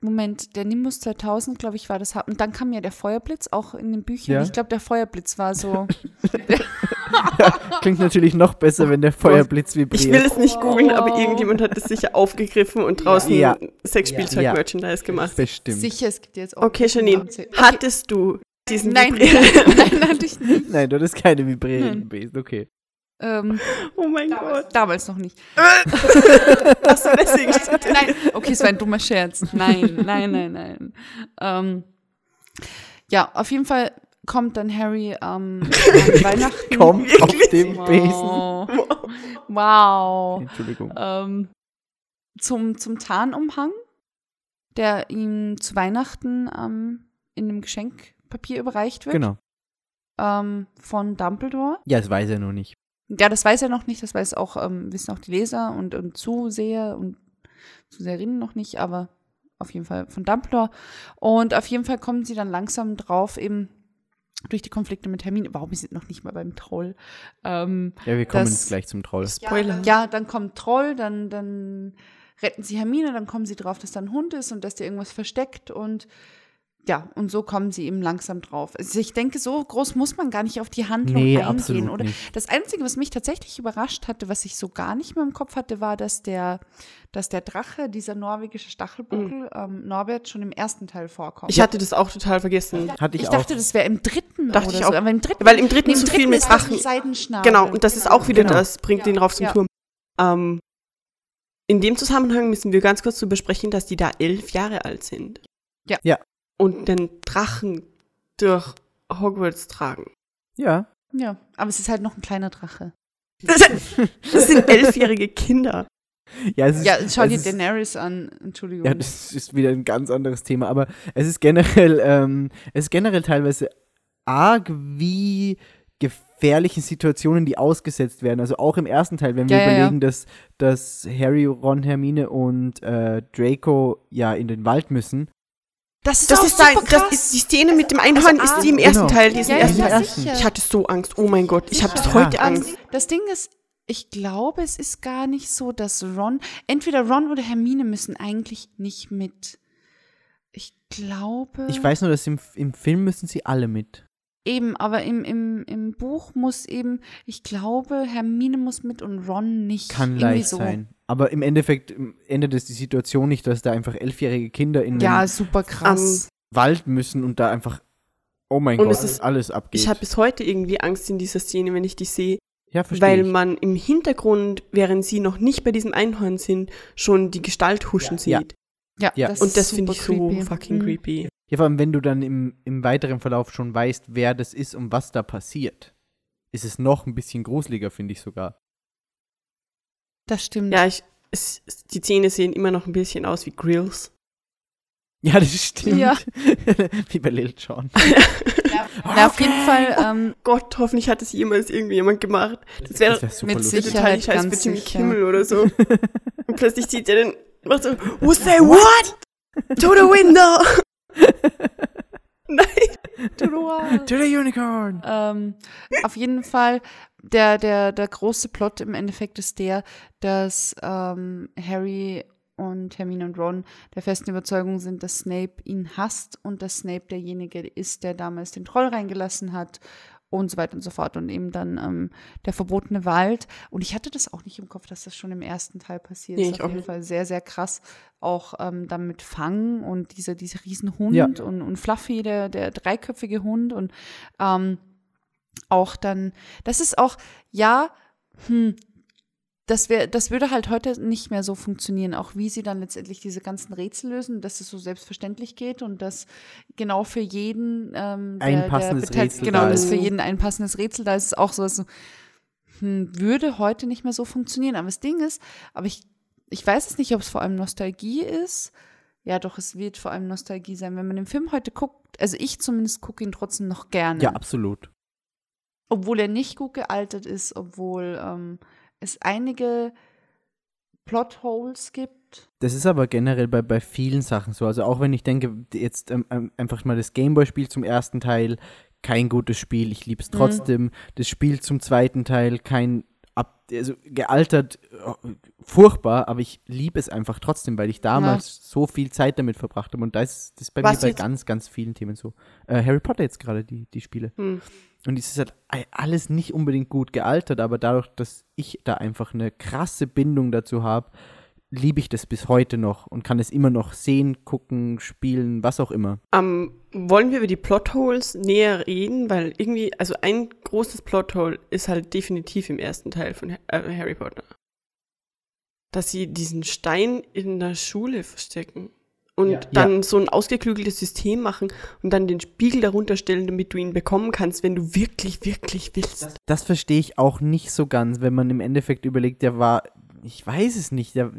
S2: Moment, der Nimbus 2000, glaube ich, war das. Und dann kam ja der Feuerblitz auch in den Büchern.
S4: Ja.
S2: Ich glaube, der Feuerblitz war so.
S4: Klingt natürlich noch besser, wenn der Feuerblitz vibriert.
S3: Ich will es nicht googeln, aber
S2: Oh.
S3: irgendjemand hat es sicher aufgegriffen und draußen
S4: Ja.
S3: Sexspielzeug-Merchandise gemacht.
S4: Bestimmt.
S2: Sicher, es gibt jetzt auch.
S3: Okay, Janine, hattest du diesen
S2: Nein, nein, nein, hatte ich nicht.
S4: Nein, du hast keine vibrierenden. Besen, okay.
S2: Ähm,
S3: Oh mein Gott.
S2: damals noch nicht.
S3: Hast du deswegen
S2: Nein, okay, es war ein dummer Scherz. Nein, nein, nein, nein. Ähm, ja, auf jeden Fall kommt dann Harry ähm, an Weihnachten.
S4: Kommt auf dem Besen.
S2: Wow. wow.
S4: Entschuldigung.
S2: ähm, zum, zum Tarnumhang, der ihm zu Weihnachten ähm, in einem Geschenkpapier überreicht wird
S4: Genau.
S2: ähm, von Dumbledore.
S4: Ja, das weiß er noch nicht.
S2: Ja, das weiß er noch nicht, das weiß auch, ähm, wissen auch die Leser und, und Zuseher und Zuseherinnen noch nicht, aber auf jeden Fall von Dumbledore. Und auf jeden Fall kommen sie dann langsam drauf, eben durch die Konflikte mit Hermine. Warum wir sind noch nicht mal beim Troll? Ähm,
S4: Ja, wir kommen
S2: Das-
S4: jetzt gleich zum Troll.
S3: Spoiler.
S2: ja, dann kommt Troll, dann, dann retten sie Hermine, dann kommen sie drauf, dass da ein Hund ist und dass der irgendwas versteckt und ja, und so kommen sie eben langsam drauf. Also ich denke, so groß muss man gar nicht auf die Handlung
S4: Nee,
S2: eingehen, oder?
S4: nicht.
S2: Das Einzige, was mich tatsächlich überrascht hatte, was ich so gar nicht mehr im Kopf hatte, war, dass der, dass der Drache, dieser norwegische Stachelbuckel, ähm, Norbert, schon im ersten Teil vorkommt.
S3: Ich hatte das auch total vergessen.
S4: Hatte ich,
S2: Ich
S4: auch.
S2: dachte, das wäre im dritten
S3: Dachte
S2: oder
S3: ich
S2: so.
S3: auch.
S2: Aber im dritten,
S3: Weil im dritten
S2: nee,
S3: zu viel mit Drachen.
S2: Seidenschnabel.
S3: Genau, und das ist auch wieder
S4: Genau.
S3: das, bringt den rauf zum
S2: Ja.
S3: Turm. Ähm, in dem Zusammenhang müssen wir ganz kurz zu besprechen, dass die da elf Jahre alt sind.
S2: Ja.
S4: Ja.
S3: Und den Drachen durch Hogwarts tragen.
S4: ja.
S2: Ja, aber es ist halt noch ein kleiner Drache.
S3: Das, das sind elfjährige Kinder.
S4: Ja, es ist,
S2: Ja, schau
S4: es
S2: dir
S4: ist-
S2: Daenerys an. Entschuldigung.
S4: Ja, das ist wieder ein ganz anderes Thema, aber es ist generell, ähm, es ist generell teilweise arg, wie gefährlichen Situationen die ausgesetzt werden. Also auch im ersten Teil, wenn wir
S2: Ja, ja, ja.
S4: überlegen, Dass, dass Harry, Ron, Hermine und äh, Draco ja in den Wald müssen.
S2: Das ist
S3: Das
S2: auch
S3: ist, sein,
S2: super
S3: das
S2: krass.
S3: ist die Szene mit dem Einhorn,
S2: Also,
S3: ist die im
S2: ah,
S3: ersten
S4: genau.
S3: Teil, die ist
S2: ja,
S3: ersten
S2: ja,
S3: Teil.
S2: sicher.
S3: Ich hatte so Angst. Oh mein Gott, ich habe bis heute
S4: Ja.
S3: Angst.
S2: Das Ding ist, ich glaube, es ist gar nicht so, dass Ron, entweder Ron oder Hermine müssen eigentlich nicht mit. Ich glaube.
S4: Ich weiß nur, dass im, im Film müssen sie alle mit.
S2: Eben, aber im, im, im Buch muss eben, ich glaube, Hermine muss mit und Ron nicht.
S4: Kann
S2: Irgendwie
S4: leicht
S2: so.
S4: sein. Aber im Endeffekt ähm, ändert es die Situation nicht, dass da einfach elfjährige Kinder in
S2: Ja,
S4: den
S2: super krass.
S4: Wald müssen und da einfach, oh mein
S3: Und
S4: Gott,
S3: es ist-
S4: alles abgeht.
S3: Ich habe bis heute irgendwie Angst in dieser Szene, wenn ich die sehe,
S4: ja, verstehe
S3: weil
S4: ich.
S3: man im Hintergrund, während sie noch nicht bei diesem Einhorn sind, schon die Gestalt huschen
S4: Ja.
S3: sieht.
S2: Ja,
S4: Ja.
S2: das
S3: Und das finde ich so
S2: creepy.
S3: fucking
S2: Mhm.
S3: creepy.
S4: Ja, vor allem, wenn du dann im, im weiteren Verlauf schon weißt, wer das ist und was da passiert, ist es noch ein bisschen gruseliger, finde ich sogar.
S2: Das stimmt.
S3: Ja, ich, es, die Zähne sehen immer noch ein bisschen aus wie Grills.
S4: Ja, das stimmt.
S2: Ja.
S4: Wie bei Lil Jon.
S2: Na, auf jeden Fall, ähm,
S3: Gott, hoffentlich hat es jemals irgendjemand gemacht. Das wäre
S4: Das wär
S2: mit
S4: lustig.
S2: Sicherheit
S3: total scheiß
S2: ganz
S3: mit. Kimmel oder so. Und plötzlich zieht er den, macht so, say what? To the window! Nein.
S4: To the Unicorn!
S2: ähm, auf jeden Fall, der, der, der große Plot im Endeffekt ist der, dass ähm, Harry und Hermine und Ron der festen Überzeugung sind, dass Snape ihn hasst und dass Snape derjenige ist, der damals den Troll reingelassen hat und so weiter und so fort. Und eben dann ähm, der verbotene Wald. Und ich hatte das auch nicht im Kopf, dass das schon im ersten Teil passiert
S3: Nee,
S2: ist.
S3: ich
S2: Auf jeden
S3: nicht.
S2: Fall sehr, sehr krass. Auch ähm, dann mit Fang und dieser, dieser Riesenhund
S4: Ja.
S2: und, und Fluffy, der, der dreiköpfige Hund und ähm, auch dann, das ist auch, ja, hm, das, wär, das würde halt heute nicht mehr so funktionieren, auch wie sie dann letztendlich diese ganzen Rätsel lösen, dass es so selbstverständlich geht und dass genau für jeden ähm,
S4: Ein passendes
S2: beteiligt-
S4: Rätsel
S2: genau,
S4: da
S3: ist.
S2: für jeden ein passendes Rätsel da ist, ist auch so, dass so hm, würde heute nicht mehr so funktionieren. Aber das Ding ist, aber ich, ich weiß es nicht, ob es vor allem Nostalgie ist. Ja, doch, es wird vor allem Nostalgie sein. Wenn man den Film heute guckt, also ich zumindest gucke ihn trotzdem noch gerne
S4: Ja, absolut.
S2: obwohl er nicht gut gealtert ist, obwohl ähm, es einige Plotholes gibt.
S4: Das ist aber generell bei, bei vielen Sachen so. Also auch wenn ich denke, jetzt ähm, ähm, einfach mal das Gameboy-Spiel zum ersten Teil, kein gutes Spiel, ich liebe es
S2: Mhm.
S4: trotzdem. Das Spiel zum zweiten Teil, kein ab, also gealtert, äh, furchtbar, aber ich liebe es einfach trotzdem, weil ich damals so viel Zeit damit verbracht habe. Und da ist das ist bei
S3: Was
S4: mir bei ganz, ganz vielen Themen so. Äh, Harry Potter jetzt gerade, die, die Spiele.
S3: Hm.
S4: Und es ist halt alles nicht unbedingt gut gealtert, aber dadurch, dass ich da einfach eine krasse Bindung dazu habe, liebe ich das bis heute noch und kann es immer noch sehen, gucken, spielen, was auch immer.
S3: Ähm, wollen wir über die Plotholes näher reden? Weil irgendwie, also ein großes Plothole ist halt definitiv im ersten Teil von äh, Harry Potter. Dass sie diesen Stein in der Schule verstecken und
S4: Ja.
S3: dann so ein ausgeklügeltes System machen und dann den Spiegel darunter stellen, damit du ihn bekommen kannst, wenn du wirklich, wirklich willst.
S4: Das verstehe ich auch nicht so ganz, wenn man im Endeffekt überlegt, der war, ich weiß es nicht, der.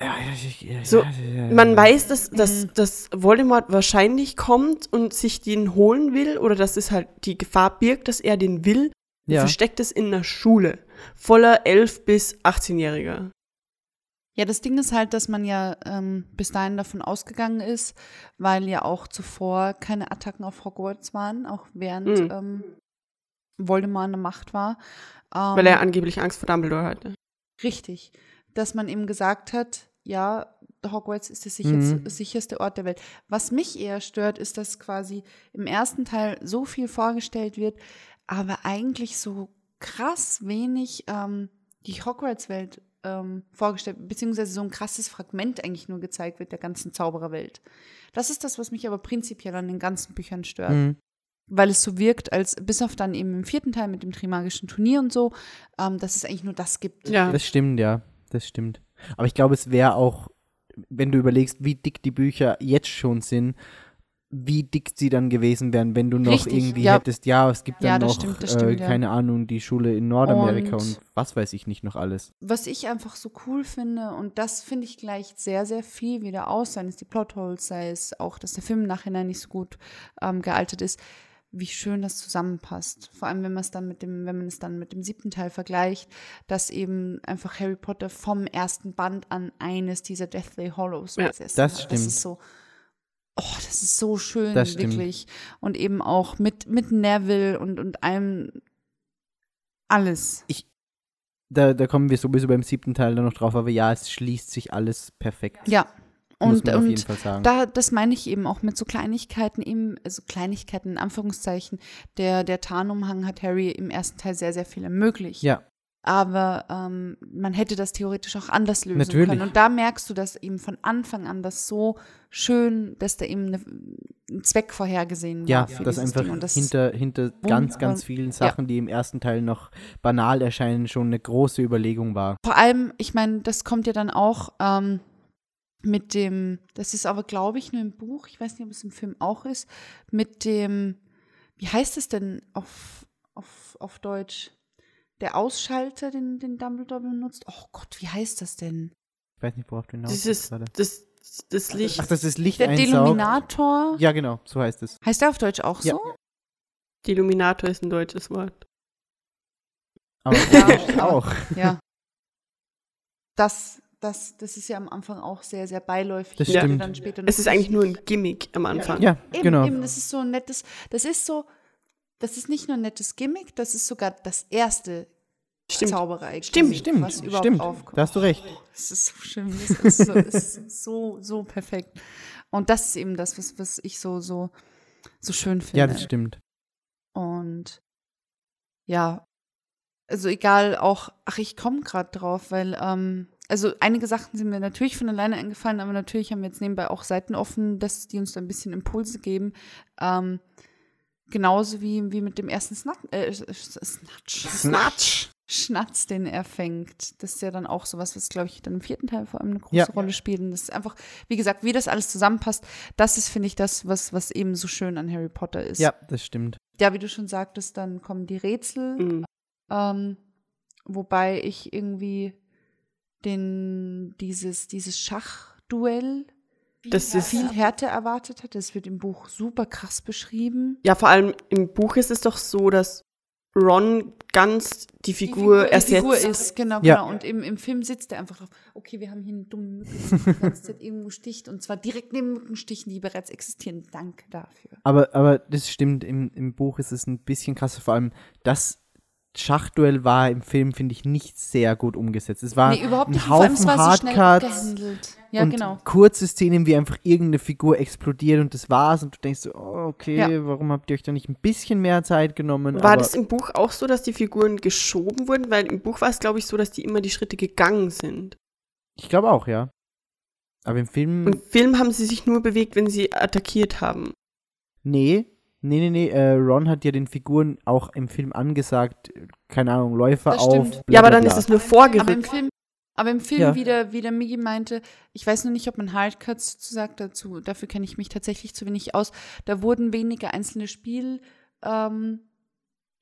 S4: Ja, ja,
S3: So,
S4: ja,
S3: Man
S4: ja.
S3: weiß, dass, dass, dass Voldemort wahrscheinlich kommt und sich den holen will oder dass es halt die Gefahr birgt, dass er den will.
S4: Ja.
S3: Versteckt es in einer Schule voller 11- bis 18-Jähriger.
S2: Ja, das Ding ist halt, dass man ja ähm, bis dahin davon ausgegangen ist, weil ja auch zuvor keine Attacken auf Hogwarts waren, auch während
S3: Mhm.
S2: ähm, Voldemort an der Macht war. Ähm,
S3: Weil er angeblich Angst vor Dumbledore hatte.
S2: Richtig. Dass man eben gesagt hat, ja, Hogwarts ist der sicherste,
S4: Mhm.
S2: sicherste Ort der Welt. Was mich eher stört, ist, dass quasi im ersten Teil so viel vorgestellt wird, aber eigentlich so krass wenig ähm, die Hogwarts-Welt ähm, vorgestellt, beziehungsweise so ein krasses Fragment eigentlich nur gezeigt wird der ganzen Zaubererwelt. Das ist das, was mich aber prinzipiell an den ganzen Büchern stört
S4: Mhm.
S2: weil es so wirkt, als bis auf dann eben im vierten Teil mit dem Trimagischen Turnier und so, ähm, dass es eigentlich nur das gibt.
S3: Ja.
S4: Das stimmt, ja. Das stimmt. Aber ich glaube, es wäre auch, wenn du überlegst, wie dick die Bücher jetzt schon sind, wie dick sie dann gewesen wären, wenn du noch
S2: Richtig,
S4: irgendwie
S2: ja.
S4: hättest, ja, es gibt dann
S2: Ja, das
S4: noch,
S2: stimmt,
S4: äh,
S2: stimmt, ja.
S4: keine Ahnung, die Schule in Nordamerika und,
S2: Und-
S4: was weiß ich nicht noch alles.
S2: Was ich einfach so cool finde, und das finde ich gleicht sehr, sehr viel wieder aus, seien es die Plotholes, sei es auch, dass der Film im Nachhinein nicht so gut ähm, gealtert ist, wie schön das zusammenpasst. Vor allem, wenn man es dann mit dem, wenn man es dann mit dem siebten Teil vergleicht, dass eben einfach Harry Potter vom ersten Band an eines dieser Deathly Hollows
S3: Ja,
S2: besessen
S4: das stimmt.
S2: Das ist so, oh, das ist so schön, wirklich. Und eben auch mit, mit Neville und, und allem, alles.
S4: Da, da kommen wir sowieso beim siebten Teil dann noch drauf, aber ja, es schließt sich alles perfekt.
S2: Ja. Und, und da, das meine ich eben auch mit so Kleinigkeiten, eben, also Kleinigkeiten in Anführungszeichen. Der, der Tarnumhang hat Harry im ersten Teil sehr, sehr viel ermöglicht.
S4: ja,
S2: Aber ähm, man hätte das theoretisch auch anders lösen
S4: Natürlich.
S2: können. Und da merkst du, dass eben von Anfang an das so schön, dass da eben eine, ein Zweck vorhergesehen
S4: ja,
S2: war
S4: dass
S2: dieses
S4: einfach
S2: das
S4: hinter, hinter ganz, ganz vielen Sachen, die im ersten Teil noch banal erscheinen, schon eine große Überlegung war.
S2: vor allem, ich meine, das kommt ja dann auch, ähm, mit dem, das ist aber, glaube ich, nur im Buch, ich weiß nicht, ob es im Film auch ist, mit dem, wie heißt es denn auf, auf, auf Deutsch? Der Ausschalter, den, den Dumbledore benutzt. Oh Gott, wie heißt das denn?
S4: Ich weiß nicht, worauf du hinaus
S3: Dieses,
S4: gerade.
S3: das, das Licht.
S4: Ach, das ist Licht
S2: Der
S4: einsaugt.
S2: Deluminator.
S4: Ja, genau, so heißt es.
S2: Heißt der auf Deutsch auch
S4: Ja.
S2: so?
S3: Deluminator ist ein deutsches Wort.
S4: Aber
S2: Ja,
S4: ja, auch.
S2: Ja. Das, das, das ist ja am Anfang auch sehr, sehr beiläufig.
S4: Das stimmt.
S2: Dann später noch
S3: Es ist eigentlich nur ein Gimmick am Anfang.
S4: Ja,
S2: Eben,
S4: genau.
S2: eben, das ist so ein nettes, das ist so, das ist nicht nur ein nettes Gimmick, das ist sogar das erste
S3: Stimmt.
S2: Zauberei,
S3: Stimmt,
S4: Stimmt,
S2: was überhaupt
S4: stimmt.
S2: aufkommt.
S4: Da hast du recht.
S2: Das ist so schön, das ist so, das ist so, so perfekt. Und das ist eben das, was, was ich so, so, so schön finde.
S4: Ja, das stimmt.
S2: Und ja, also egal auch, ach, ich komme gerade drauf, weil, ähm, also einige Sachen sind mir natürlich von alleine eingefallen, aber natürlich haben wir jetzt nebenbei auch Seiten offen, dass die uns da ein bisschen Impulse geben. Ähm, genauso wie, wie mit dem ersten Snat äh, Snatch.
S4: Snatch.
S2: Schnatz, den er fängt. Das ist ja dann auch sowas, was, glaube ich, dann im vierten Teil vor allem eine große
S4: Ja.
S2: Rolle spielt. Und das ist einfach, wie gesagt, wie das alles zusammenpasst, das ist, finde ich, das, was, was eben so schön an Harry Potter ist
S4: Ja, das stimmt.
S2: ja, wie du schon sagtest, dann kommen die Rätsel,
S3: Mhm.
S2: ähm, wobei ich irgendwie den, dieses, dieses Schachduell
S3: Das ist,
S2: viel härter erwartet hatte. Das wird im Buch super krass beschrieben.
S3: ja, vor allem im Buch ist es doch so, dass Ron ganz die Figur,
S2: die
S3: ersetzt.
S2: Figur ist, genau,
S4: Ja.
S2: genau. Und im, im Film sitzt er einfach drauf, okay, wir haben hier eine dumme Mücke, die die ganze Zeit irgendwo sticht. Und zwar direkt neben Mückenstichen, die bereits existieren. Danke dafür.
S4: Aber, aber das stimmt, im, im Buch ist es ein bisschen krasser. Vor allem das Schachduell war im Film, finde ich, nicht sehr gut umgesetzt. Es war
S2: nee, überhaupt
S4: ein
S2: nicht. Vor allem,
S4: Haufen
S2: so schnell
S4: Hardcuts.
S2: Ja,
S4: und
S2: genau.
S4: kurze Szenen, wie einfach irgendeine Figur explodiert und das war's. Und du denkst so, oh, okay,
S2: Ja.
S4: warum habt ihr euch da nicht ein bisschen mehr Zeit genommen?
S3: War
S4: aber,
S3: das im Buch auch so, dass die Figuren geschoben wurden? Weil im Buch war es, glaube ich, so, dass die immer die Schritte gegangen sind.
S4: Ich glaube auch, ja. Aber im Film,
S3: Im Film haben sie sich nur bewegt, wenn sie attackiert haben.
S4: nee. Nee, nee, nee, äh, Ron hat ja den Figuren auch im Film angesagt, keine Ahnung, Läufer
S2: Das
S4: auf.
S2: stimmt.
S4: bla,
S3: Ja, aber dann
S4: bla.
S3: ist es nur
S2: Aber im
S3: vorgerückt.
S2: Film, aber im Film
S4: Ja.
S2: wie, der, wie der Migi meinte, ich weiß nur nicht, ob man Hardcuts dazu sagt, dazu, dafür kenne ich mich tatsächlich zu wenig aus. Da wurden weniger einzelne Spiel, ähm,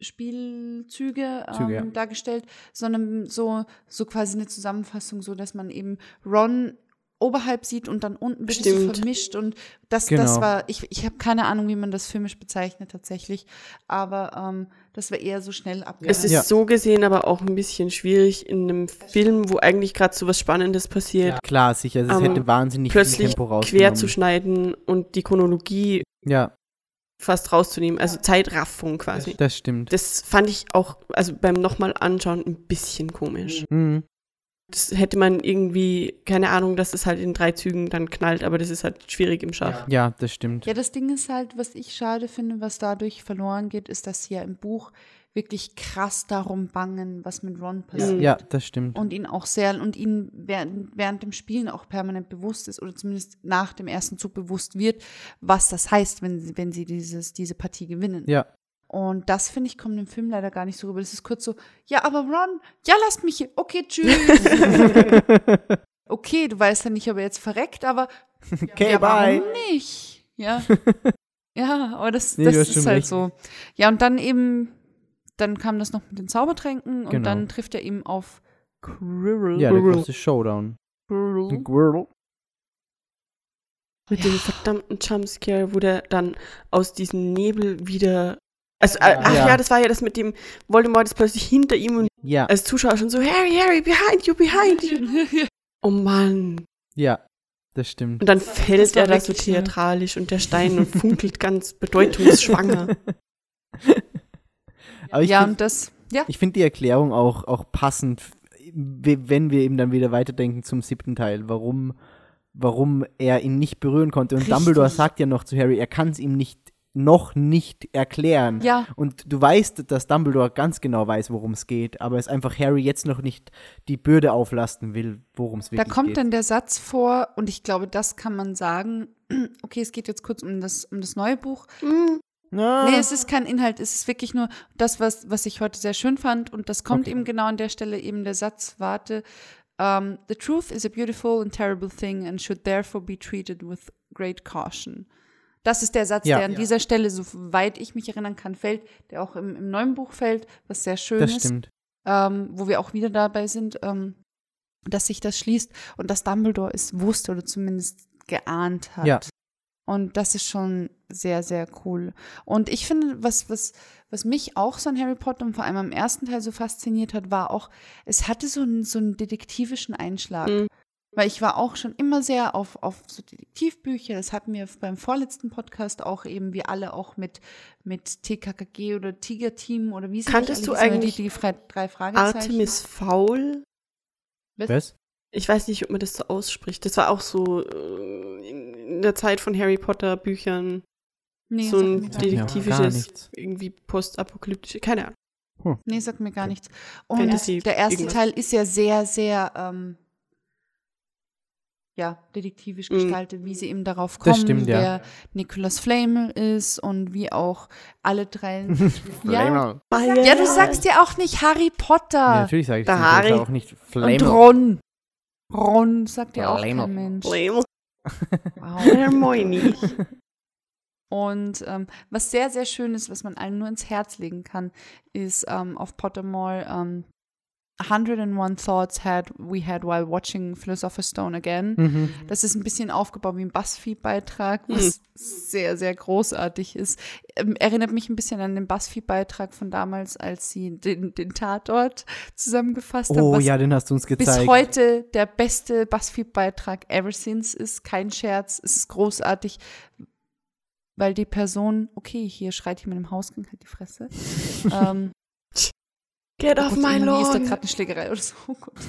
S2: Spielzüge ähm,
S4: Züge, ja.
S2: dargestellt, sondern so, so quasi eine Zusammenfassung, so dass man eben Ron oberhalb sieht und dann unten es so
S3: Stimmt.
S2: vermischt und das, das
S4: Genau.
S2: war, ich, ich habe keine Ahnung, wie man das filmisch bezeichnet tatsächlich, aber ähm, das war eher so schnell
S3: Es
S2: abgehandelt.
S3: ist
S4: Ja.
S3: so gesehen aber auch ein bisschen schwierig in einem Film, wo eigentlich gerade so was Spannendes passiert,
S4: Klar, sicher, es
S3: ähm,
S4: hätte wahnsinnig viel
S3: plötzlich
S4: Tempo
S3: quer
S4: rausgenommen.
S3: zu schneiden und die Chronologie
S4: Ja,
S3: fast rauszunehmen. Also Zeitraffung quasi.
S4: das stimmt.
S3: Das fand ich auch, also beim nochmal anschauen, ein bisschen komisch.
S4: Mhm.
S3: Das hätte man irgendwie, keine Ahnung, dass es halt in drei Zügen dann knallt, aber das ist halt schwierig im Schach.
S4: Ja, das stimmt.
S2: Ja, das Ding ist halt, was ich schade finde, was dadurch verloren geht, ist, dass sie ja im Buch wirklich krass darum bangen, was mit Ron passiert.
S4: Ja, das stimmt.
S2: Und ihn auch sehr, und ihn während, während dem Spielen auch permanent bewusst ist, oder zumindest nach dem ersten Zug bewusst wird, was das heißt, wenn sie, wenn sie dieses, diese Partie gewinnen.
S4: Ja,
S2: Und das, finde ich, kommt im Film leider gar nicht so rüber. Das ist kurz so, ja, aber Ron, ja, lasst mich hier. Okay, tschüss. okay, du weißt ja nicht, ob er jetzt verreckt, aber
S4: okay,
S2: ja,
S4: bye.
S2: warum nicht? Ja. ja, aber das,
S4: Nee,
S2: das ist halt
S4: recht.
S2: so. Ja, und dann eben, dann kam das noch mit den Zaubertränken und
S4: Genau.
S2: dann trifft er eben auf Quirrell.
S4: Ja, der
S3: Quirrell.
S4: große Showdown.
S2: Quirrell.
S4: Squirrel.
S3: Mit
S2: Ja.
S3: dem verdammten Jumpscare, wo der dann aus diesem Nebel wieder. Also, äh, ach
S4: Ja.
S3: ja. das war ja das mit dem Voldemort ist plötzlich hinter ihm und
S4: Ja,
S3: als Zuschauer schon so, Harry, Harry, behind you, behind you. Oh Mann.
S4: ja, das stimmt.
S3: Und dann
S2: Das
S3: fällt er da so
S2: ja.
S3: theatralisch und der Stein und funkelt ganz bedeutungsschwanger.
S4: Aber ich
S2: ja,
S4: find-
S2: und das, ja,
S4: Ich finde die Erklärung auch, auch passend, wenn wir eben dann wieder weiterdenken zum siebten Teil, warum, warum er ihn nicht berühren konnte. Und
S2: Richtig.
S4: Dumbledore sagt ja noch zu Harry, er kann es ihm nicht noch nicht erklären.
S2: ja,
S4: Und du weißt, dass Dumbledore ganz genau weiß, worum es geht, aber es einfach Harry jetzt noch nicht die Bürde auflasten will, worum es
S2: da
S4: wirklich
S2: kommt
S4: geht.
S2: dann der Satz vor und ich glaube, das kann man sagen. Okay, es geht jetzt kurz um das, um das neue Buch.
S3: Hm,
S4: Ah,
S2: Nee, es ist kein Inhalt, es ist wirklich nur das, was, was ich heute sehr schön fand. Und das kommt
S4: Okay.
S2: eben genau an der Stelle eben der Satz, warte, Um, the truth is a beautiful and terrible thing and should therefore be treated with great caution. Das ist der Satz,
S4: Ja.
S2: der an dieser Stelle, soweit ich mich erinnern kann, fällt, der auch im, im neuen Buch fällt, was sehr schön
S4: Das
S2: ist
S4: stimmt.
S2: ähm, wo wir auch wieder dabei sind, ähm, dass sich das schließt und dass Dumbledore es wusste oder zumindest geahnt hat.
S4: Ja.
S2: Und das ist schon sehr, sehr cool. Und ich finde, was, was, was mich auch so an Harry Potter und vor allem am ersten Teil so fasziniert hat, war auch, es hatte so einen, so einen detektivischen Einschlag.
S3: Mhm.
S2: Weil ich war auch schon immer sehr auf, auf so Detektivbücher. Das hatten wir beim vorletzten Podcast auch eben, wir alle auch mit, mit TKKG oder Tiger Team oder wie sie
S3: Kanntest du eigentlich
S2: die, die Fre drei Fragezeichen?
S3: Artemis Fowl.
S4: Was?
S3: Ich weiß nicht, ob man das so ausspricht. Das war auch so äh, in der Zeit von Harry Potter Büchern
S2: Nee,
S3: so ein detektivisches, irgendwie postapokalyptische, keine Ahnung.
S2: Nee, sagt mir gar nichts. Und
S3: Fantasy,
S2: der erste
S3: irgendwas.
S2: Teil ist ja sehr, sehr, ähm, ja, detektivisch
S3: Mhm.
S2: gestaltet, wie sie eben darauf kommen,
S4: Das stimmt, ja.
S2: wer Nicholas Flamel ist und wie auch alle drei. ja.
S4: Flamel.
S2: ja, du sagst ja auch nicht Harry
S4: Ja,
S2: Potter.
S4: natürlich sage ich
S3: Der Harry.
S4: auch nicht
S2: und
S4: Flamel.
S2: Ron. Ron sagt ja auch
S4: Flamel.
S2: kein Mensch.
S3: Blame.
S2: Wow. Und ähm, was sehr, sehr schön ist, was man allen nur ins Herz legen kann, ist ähm, auf Pottermore ähm, 101 Thoughts had we had while watching Philosopher's Stone again.
S4: Mhm.
S2: Das ist ein bisschen aufgebaut wie ein Buzzfeed-Beitrag, was sehr, sehr großartig ist. Ähm, erinnert mich ein bisschen an den Buzzfeed-Beitrag von damals, als sie den, den Tatort zusammengefasst haben.
S4: Oh ja, den hast du uns
S2: bis
S4: gezeigt.
S2: heute der beste Buzzfeed-Beitrag ever since ist. Kein Scherz, es ist großartig, weil die Person, okay, hier schreit jemand im Hausgang, halt die Fresse. ähm,
S3: Get
S2: oh
S3: off my
S2: irgendwie ist da
S3: lawn.
S2: gerade eine Schlägerei oder so. Oh.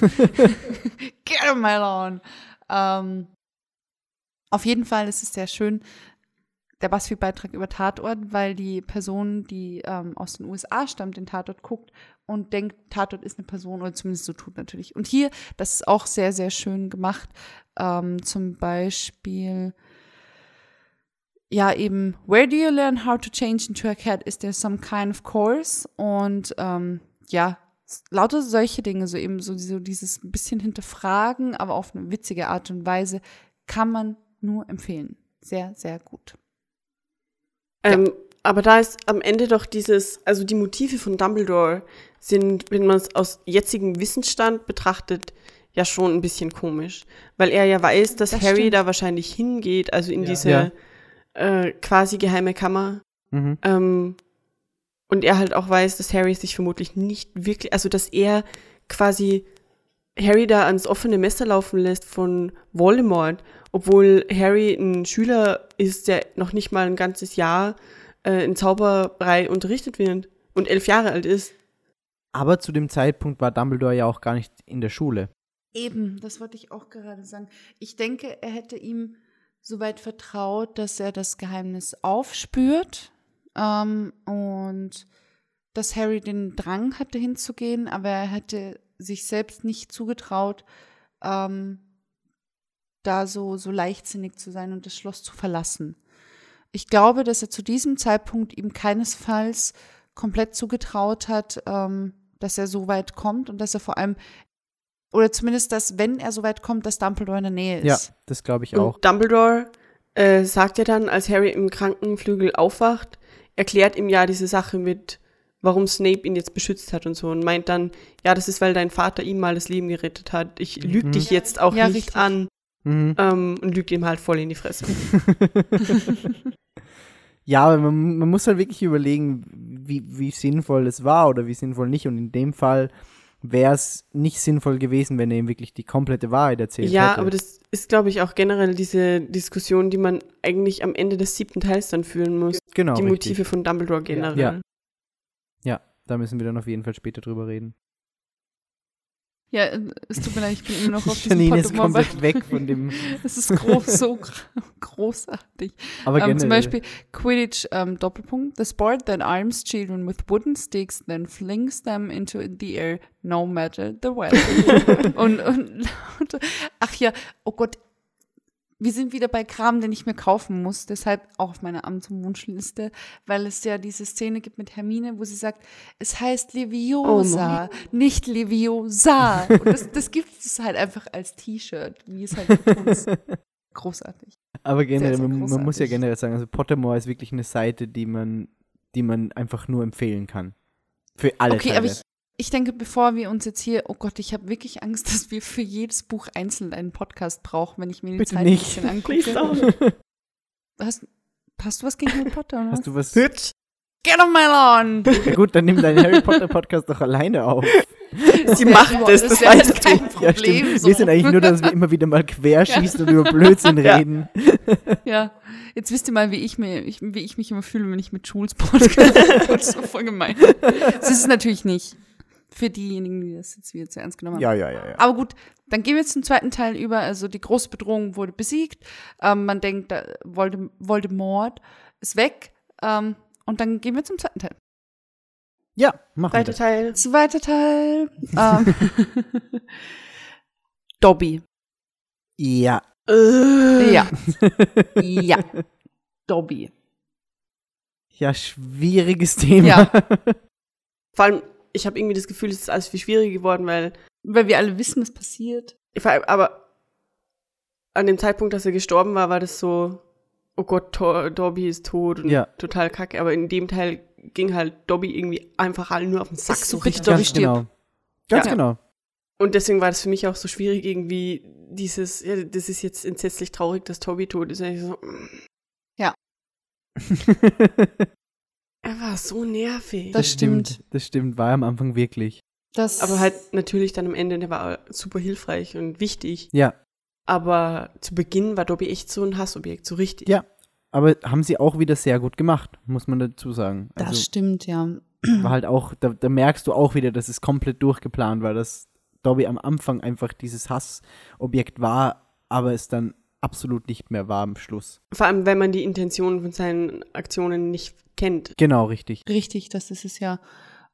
S2: Get off my lawn. Ähm, auf jeden Fall ist es sehr schön, der Buzzfeed-Beitrag über Tatort, weil die Person, die ähm, aus den USA stammt, den Tatort guckt und denkt, Tatort ist eine Person oder zumindest so tut natürlich. Und hier, das ist auch sehr, sehr schön gemacht. Ähm, zum Beispiel, ja, eben, where do you learn how to change into a cat? Is there some kind of course? Und ähm, ja, lauter solche Dinge, so eben so, so dieses bisschen hinterfragen, aber auf eine witzige Art und Weise, kann man nur empfehlen. Sehr, sehr gut.
S3: Ähm, aber da ist am Ende doch dieses, also die Motive von Dumbledore sind, wenn man es aus jetzigem Wissensstand betrachtet, ja schon ein bisschen komisch. Weil er ja weiß, dass
S2: Das
S3: Harry
S2: stimmt.
S3: da wahrscheinlich hingeht, also in
S4: Ja.
S3: diese
S4: Ja.
S3: Äh, quasi geheime Kammer.
S4: Mhm.
S3: Ähm, und er halt auch weiß, dass Harry sich vermutlich nicht wirklich, also dass er quasi Harry da ans offene Messer laufen lässt von Voldemort, obwohl Harry ein Schüler ist, der noch nicht mal ein ganzes Jahr äh, in Zauberei unterrichtet wird und elf Jahre alt ist.
S4: Aber zu dem Zeitpunkt war Dumbledore ja auch gar nicht in der Schule.
S2: Eben, das wollte ich auch gerade sagen. Ich denke, er hätte ihm soweit vertraut, dass er das Geheimnis aufspürt ähm, und dass Harry den Drang hatte hinzugehen, aber er hätte sich selbst nicht zugetraut, ähm, da so, so leichtsinnig zu sein und das Schloss zu verlassen. Ich glaube, dass er zu diesem Zeitpunkt ihm keinesfalls komplett zugetraut hat, ähm, dass er so weit kommt und dass er vor allem, oder zumindest, dass, wenn er so weit kommt, dass Dumbledore in der Nähe
S4: Ja,
S2: ist.
S4: das glaube ich
S3: Und
S4: auch.
S3: Dumbledore äh, sagt ja dann, als Harry im Krankenflügel aufwacht, erklärt ihm ja diese Sache mit, warum Snape ihn jetzt beschützt hat und so und meint dann, ja, das ist, weil dein Vater ihm mal das Leben gerettet hat. Ich lüg
S4: Mhm.
S3: dich jetzt auch
S2: Ja,
S3: nicht
S2: richtig.
S3: an
S4: Mhm.
S3: ähm, und lügt ihm halt voll in die Fresse.
S4: Ja, aber man, man muss halt wirklich überlegen, wie, wie sinnvoll es war oder wie sinnvoll nicht. Und in dem Fall wäre es nicht sinnvoll gewesen, wenn er ihm wirklich die komplette Wahrheit erzählt
S3: ja,
S4: hätte.
S3: aber das ist, glaube ich, auch generell diese Diskussion, die man eigentlich am Ende des siebten Teils dann führen muss.
S4: genau,
S3: die
S4: richtig.
S3: Motive von Dumbledore generell.
S4: Ja. Ja, da müssen wir dann auf jeden Fall später drüber reden.
S2: Ja, äh, es tut mir leid, ich bin immer noch auf diesem
S4: Janine ist komplett weg von dem.
S2: es ist groß, so gr- großartig.
S4: Aber
S2: Ähm, zum. Beispiel Quidditch ähm, Doppelpunkt. The sport that arms children with wooden sticks, then flings them into the air, no matter the weather. und, und, und ach ja, oh Gott, wir sind wieder bei Kram, den ich mir kaufen muss, deshalb auch auf meiner und Wunschliste, weil es ja diese Szene gibt mit Hermine, wo sie sagt, es heißt Leviosa, nicht Leviosa. Und das, das gibt es halt einfach als T-Shirt, wie es halt ist. Großartig.
S4: Aber generell,
S2: sehr
S4: man, man muss ja
S2: großartig.
S4: generell sagen, also Pottermore ist wirklich eine Seite, die man, die man einfach nur empfehlen kann. Für alle
S2: Okay,
S4: Teile.
S2: aber ich, ich denke, bevor wir uns jetzt hier, oh Gott, ich habe wirklich Angst, dass wir für jedes Buch einzeln einen Podcast brauchen, wenn ich mir die
S4: Bitte
S2: Zeit
S4: nicht.
S2: ein bisschen
S3: Please
S2: angucke.
S3: don't.
S2: Hast, hast du was gegen Harry Potter? Oder?
S4: Hast du was?
S3: Bitch.
S2: Get on my lawn!
S4: Ja gut, dann nimm deinen Harry Potter Podcast doch alleine auf.
S3: Sie macht das, das
S2: wäre
S3: weißt
S2: kein
S3: du.
S2: Problem.
S4: ja, stimmt.
S2: so.
S4: Wir sind eigentlich nur, dass wir immer wieder mal querschießen und über Blödsinn
S3: Ja.
S4: reden.
S2: Ja, jetzt wisst ihr mal, wie ich, mir, ich, wie ich mich immer fühle, wenn ich mit Jules Podcast. das ist so voll gemein. Das ist es natürlich nicht. Für diejenigen, die das jetzt wieder zu ernst genommen haben.
S4: Ja, ja, ja, ja.
S2: Aber gut, dann gehen wir jetzt zum zweiten Teil über. Also die große Bedrohung wurde besiegt. Ähm, man denkt, da Voldem Voldemort ist weg. Ähm, und dann gehen wir zum zweiten Teil.
S4: Ja, machen wir
S3: Zweiter
S4: das.
S3: Teil.
S2: Zweiter Teil. ähm, Dobby.
S4: Ja.
S3: Äh.
S2: Ja. Ja. Dobby.
S4: Ja, schwieriges Thema.
S2: Ja.
S3: Vor allem, ich habe irgendwie das Gefühl, es ist alles viel schwieriger geworden, weil,
S2: Weil wir alle wissen, was passiert.
S3: aber an dem Zeitpunkt, dass er gestorben war, war das so, oh Gott, Tor, Dobby ist tot und
S4: Ja.
S3: total kacke. Aber in dem Teil ging halt Dobby irgendwie einfach alle nur auf den Sack so
S2: so
S3: richtig.
S2: Dobby
S4: Ganz
S2: stirbt.
S4: genau. Ganz
S2: Ja.
S4: genau.
S3: Und deswegen war das für mich auch so schwierig, irgendwie dieses, ja, das ist jetzt entsetzlich traurig, dass Toby tot ist. So, mm, er war so nervig.
S2: Das stimmt.
S4: Das stimmt, war am Anfang wirklich.
S2: Das
S3: aber halt natürlich dann am Ende, der war super hilfreich und wichtig.
S4: Ja,
S3: Aber zu Beginn war Dobby echt so ein Hassobjekt, so richtig.
S4: Ja. aber haben sie auch wieder sehr gut gemacht, muss man dazu sagen.
S2: das
S4: Also
S2: stimmt, ja.
S4: war halt auch, da, da merkst du auch wieder, dass es komplett durchgeplant war, dass Dobby am Anfang einfach dieses Hassobjekt war, aber es dann absolut nicht mehr war am Schluss.
S3: Vor allem, wenn man die Intentionen von seinen Aktionen nicht kennt.
S4: Genau, richtig.
S2: Richtig, das ist es ja.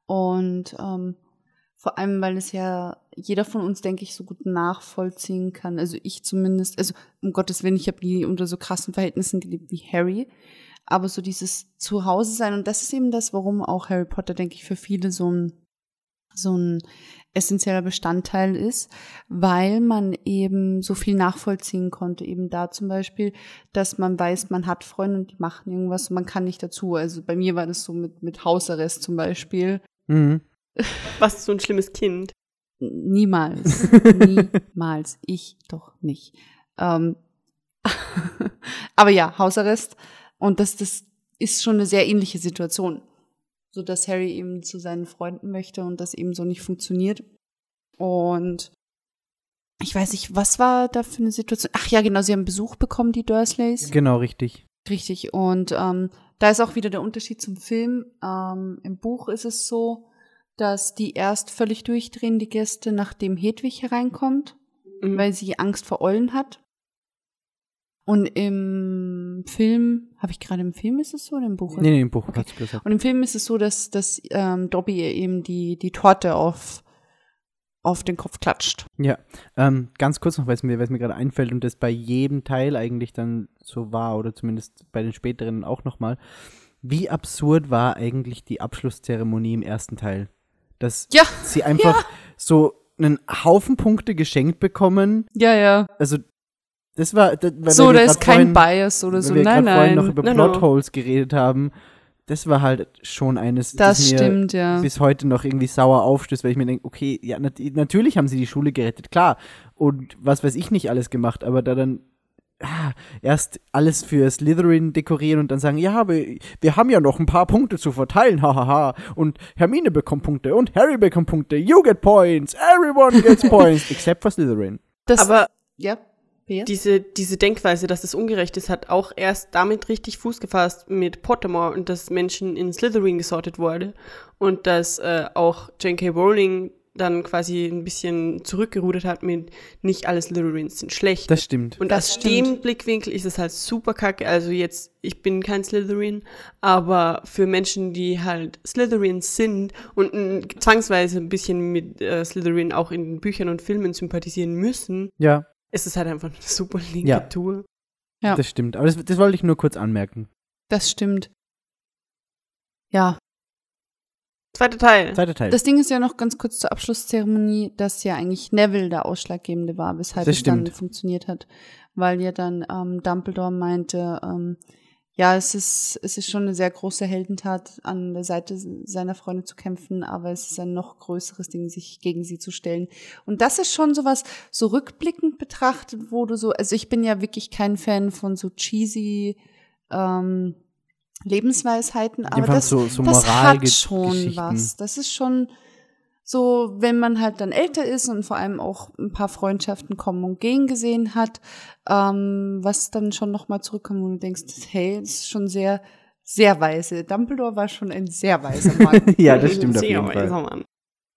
S2: Und ähm, vor allem, weil es ja jeder von uns, denke ich, so gut nachvollziehen kann. Also ich zumindest, also um Gottes Willen, ich habe nie unter so krassen Verhältnissen gelebt wie Harry. Aber so dieses Zuhause sein, und das ist eben das, warum auch Harry Potter, denke ich, für viele so ein, so ein essentieller Bestandteil ist, weil man eben so viel nachvollziehen konnte. Eben da zum Beispiel, dass man weiß, man hat Freunde und die machen irgendwas und man kann nicht dazu. Also bei mir war das so mit, mit Hausarrest zum Beispiel.
S4: Mhm.
S3: Was ist so ein schlimmes Kind?
S2: Niemals. Niemals. Ich doch nicht. Ähm, aber ja, Hausarrest. Und das, das ist schon eine sehr ähnliche Situation. So dass Harry eben zu seinen Freunden möchte und das eben so nicht funktioniert. Und ich weiß nicht, was war da für eine Situation? Ach ja, genau, sie haben Besuch bekommen, die Dursleys.
S4: Genau, richtig.
S2: Richtig. Und ähm, da ist auch wieder der Unterschied zum Film. Ähm, Im Buch ist es so, dass die erst völlig durchdrehen, die Gäste, nachdem Hedwig hereinkommt,
S3: Mhm.
S2: weil sie Angst vor Eulen hat. Und im Film, habe ich gerade im Film ist es so oder im Buch?
S4: Nee, nee, im Buch
S2: Okay.
S4: hat's gesagt.
S2: Und im Film ist es so, dass, dass ähm, Dobby ihr eben die, die Torte auf, auf den Kopf klatscht.
S4: Ja, ähm, ganz kurz noch, weil es mir, weil's mir gerade einfällt und das bei jedem Teil eigentlich dann so war oder zumindest bei den späteren auch nochmal. Wie absurd war eigentlich die Abschlusszeremonie im ersten Teil? Dass
S2: Ja,
S4: sie einfach so einen Haufen Punkte geschenkt bekommen.
S2: ja, ja.
S4: Also, das war. Das, weil
S2: So,
S4: wir
S2: da ist kein
S4: vorhin-
S2: Bias oder so.
S4: wir
S2: Nein,
S4: grad vorhin
S2: nein.
S4: noch über
S3: No, no.
S4: Plotholes geredet haben. Das war halt schon eines,
S2: das
S4: mir
S2: stimmt, ja.
S4: bis heute noch irgendwie sauer aufstößt, weil ich mir denke, okay, ja, nat natürlich haben sie die Schule gerettet, klar. Und was weiß ich nicht alles gemacht, aber da dann ah, erst alles für Slytherin dekorieren und dann sagen, ja, aber wir haben ja noch ein paar Punkte zu verteilen, hahaha. Und Hermine bekommt Punkte und Harry bekommt Punkte. You get points, everyone gets points, except for Slytherin.
S2: Das,
S3: Aber
S2: ja, Bea?
S3: diese, diese Denkweise, dass es ungerecht ist, hat auch erst damit richtig Fuß gefasst mit Pottermore und dass Menschen in Slytherin gesortet wurde und dass äh, auch J.K. Rowling dann quasi ein bisschen zurückgerudert hat mit nicht alle Slytherins sind schlecht.
S4: Das stimmt.
S3: und
S2: Das
S3: aus
S2: stimmt.
S3: dem Blickwinkel ist es halt super kacke. Also jetzt, ich bin kein Slytherin, aber für Menschen, die halt Slytherins sind und zwangsweise ein bisschen mit äh, Slytherin auch in Büchern und Filmen sympathisieren müssen,
S4: Ja,
S3: ist es halt einfach eine super linke
S4: Ja.
S3: Tour.
S2: Ja.
S4: Das stimmt. Aber das, das wollte ich nur kurz anmerken.
S2: Das stimmt. Ja,
S3: Zweiter Teil.
S4: Zweiter Teil.
S2: das Ding ist ja noch ganz kurz zur Abschlusszeremonie, dass ja eigentlich Neville der Ausschlaggebende war, weshalb
S4: Das
S2: es dann
S4: stimmt.
S2: funktioniert hat. Weil ja dann ähm, Dumbledore meinte, ähm, ja, es ist, es ist schon eine sehr große Heldentat, an der Seite seiner Freunde zu kämpfen, aber es ist ein noch größeres Ding, sich gegen sie zu stellen. Und das ist schon sowas, so rückblickend betrachtet, wo du so, also ich bin ja wirklich kein Fan von so cheesy ähm, Lebensweisheiten, aber das,
S4: so- so
S2: das hat schon was. Das ist schon so, wenn man halt dann älter ist und vor allem auch ein paar Freundschaften kommen und gehen gesehen hat, ähm, was dann schon nochmal zurückkommt und du denkst, hey, das ist schon sehr, sehr weise. Dumbledore war schon ein sehr weiser Mann.
S4: ja, das stimmt auf jeden Fall.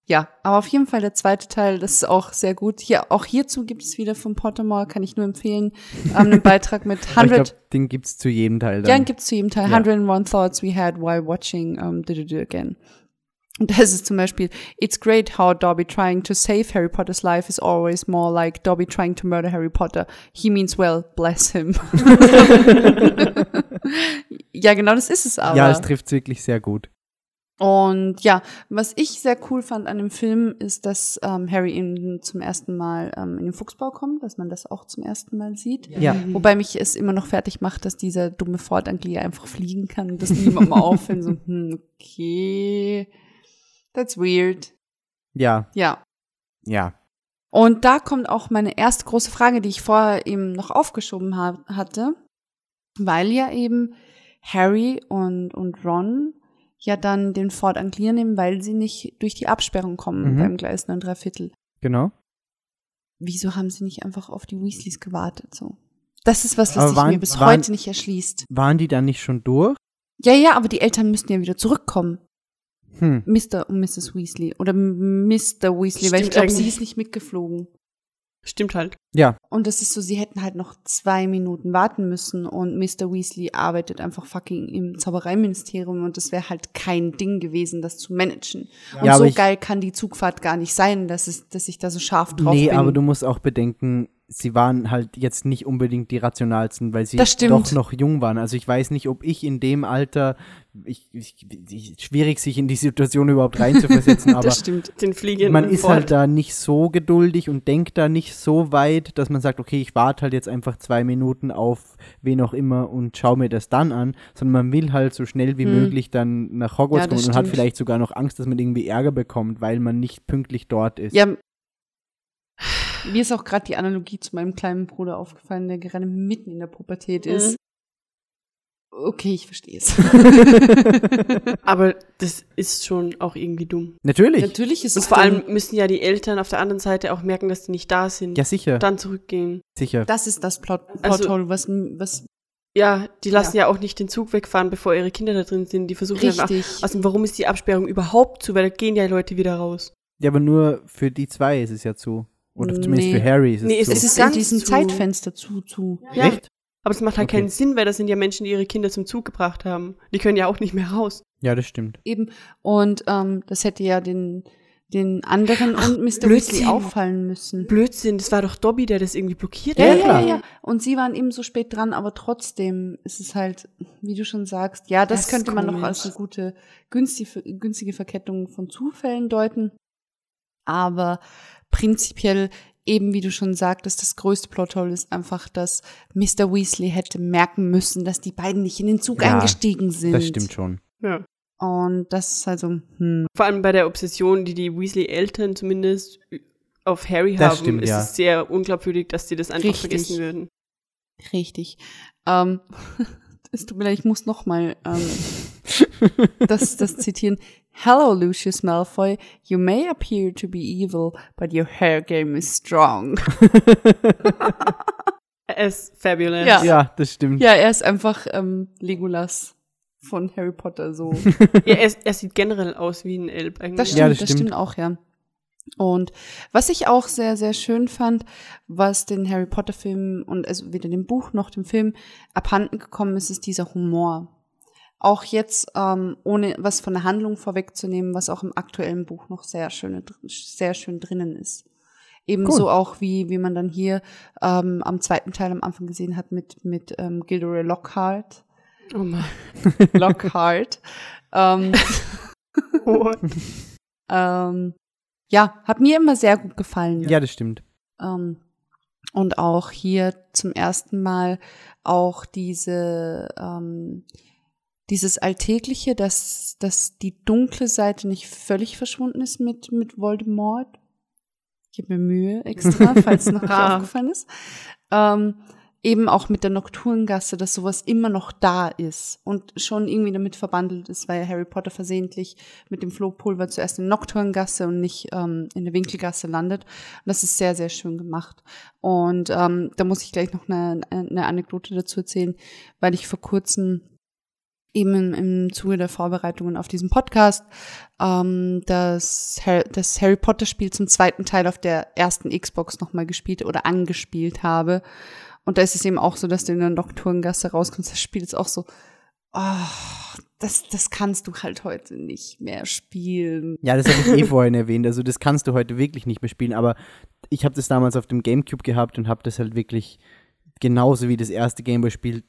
S2: ja, aber auf jeden Fall der zweite Teil, das ist auch sehr gut. Hier, auch hierzu gibt es wieder von Pottermore, kann ich nur empfehlen, ähm, einen Beitrag mit
S4: Aber ich
S2: 100
S4: glaube, den gibt's zu jedem Teil
S2: Ja,
S4: dann.
S2: gibt's zu jedem Teil.
S4: Ja.
S2: 101 Thoughts we had while watching um, Did It Again. Und das ist zum Beispiel, it's great how Dobby trying to save Harry Potter's life is always more like Dobby trying to murder Harry Potter. He means well, bless him. ja, genau das ist es aber.
S4: ja, es trifft wirklich sehr gut.
S2: Und ja, was ich sehr cool fand an dem Film, ist, dass ähm, Harry eben zum ersten Mal ähm, in den Fuchsbau kommt, dass man das auch zum ersten Mal sieht.
S4: Ja.
S2: Wobei mich es immer noch fertig macht, dass dieser dumme Ford-Anglia einfach fliegen kann und das niemandem auffällt. So, hm, okay, that's weird.
S4: Ja,
S2: Ja.
S4: ja.
S2: Und da kommt auch meine erste große Frage, die ich vorher eben noch aufgeschoben ha hatte, weil ja eben Harry und, und Ron ja dann den Ford Anglia nehmen, weil sie nicht durch die Absperrung kommen
S4: Mhm.
S2: beim Gleis 9 Viertel.
S4: Genau.
S2: Wieso haben sie nicht einfach auf die Weasleys gewartet so? Das ist was, was
S4: Aber
S2: sich
S4: waren-
S2: mir bis
S4: waren-
S2: heute nicht erschließt.
S4: Waren die dann nicht schon durch?
S2: Ja, ja, aber die Eltern müssten ja wieder zurückkommen.
S4: Hm.
S2: Mr. und Mrs. Weasley. Oder Mr. Weasley, weil ich
S3: Stimmt
S2: glaube, sie ist nicht mitgeflogen.
S3: Stimmt halt.
S4: Ja,
S2: Und das ist so, sie hätten halt noch zwei Minuten warten müssen und Mr. Weasley arbeitet einfach fucking im Zaubereiministerium und das wäre halt kein Ding gewesen, das zu managen. Und
S4: Ja, aber
S2: so geil kann die Zugfahrt gar nicht sein, dass, es, dass ich da so scharf drauf
S4: nee,
S2: bin.
S4: aber du musst auch bedenken, sie waren halt jetzt nicht unbedingt die rationalsten, weil sie doch noch jung waren. Also ich weiß nicht, ob ich in dem Alter, ich, ich, ich, schwierig sich in die Situation überhaupt reinzuversetzen, aber
S2: das stimmt.
S3: Den fliegenden
S4: man ist
S3: Ford.
S4: halt da nicht so geduldig und denkt da nicht so weit, dass man sagt, okay, ich warte halt jetzt einfach zwei Minuten auf wen auch immer und schaue mir das dann an, sondern man will halt so schnell wie
S2: Hm.
S4: möglich dann nach Hogwarts
S2: Ja,
S4: kommen und hat
S2: stimmt.
S4: vielleicht sogar noch Angst, dass man irgendwie Ärger bekommt, weil man nicht pünktlich dort ist.
S2: Ja, mir ist auch gerade die Analogie zu meinem kleinen Bruder aufgefallen, der gerade mitten in der Pubertät
S3: Mhm.
S2: ist. Okay, ich verstehe es.
S3: Aber das ist schon auch irgendwie dumm.
S4: Natürlich.
S2: Natürlich ist
S3: Und
S2: es
S3: vor
S2: dumm.
S3: allem müssen ja die Eltern auf der anderen Seite auch merken, dass die nicht da sind.
S4: Ja, sicher.
S3: Dann zurückgehen.
S4: sicher.
S2: Das ist das Plot, Plot
S3: Also-
S2: Hole, was, was
S3: Ja, die lassen ja. auch nicht den Zug wegfahren, bevor ihre Kinder da drin sind. Die versuchen einfach.
S2: richtig.
S3: Also warum ist die Absperrung überhaupt zu? Weil da gehen ja Leute wieder raus.
S4: Ja, aber nur für die zwei ist es ja zu. Oder zumindest
S2: Nee.
S4: für Harry ist es
S3: Nee,
S4: zu.
S2: Es ist in diesem
S3: zu-
S2: Zeitfenster zu, zu.
S3: Ja.
S4: Echt?
S3: Aber es macht halt
S4: Okay.
S3: keinen Sinn, weil das sind ja Menschen, die ihre Kinder zum Zug gebracht haben. Die können ja auch nicht mehr raus.
S4: Ja, das stimmt.
S2: Eben. Und ähm, das hätte ja den, den anderen und Mr.
S3: Blödsinn.
S2: Weasley auffallen müssen.
S3: Blödsinn, das war doch Dobby, der das irgendwie blockiert
S2: Ja,
S4: Ja,
S2: ja,
S4: klar.
S2: ja, ja. Und sie waren eben so spät dran, aber trotzdem ist es halt, wie du schon sagst, ja, das,
S3: Das
S2: könnte man noch als eine gute, günstige, günstige Verkettung von Zufällen deuten. Aber prinzipiell, eben wie du schon sagtest, das größte Plothole ist einfach, dass Mr. Weasley hätte merken müssen, dass die beiden nicht in den Zug
S4: Ja,
S2: eingestiegen sind.
S4: Das stimmt schon.
S3: Ja.
S2: Und das ist also, hm.
S3: Vor allem bei der Obsession, die die Weasley-Eltern zumindest auf Harry
S4: Das
S3: haben,
S4: stimmt,
S3: ist
S4: ja.
S3: es sehr unglaubwürdig, dass die das einfach
S2: Richtig.
S3: vergessen würden.
S2: Richtig. Ähm, es tut mir leid, ich muss noch mal ähm, das, das zitieren. Hello, Lucius Malfoy. You may appear to be evil, but your hair game is strong.
S3: Es fabulous.
S2: Ja.
S4: Ja, das stimmt.
S2: ja, er ist einfach ähm, Legolas von Harry Potter so.
S3: ja er, er sieht generell aus wie ein Elb eigentlich.
S2: Das stimmt,
S4: Ja,
S2: das,
S4: das
S2: stimmt.
S4: stimmt.
S2: auch, ja. Und was ich auch sehr, sehr schön fand, was den Harry Potter Film und also weder dem Buch noch dem Film abhanden gekommen ist, ist dieser Humor. Auch jetzt, ähm, ohne was von der Handlung vorwegzunehmen, was auch im aktuellen Buch noch sehr schön, sehr schön drinnen ist. Ebenso
S4: Cool.
S2: auch wie, wie man dann hier ähm, am zweiten Teil am Anfang gesehen hat mit, mit ähm, Gilderoy Lockhart.
S3: Oh Mann.
S2: Lockhart. ähm,
S3: Oh.
S2: ähm, ja, hat mir immer sehr gut gefallen.
S4: Ja, das stimmt.
S2: Ähm, und auch hier zum ersten Mal auch diese, ähm, dieses Alltägliche, dass, dass die dunkle Seite nicht völlig verschwunden ist mit, mit Voldemort. Ich gebe mir Mühe extra, falls es noch nicht aufgefallen ist. Ähm, eben auch mit der Nocturngasse, dass sowas immer noch da ist und schon irgendwie damit verbandelt ist, weil Harry Potter versehentlich mit dem Flohpulver zuerst in der Nocturngasse und nicht ähm, in der Winkelgasse landet. Und das ist sehr, sehr schön gemacht. Und ähm, da muss ich gleich noch eine, eine Anekdote dazu erzählen, weil ich vor kurzem eben im, im Zuge der Vorbereitungen auf diesen Podcast ähm, das, Har das Harry Potter Spiel zum zweiten Teil auf der ersten Xbox nochmal gespielt oder angespielt habe. Und da ist es eben auch so, dass du in der Nocturngasse rauskommst. Das Spiel ist auch so, oh, das, das kannst du halt heute nicht mehr spielen.
S4: Ja, das habe ich eh vorhin erwähnt. Also das kannst du heute wirklich nicht mehr spielen. Aber ich habe das damals auf dem Gamecube gehabt und habe das halt wirklich genauso wie das erste Gameboy-Spiel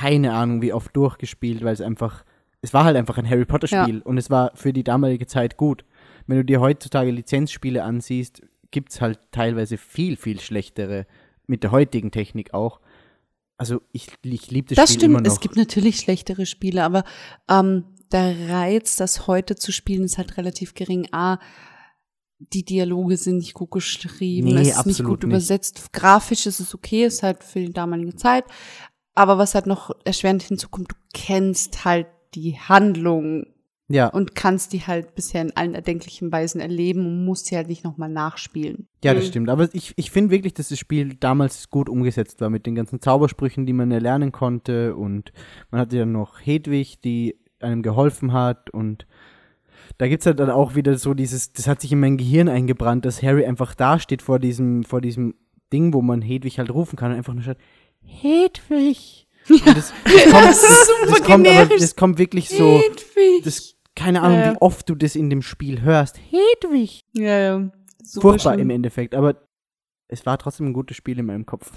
S4: keine Ahnung wie oft durchgespielt, weil es einfach, es war halt einfach ein Harry Potter-Spiel und es war für die damalige Zeit gut. Wenn du dir heutzutage Lizenzspiele ansiehst, gibt's halt teilweise viel, viel schlechtere, mit der heutigen Technik auch. Also ich, ich liebe das,
S2: Das
S4: Spiel immer
S2: stimmt,
S4: noch.
S2: es gibt natürlich schlechtere Spiele, aber ähm, der Reiz, das heute zu spielen, ist halt relativ gering. A, die Dialoge sind nicht gut geschrieben,
S4: Nee,
S2: es ist nicht gut
S4: nicht.
S2: übersetzt. Grafisch ist es okay, ist halt für die damalige Zeit. Aber was halt noch erschwerend hinzukommt, du kennst halt die Handlung
S4: ja.
S2: und kannst die halt bisher in allen erdenklichen Weisen erleben und musst sie halt nicht nochmal nachspielen.
S4: Ja, das
S3: Mhm.
S4: stimmt. Aber ich, ich finde wirklich, dass das Spiel damals gut umgesetzt war mit den ganzen Zaubersprüchen, die man erlernen konnte. Und man hatte ja noch Hedwig, die einem geholfen hat. Und da gibt's halt dann auch wieder so dieses, das hat sich in mein Gehirn eingebrannt, dass Harry einfach dasteht vor diesem, vor diesem Ding, wo man Hedwig halt rufen kann und einfach nur schaut, Hedwig. Und das, das, kommt,
S2: Das ist super
S4: das, kommt aber, das kommt wirklich so,
S2: Hedwig.
S4: das, keine Ahnung,
S2: Ja, ja.
S4: wie oft du das in dem Spiel hörst. Hedwig.
S2: ja, ja. Super
S4: Furchtbar
S2: schlimm.
S4: im Endeffekt, aber es war trotzdem ein gutes Spiel in meinem Kopf.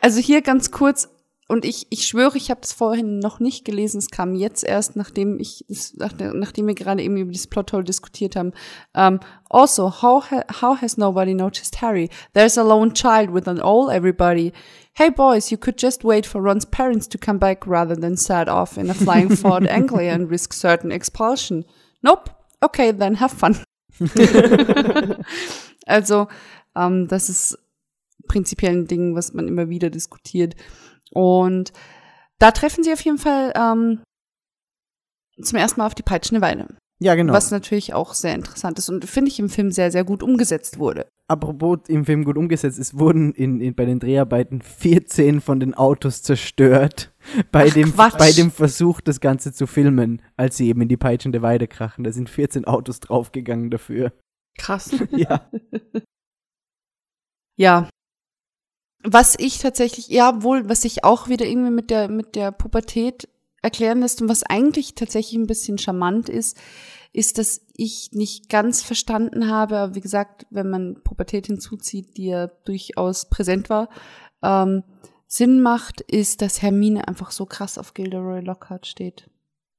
S2: Also hier ganz kurz, und ich, ich schwöre, ich habe das vorhin noch nicht gelesen, es kam jetzt erst, nachdem ich, nach, nachdem wir gerade eben über dieses Plothole diskutiert haben. Um, also, how, ha how has nobody noticed Harry? There's a lone child with an all everybody. Hey boys, you could just wait for Ron's parents to come back rather than set off in a flying Ford Anglia and risk certain expulsion. Nope. Okay, then have fun. also, ähm, das ist prinzipiell ein Ding, was man immer wieder diskutiert. Und da treffen sie auf jeden Fall ähm, zum ersten Mal auf die peitschende Weide.
S4: Ja, genau.
S2: Was natürlich auch sehr interessant ist und finde ich im Film sehr, sehr gut umgesetzt wurde.
S4: Apropos im Film gut umgesetzt, es wurden in, in, bei den Dreharbeiten 14 von den Autos zerstört bei,
S2: Ach,
S4: dem,
S2: Quatsch.
S4: bei dem Versuch, das Ganze zu filmen, als sie eben in die peitschende Weide krachen. Da sind 14 Autos draufgegangen dafür.
S3: Krass.
S4: Ja.
S2: Ja. Was ich tatsächlich, ja, wohl, was ich auch wieder irgendwie mit der, mit der Pubertät erklären lässt und was eigentlich tatsächlich ein bisschen charmant ist, ist, dass ich nicht ganz verstanden habe, aber wie gesagt, wenn man Pubertät hinzuzieht, die ja durchaus präsent war, ähm, Sinn macht, ist, dass Hermine einfach so krass auf Gilderoy Lockhart steht.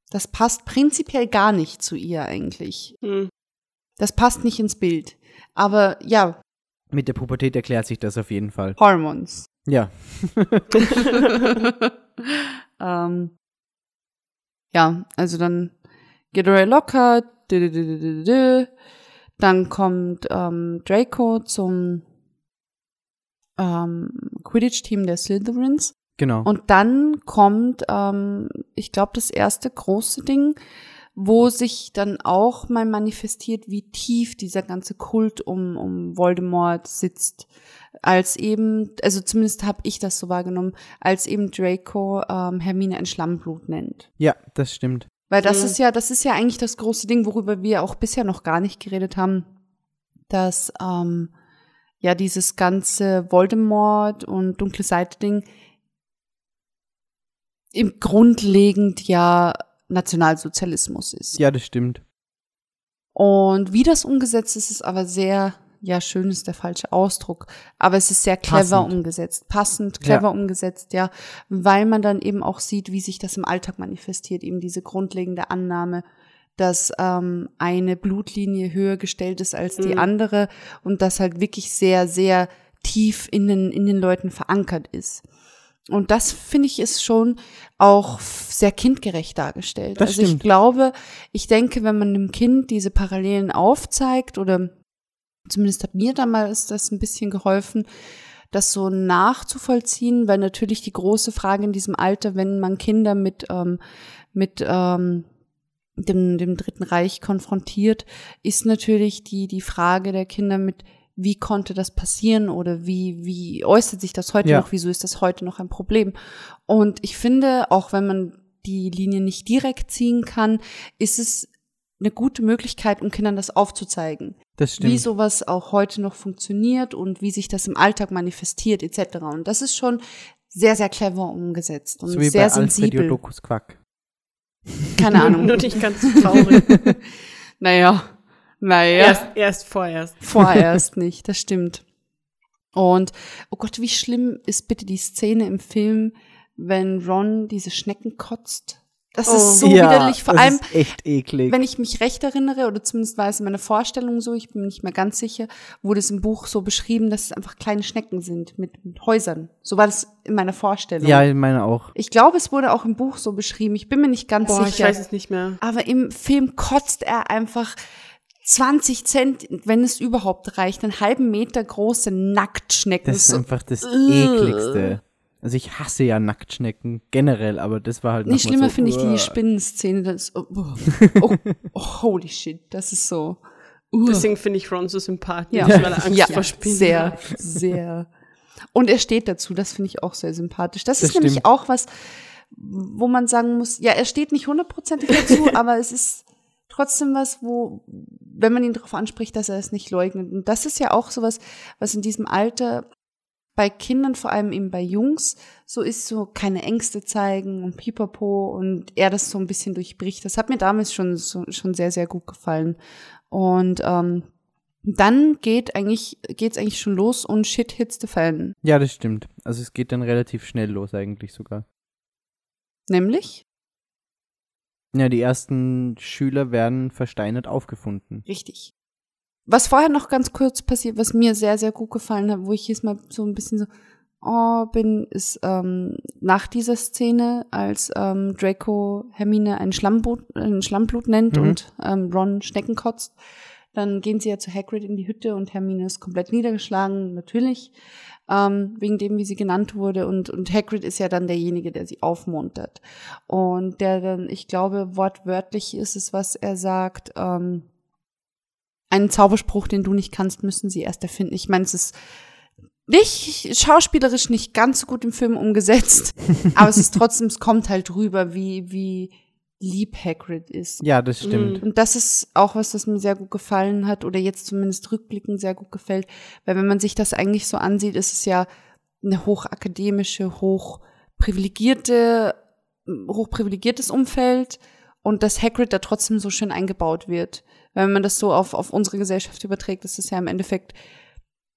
S2: Das passt prinzipiell gar nicht zu ihr eigentlich.
S3: Hm.
S2: Das passt nicht ins Bild. Aber ja,
S4: Mit der Pubertät erklärt sich das auf jeden Fall.
S2: Hormones.
S4: Ja.
S2: ähm, ja, also dann Gilderoy Lockhart, dann kommt ähm, Draco zum ähm, Quidditch-Team der Slytherins
S4: Genau.
S2: und dann kommt, ähm, ich glaube, das erste große Ding, wo sich dann auch mal manifestiert, wie tief dieser ganze Kult um, um Voldemort sitzt. Als eben, also zumindest habe ich das so wahrgenommen, als eben Draco ähm, Hermine ein Schlammblut nennt.
S4: ja, das stimmt.
S2: Weil das
S3: Mhm.
S2: ist ja, das ist ja eigentlich das große Ding, worüber wir auch bisher noch gar nicht geredet haben, dass ähm, ja dieses ganze Voldemort und dunkle Seite Ding im grundlegend ja Nationalsozialismus ist.
S4: Ja, das stimmt.
S2: Und wie das umgesetzt ist, ist aber sehr ja, schön ist der falsche Ausdruck, aber es ist sehr clever
S4: Passend.
S2: umgesetzt, passend, clever
S4: Ja.
S2: umgesetzt, ja, weil man dann eben auch sieht, wie sich das im Alltag manifestiert, eben diese grundlegende Annahme, dass ähm, eine Blutlinie höher gestellt ist als die
S3: Mhm.
S2: andere und das halt wirklich sehr, sehr tief in den, in den Leuten verankert ist. Und das finde ich ist schon auch sehr kindgerecht dargestellt.
S4: Das
S2: also ich
S4: stimmt.
S2: glaube, ich denke, wenn man einem Kind diese Parallelen aufzeigt oder zumindest hat mir damals das ein bisschen geholfen, das so nachzuvollziehen, weil natürlich die große Frage in diesem Alter, wenn man Kinder mit, ähm, mit ähm, dem, dem Dritten Reich konfrontiert, ist natürlich die, die Frage der Kinder mit, wie konnte das passieren oder wie, wie äußert sich das heute
S4: Ja.
S2: noch, wieso ist das heute noch ein Problem? Und ich finde, auch wenn man die Linie nicht direkt ziehen kann, ist es eine gute Möglichkeit, um Kindern das aufzuzeigen
S4: Das stimmt.
S2: wie sowas auch heute noch funktioniert und wie sich das im Alltag manifestiert etc. Und das ist schon sehr, sehr clever umgesetzt und
S4: so wie
S2: sehr
S4: bei Alfred
S2: sensibel.
S4: Jodokus Quack.
S2: Keine Ahnung.
S3: Nur nicht ganz traurig.
S2: naja, naja,
S3: erst, erst vorerst.
S2: vorerst nicht, das stimmt. Und, oh Gott, wie schlimm ist bitte die Szene im Film, wenn Ron diese Schnecken kotzt? Das
S3: Oh.
S2: ist so
S4: ja,
S2: widerlich, vor
S4: das
S2: allem,
S4: ist echt eklig.
S2: wenn ich mich recht erinnere, oder zumindest war es in meiner Vorstellung so, ich bin mir nicht mehr ganz sicher, wurde es im Buch so beschrieben, dass es einfach kleine Schnecken sind mit, mit Häusern. So war das in meiner Vorstellung.
S4: ja, ich meine auch.
S2: Ich glaube, es wurde auch im Buch so beschrieben. Ich bin mir nicht ganz
S3: Boah, ich
S2: sicher.
S3: weiß es nicht mehr.
S2: Aber im Film kotzt er einfach 20 Cent, wenn es überhaupt reicht, einen halben Meter große Nacktschnecken.
S4: Das ist
S2: So-
S4: einfach das
S2: Ugh.
S4: ekligste. Also ich hasse ja Nacktschnecken generell, aber das war halt mal
S2: schlimmer
S4: so,
S2: finde ich die. Spinnenszene. Das oh, oh, oh, oh, holy shit, das ist so. Uh.
S3: Deswegen finde ich Ron so sympathisch,
S2: Ja,
S3: weil er Angst
S2: ja
S3: vor Spinnen
S2: sehr,
S3: hat.
S2: sehr. Und er steht dazu, das finde ich auch sehr sympathisch. Das,
S4: Das
S2: ist nämlich
S4: stimmt.
S2: auch was, wo man sagen muss, ja, er steht nicht hundertprozentig dazu, aber es ist trotzdem was, wo, wenn man ihn darauf anspricht, dass er es nicht leugnet. Und das ist ja auch sowas, was in diesem Alter bei Kindern, vor allem eben bei Jungs, so ist so keine Ängste zeigen und pipapo und er das so ein bisschen durchbricht. Das hat mir damals schon, so, schon sehr, sehr gut gefallen. Und ähm, dann geht eigentlich, geht's eigentlich schon los und shit hits the fan.
S4: Ja, das stimmt. Also es geht dann relativ schnell los eigentlich sogar.
S2: Nämlich?
S4: Ja, die ersten Schüler werden versteinert aufgefunden.
S2: Richtig. Was vorher noch ganz kurz passiert, was mir sehr, sehr gut gefallen hat, wo ich jetzt mal so ein bisschen so, oh, bin, ist ähm, nach dieser Szene, als ähm, Draco Hermine ein Schlammblut, ein Schlammblut nennt
S4: Mhm.
S2: und ähm, Ron Schnecken kotzt, dann gehen sie ja zu Hagrid in die Hütte und Hermine ist komplett niedergeschlagen, natürlich, ähm, wegen dem, wie sie genannt wurde. Und, und Hagrid ist ja dann derjenige, der sie aufmuntert. Und der dann, ich glaube, wortwörtlich ist es, was er sagt, ähm, einen Zauberspruch, den du nicht kannst, müssen sie erst erfinden. Ich meine, es ist nicht schauspielerisch nicht ganz so gut im Film umgesetzt, aber es ist trotzdem, es kommt halt rüber, wie, wie lieb Hagrid ist.
S4: Ja, das stimmt.
S2: Und das ist auch was, das mir sehr gut gefallen hat oder jetzt zumindest rückblickend sehr gut gefällt, weil wenn man sich das eigentlich so ansieht, ist es ja eine hochakademische, hochprivilegierte, hochprivilegiertes Umfeld und dass Hagrid da trotzdem so schön eingebaut wird. Wenn man das so auf, auf unsere Gesellschaft überträgt, ist es ja im Endeffekt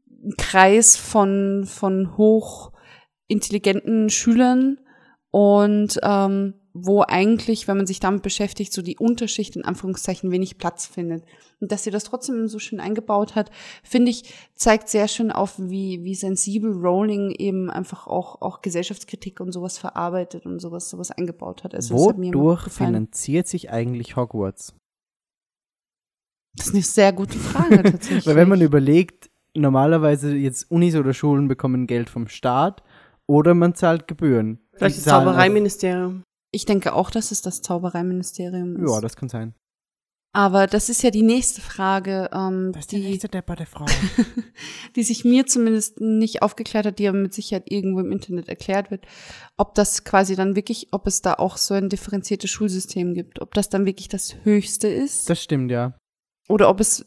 S2: ein Kreis von, von hochintelligenten Schülern und ähm, wo eigentlich, wenn man sich damit beschäftigt, so die Unterschicht in Anführungszeichen wenig Platz findet. Und dass sie das trotzdem so schön eingebaut hat, finde ich, zeigt sehr schön auf, wie, wie sensibel Rowling eben einfach auch, auch Gesellschaftskritik und sowas verarbeitet und sowas, sowas eingebaut hat. Also, hat
S4: Wodurch
S2: gefallen.
S4: finanziert sich eigentlich Hogwarts?
S2: Das ist eine sehr gute Frage tatsächlich.
S4: Weil wenn man überlegt, normalerweise jetzt Unis oder Schulen bekommen Geld vom Staat oder man zahlt Gebühren.
S3: Vielleicht das Zaubereiministerium.
S2: Ich denke auch, dass es das Zaubereiministerium ist.
S4: Ja, das kann sein.
S2: Aber das ist ja die nächste Frage, ähm, die,
S4: depperte Frau.
S2: die sich mir zumindest nicht aufgeklärt hat, die aber mit Sicherheit irgendwo im Internet erklärt wird, ob das quasi dann wirklich, ob es da auch so ein differenziertes Schulsystem gibt, ob das dann wirklich das Höchste ist
S4: Das stimmt, ja.
S2: oder ob es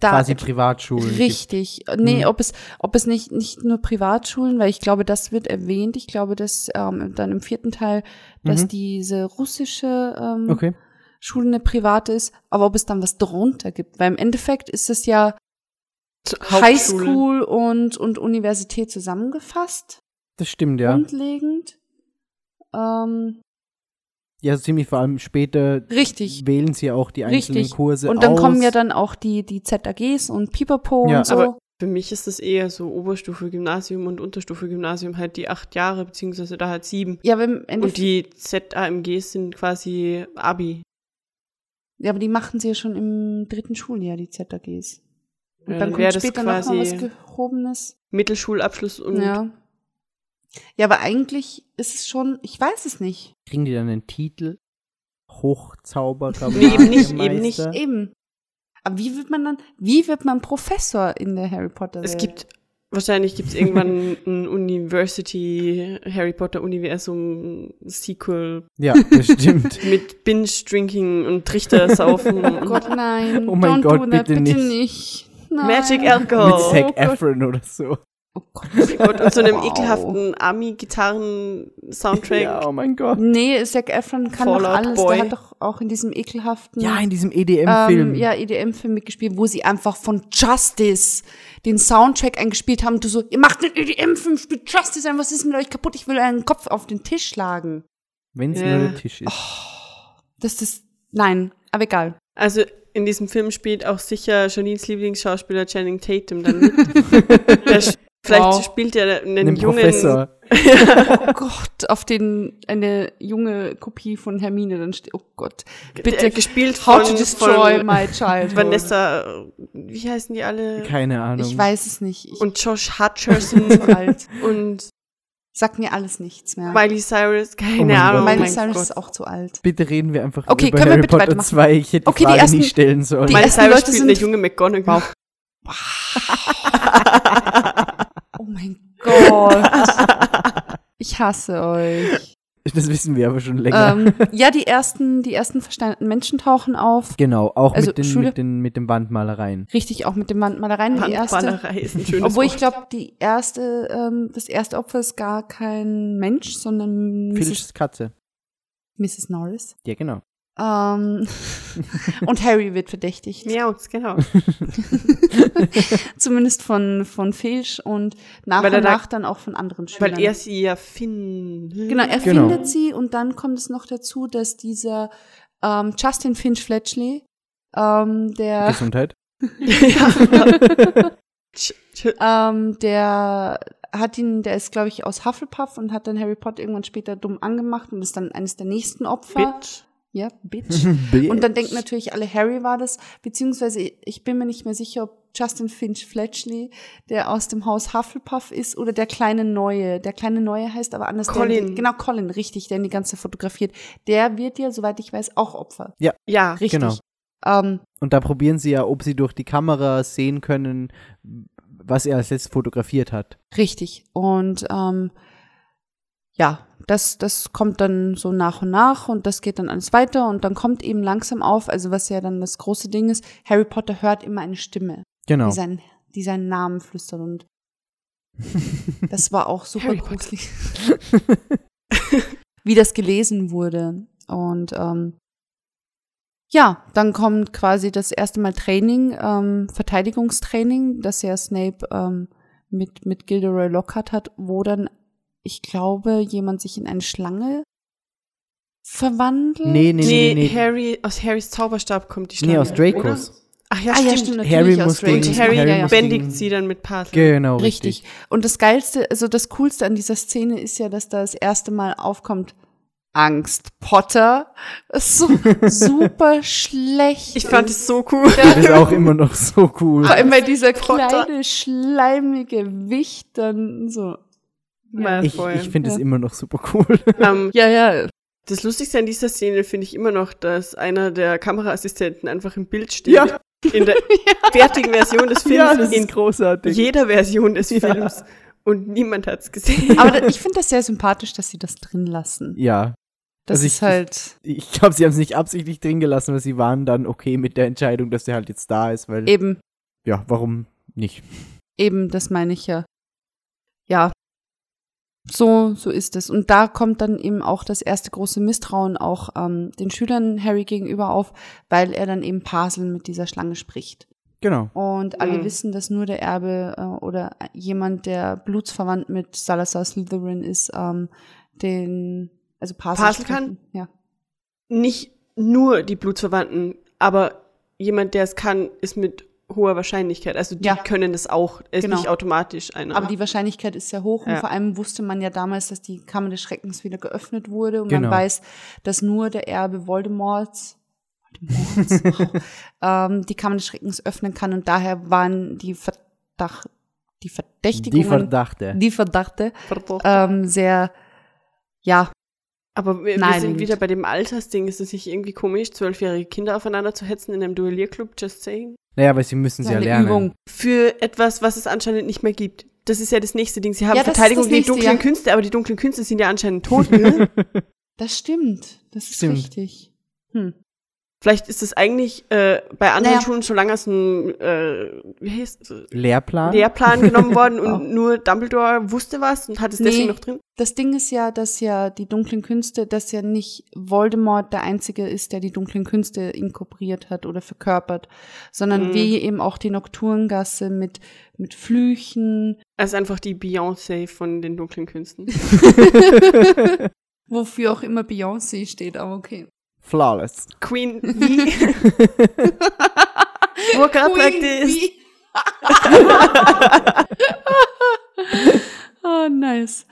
S2: da
S4: Quasi
S2: et-
S4: Privatschulen. gibt.
S2: Richtig. Nee,
S4: Mhm.
S2: ob es, ob es nicht, nicht nur Privatschulen, weil ich glaube, das wird erwähnt. Ich glaube, dass ähm, dann im vierten Teil, dass
S4: Mhm.
S2: diese russische ähm,
S4: Okay.
S2: Schule eine private ist, aber ob es dann was drunter gibt. Weil im Endeffekt ist es ja. Highschool und, und Universität zusammengefasst,
S4: Das stimmt, ja.
S2: grundlegend. Ähm,
S4: Ja, ziemlich vor allem später
S2: richtig.
S4: wählen sie auch die einzelnen
S2: Richtig.
S4: Kurse
S2: Und dann
S4: aus.
S2: kommen ja dann auch die, die ZAGs und Pipapo
S4: Ja.
S2: und so.
S3: Aber- Für mich ist das eher so Oberstufe Gymnasium und Unterstufe Gymnasium halt die acht Jahre, beziehungsweise da halt sieben.
S2: ja, aber im
S3: Und
S2: Endeffekt,
S3: die ZAMGs sind quasi Abi.
S2: ja, aber die machen sie ja schon im dritten Schuljahr, die ZAGs. Und
S3: Ja,
S2: dann
S3: dann
S2: kommt
S3: das
S2: später noch mal was
S3: quasi-
S2: Gehobenes.
S3: Mittelschulabschluss und
S2: Ja. Ja, aber eigentlich ist es schon, ich weiß es nicht.
S4: Kriegen die dann einen Titel? Hochzauberer.
S3: Nee, eben nicht, eben
S4: Magiemeister?
S2: Eben. Aber wie wird man dann, wie wird man Professor in der Harry Potter
S3: es
S2: Welt?
S3: gibt, wahrscheinlich gibt es irgendwann ein University Harry Potter Universum Sequel
S4: Ja, das stimmt.
S3: mit Binge-Drinking und Trichtersaufen.
S2: Oh Gott, nein.
S4: Oh mein
S2: Don't
S4: Gott,
S2: do that,
S4: bitte
S2: bitte
S4: nicht.
S2: nicht. Nein.
S3: Magic
S4: Mit
S3: Alcohol.
S4: Zac
S2: Oh.
S4: Efron oder so.
S2: Oh Gott.
S3: Und, und so einem
S2: Wow.
S3: ekelhaften Army-Gitarren-Soundtrack.
S4: Ja, oh mein Gott.
S2: Nee, Zac Efron kann
S3: Fallout
S2: doch alles.
S3: Boy.
S2: Der hat doch auch in diesem ekelhaften
S4: Ja, in diesem EDM-Film.
S2: ähm, ja, EDM-Film mitgespielt, wo sie einfach von Justice den Soundtrack eingespielt haben. Du so, ihr macht einen EDM-Film, spielt Justice ein, was ist mit euch kaputt? Ich will einen Kopf auf den Tisch schlagen.
S4: Wenn es
S3: Ja.
S4: nur der Tisch ist.
S2: Das ist, nein, aber egal.
S3: Also in diesem Film spielt auch sicher Janines Lieblingsschauspieler Channing Tatum dann mit. Der Vielleicht
S2: Wow.
S3: spielt er einen
S4: Einen
S3: jungen
S4: Professor.
S2: Oh Gott, auf den, eine junge Kopie von Hermine dann steht, oh Gott. Bitte,
S3: der gespielt
S2: how
S3: von,
S2: to destroy my child.
S3: Vanessa, wie heißen die alle?
S4: Keine Ahnung.
S2: Ich weiß es nicht. Ich
S3: Und Josh Hutcherson
S2: alt.
S3: und
S2: Sagt mir alles nichts mehr.
S3: Miley Cyrus, keine
S4: Oh
S3: Ahnung.
S4: Gott.
S2: Miley
S3: mein
S2: Cyrus
S3: Gott.
S2: ist auch zu alt.
S4: Bitte reden wir einfach
S2: Okay,
S4: über
S2: können wir
S4: Harry
S2: bitte
S4: Potter
S2: weitermachen?
S4: 2. Ich hätte die
S2: Okay, die
S4: Frage
S2: ersten-
S4: nie stellen sollen.
S2: die
S3: Miley Cyrus
S2: Leute
S3: spielt eine
S2: sind-
S3: junge McGonagall.
S2: Oh mein Gott. Ich hasse euch.
S4: Das wissen wir aber schon länger.
S2: ähm, ja, die ersten, die ersten versteinerten Menschen tauchen auf.
S4: genau, auch
S2: also
S4: mit, den,
S2: Schule-
S4: mit, den, mit den Wandmalereien.
S2: Richtig, auch mit den Wandmalereien. Die erste,
S3: ist ein schönes
S2: obwohl ich
S3: Wort.
S2: glaube, die erste, ähm, das erste Opfer ist gar kein Mensch, sondern Mrs.
S4: Katze.
S2: Mrs. Norris.
S4: Ja, genau.
S2: Ähm, und Harry wird verdächtigt.
S3: Miauz, genau.
S2: Zumindest von, von Filch und nach
S3: Weil
S2: und
S3: da-
S2: nach dann auch von anderen Schülern.
S3: Weil er sie ja findet.
S2: Genau, er
S4: Genau.
S2: findet sie und dann kommt es noch dazu, dass dieser ähm, Justin Finch Fletchley, ähm, der,
S4: Gesundheit.
S2: Ähm, der hat ihn, der ist, glaube ich, aus Hufflepuff und hat dann Harry Potter irgendwann später dumm angemacht und ist dann eines der nächsten Opfer.
S3: Bitch.
S2: Ja, Bitch. Und dann denken natürlich alle, Harry war das, beziehungsweise ich bin mir nicht mehr sicher, ob Justin Finch Fletchley, der aus dem Haus Hufflepuff ist, oder der kleine Neue. Der kleine Neue heißt aber anders.
S3: Colin.
S2: Der, genau, Colin, richtig, der ihn die ganze Zeit fotografiert. Der wird ja, soweit ich weiß, auch Opfer.
S3: Ja,
S2: Richtig.
S4: Genau.
S2: Ähm,
S4: Und da probieren sie ja, ob sie durch die Kamera sehen können, was er als letztes fotografiert hat.
S2: richtig. Und ähm, ja, das, das kommt dann so nach und nach und das geht dann alles weiter und dann kommt eben langsam auf, also was ja dann das große Ding ist, Harry Potter hört immer eine Stimme.
S4: Genau.
S2: die, seinen, die seinen Namen flüstern und das war auch super
S3: Harry
S2: gruselig. Wie das gelesen wurde. Und ähm, ja, dann kommt quasi das erste Mal Training, ähm, Verteidigungstraining, das ja Snape ähm, mit, mit Gilderoy Lockhart hat, wo dann, ich glaube, jemand sich in eine Schlange verwandelt.
S4: Nee, nee,
S3: Nee,
S4: nee, nee.
S3: Harry, aus Harrys Zauberstab kommt die
S4: Nee,
S3: Schlange.
S4: aus Dracos.
S3: oder? Ach ja,
S2: ah, ja,
S3: stimmt.
S2: stimmt, natürlich
S4: Harry
S2: aus
S4: muss
S2: Dracos.
S4: gegen-
S3: Und Harry,
S4: Harry
S2: ja, ja.
S3: bändigt sie dann mit Puzzle.
S4: Genau,
S2: Richtig.
S4: richtig.
S2: Und das Geilste, also das Coolste an dieser Szene ist ja, dass da das erste Mal aufkommt, Angst, Potter. Das ist so super schlecht.
S3: Ich fand es so cool.
S4: Das ist auch immer noch so cool.
S2: Vor allem, weil dieser
S3: Potter.
S2: kleine, schleimige Wicht dann so.
S3: Mal
S4: Ich, ich finde es
S2: Ja.
S4: immer noch super cool.
S3: ähm,
S2: Ja, ja.
S3: das Lustigste an dieser Szene finde ich immer noch, dass einer der Kameraassistenten einfach im Bild steht.
S4: Ja.
S3: In der fertigen Version des Films.
S4: Ja, das
S3: in
S4: ist großartig.
S3: jeder Version des
S4: Ja.
S3: Films. Und niemand hat's gesehen.
S2: Aber da, ich finde das sehr sympathisch, dass sie das drin lassen.
S4: Ja,
S2: Das
S4: Also
S2: ist
S4: ich-
S2: halt
S4: ich glaube, sie haben es nicht absichtlich drin gelassen, aber sie waren dann okay mit der Entscheidung, dass der halt jetzt da ist, weil,
S2: eben,
S4: ja, warum nicht?
S2: eben, das meine ich ja. Ja. So, so ist es. Und da kommt dann eben auch das erste große Misstrauen auch ähm, den Schülern Harry gegenüber auf, weil er dann eben Paseln mit dieser Schlange spricht.
S4: Genau.
S2: Und alle
S3: Mhm.
S2: wissen, dass nur der Erbe äh, oder jemand, der blutsverwandt mit Salazar Slytherin ist, ähm, den, also Parsel,
S3: Parsel kann?
S2: Ja.
S3: Nicht nur die Blutsverwandten, aber jemand, der es kann, ist mit hoher Wahrscheinlichkeit. Also die
S2: Ja.
S3: können das auch. Ist
S2: Genau.
S3: nicht automatisch einer.
S2: Aber die Wahrscheinlichkeit ist sehr hoch und
S3: Ja.
S2: vor allem wusste man ja damals, dass die Kammer des Schreckens wieder geöffnet wurde und
S4: Genau.
S2: man weiß, dass nur der Erbe Voldemorts, ähm, die Kammer des Schreckens öffnen kann und daher waren die Verdacht, die
S4: Die
S2: Verdächtigungen,
S4: Verdachte.
S2: die Verdachte
S3: Verdammt.
S2: ähm, sehr, ja,
S3: aber wir, wir
S2: Nein,
S3: sind wieder bei dem Altersding. Ist es nicht irgendwie komisch, zwölfjährige Kinder aufeinander zu hetzen in einem Duellierclub? Just saying.
S4: Naja, weil sie müssen sie ja lernen.
S2: Übung.
S3: Für etwas, was es anscheinend nicht mehr gibt. Das ist ja das nächste Ding. Sie haben
S2: Ja,
S3: Verteidigung gegen dunklen
S2: ja.
S3: Künste, aber die dunklen Künste sind ja anscheinend tot. Ne?
S2: Das stimmt. Das ist
S4: Stimmt.
S2: richtig. Hm.
S3: Vielleicht ist es eigentlich äh, bei anderen
S2: Naja.
S3: Schulen schon lange aus dem äh, wie heißt, es?
S4: Lehrplan?
S3: Lehrplan genommen worden und
S2: Oh.
S3: nur Dumbledore wusste was und hat es
S2: Nee.
S3: deswegen noch drin.
S2: Das Ding ist ja, dass ja die dunklen Künste, dass ja nicht Voldemort der Einzige ist, der die dunklen Künste inkorporiert hat oder verkörpert, sondern
S3: Mhm.
S2: wie eben auch die Nocturngasse mit, mit Flüchen,
S3: Er ist einfach die Beyoncé von den dunklen Künsten.
S2: wofür auch immer Beyoncé steht, aber okay.
S4: Flawless.
S3: Queen wie? Workout Practice.
S2: oh, nice.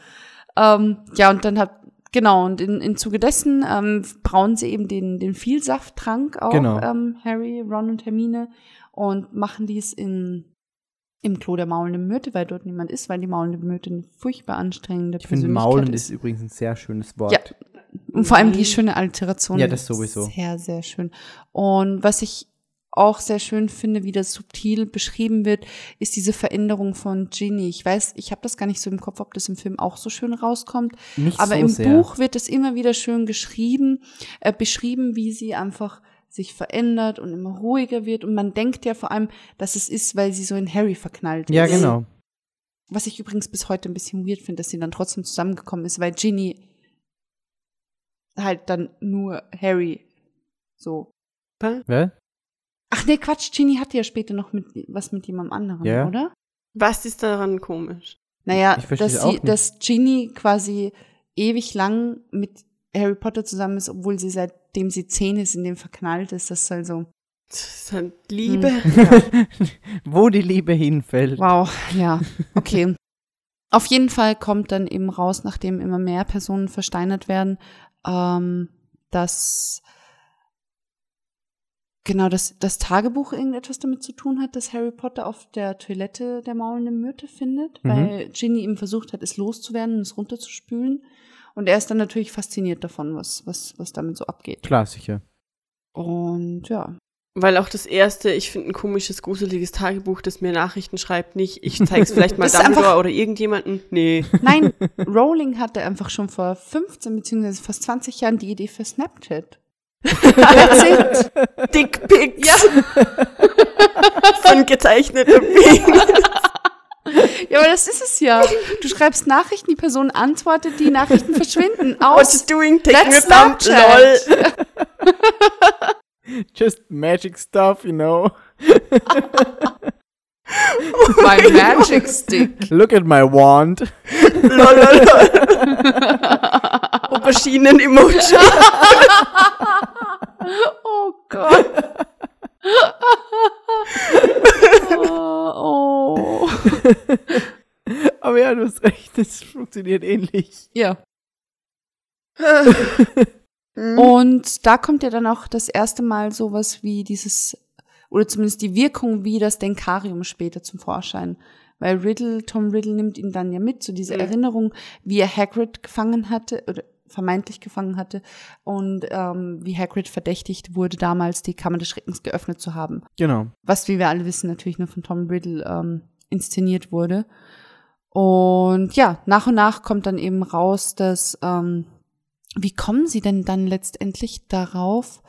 S2: Ähm, ja, und dann hat, genau, und in, in Zuge dessen ähm, brauen sie eben den, den Vielsafttrank auch,
S4: Genau.
S2: ähm, Harry, Ron und Hermine, und machen dies in, im Klo der maulenden Myrte, weil dort niemand ist, weil die maulende Myrte eine furchtbar anstrengende
S4: Ich finde,
S2: Persönlichkeit
S4: Maulen
S2: ist.
S4: ist übrigens ein sehr schönes Wort.
S2: Ja. Und vor allem die schöne Alteration.
S4: Ja, das sowieso.
S2: Sehr, sehr schön. Und was ich auch sehr schön finde, wie das subtil beschrieben wird, ist diese Veränderung von Ginny. Ich weiß, ich habe das gar nicht so im Kopf, ob das im Film auch so schön rauskommt.
S4: Nicht
S2: Aber
S4: so
S2: im
S4: sehr.
S2: Buch wird es immer wieder schön geschrieben, äh, beschrieben, wie sie einfach sich verändert und immer ruhiger wird. Und man denkt ja vor allem, dass es ist, weil sie so in Harry verknallt
S4: Ja,
S2: ist.
S4: genau.
S2: Was ich übrigens bis heute ein bisschen weird finde, dass sie dann trotzdem zusammengekommen ist, weil Ginny halt dann nur Harry so.
S4: Wer?
S2: Ach nee, Quatsch, Ginny hatte ja später noch mit, was mit jemandem anderen,
S4: Ja.
S2: oder?
S3: Was ist daran komisch?
S2: Naja, dass, sie, dass Ginny quasi ewig lang mit Harry Potter zusammen ist, obwohl sie seitdem sie zehn ist, in dem verknallt ist. Das ist also.
S3: Das ist halt Liebe.
S2: Hm.
S4: Wo die Liebe hinfällt.
S2: Wow, ja, okay. Auf jeden Fall kommt dann eben raus, nachdem immer mehr Personen versteinert werden, ähm, dass genau das, das Tagebuch irgendetwas damit zu tun hat, dass Harry Potter auf der Toilette der maulenden Myrte findet,
S4: Mhm.
S2: weil Ginny ihm versucht hat, es loszuwerden und es runterzuspülen. Und er ist dann natürlich fasziniert davon, was, was, was damit so abgeht.
S4: Klar, sicher.
S2: Und ja.
S3: Weil auch das erste, ich finde ein komisches, gruseliges Tagebuch, das mir Nachrichten schreibt, nicht, ich zeig's vielleicht mal Dumbledore oder irgendjemanden. Nee.
S2: Nein, Rowling hatte einfach schon vor 15 beziehungsweise fast 20 Jahren die Idee für Snapchat. That's it.
S3: Dickpics. Von gezeichnetem Penis.
S2: Ja, aber das ist es ja. Du schreibst Nachrichten, die Person antwortet, die Nachrichten verschwinden aus.
S3: doing? Taking
S2: That's
S3: a dump?
S2: Snapchat.
S3: Lol.
S4: Just magic stuff, you know.
S2: My Magic Stick.
S4: Look at my wand.
S3: lol, lol, lol. Auberginen-Emoji.
S2: Oh Gott. Oh, oh.
S4: Aber ja, du hast recht, das funktioniert ähnlich.
S2: Ja.
S3: Mhm.
S2: Und da kommt ja dann auch das erste Mal sowas wie dieses, oder zumindest die Wirkung wie das Denkarium später zum Vorschein. Weil Riddle, Tom Riddle nimmt ihn dann ja mit zu dieser
S3: Mhm.
S2: Erinnerung, wie er Hagrid gefangen hatte, oder vermeintlich gefangen hatte, und ähm, wie Hagrid verdächtigt wurde, damals die Kammer des Schreckens geöffnet zu haben.
S4: Genau.
S2: Was, wie wir alle wissen, natürlich nur von Tom Riddle ähm, inszeniert wurde. Und ja, nach und nach kommt dann eben raus, dass ähm, wie kommen sie denn dann letztendlich darauf?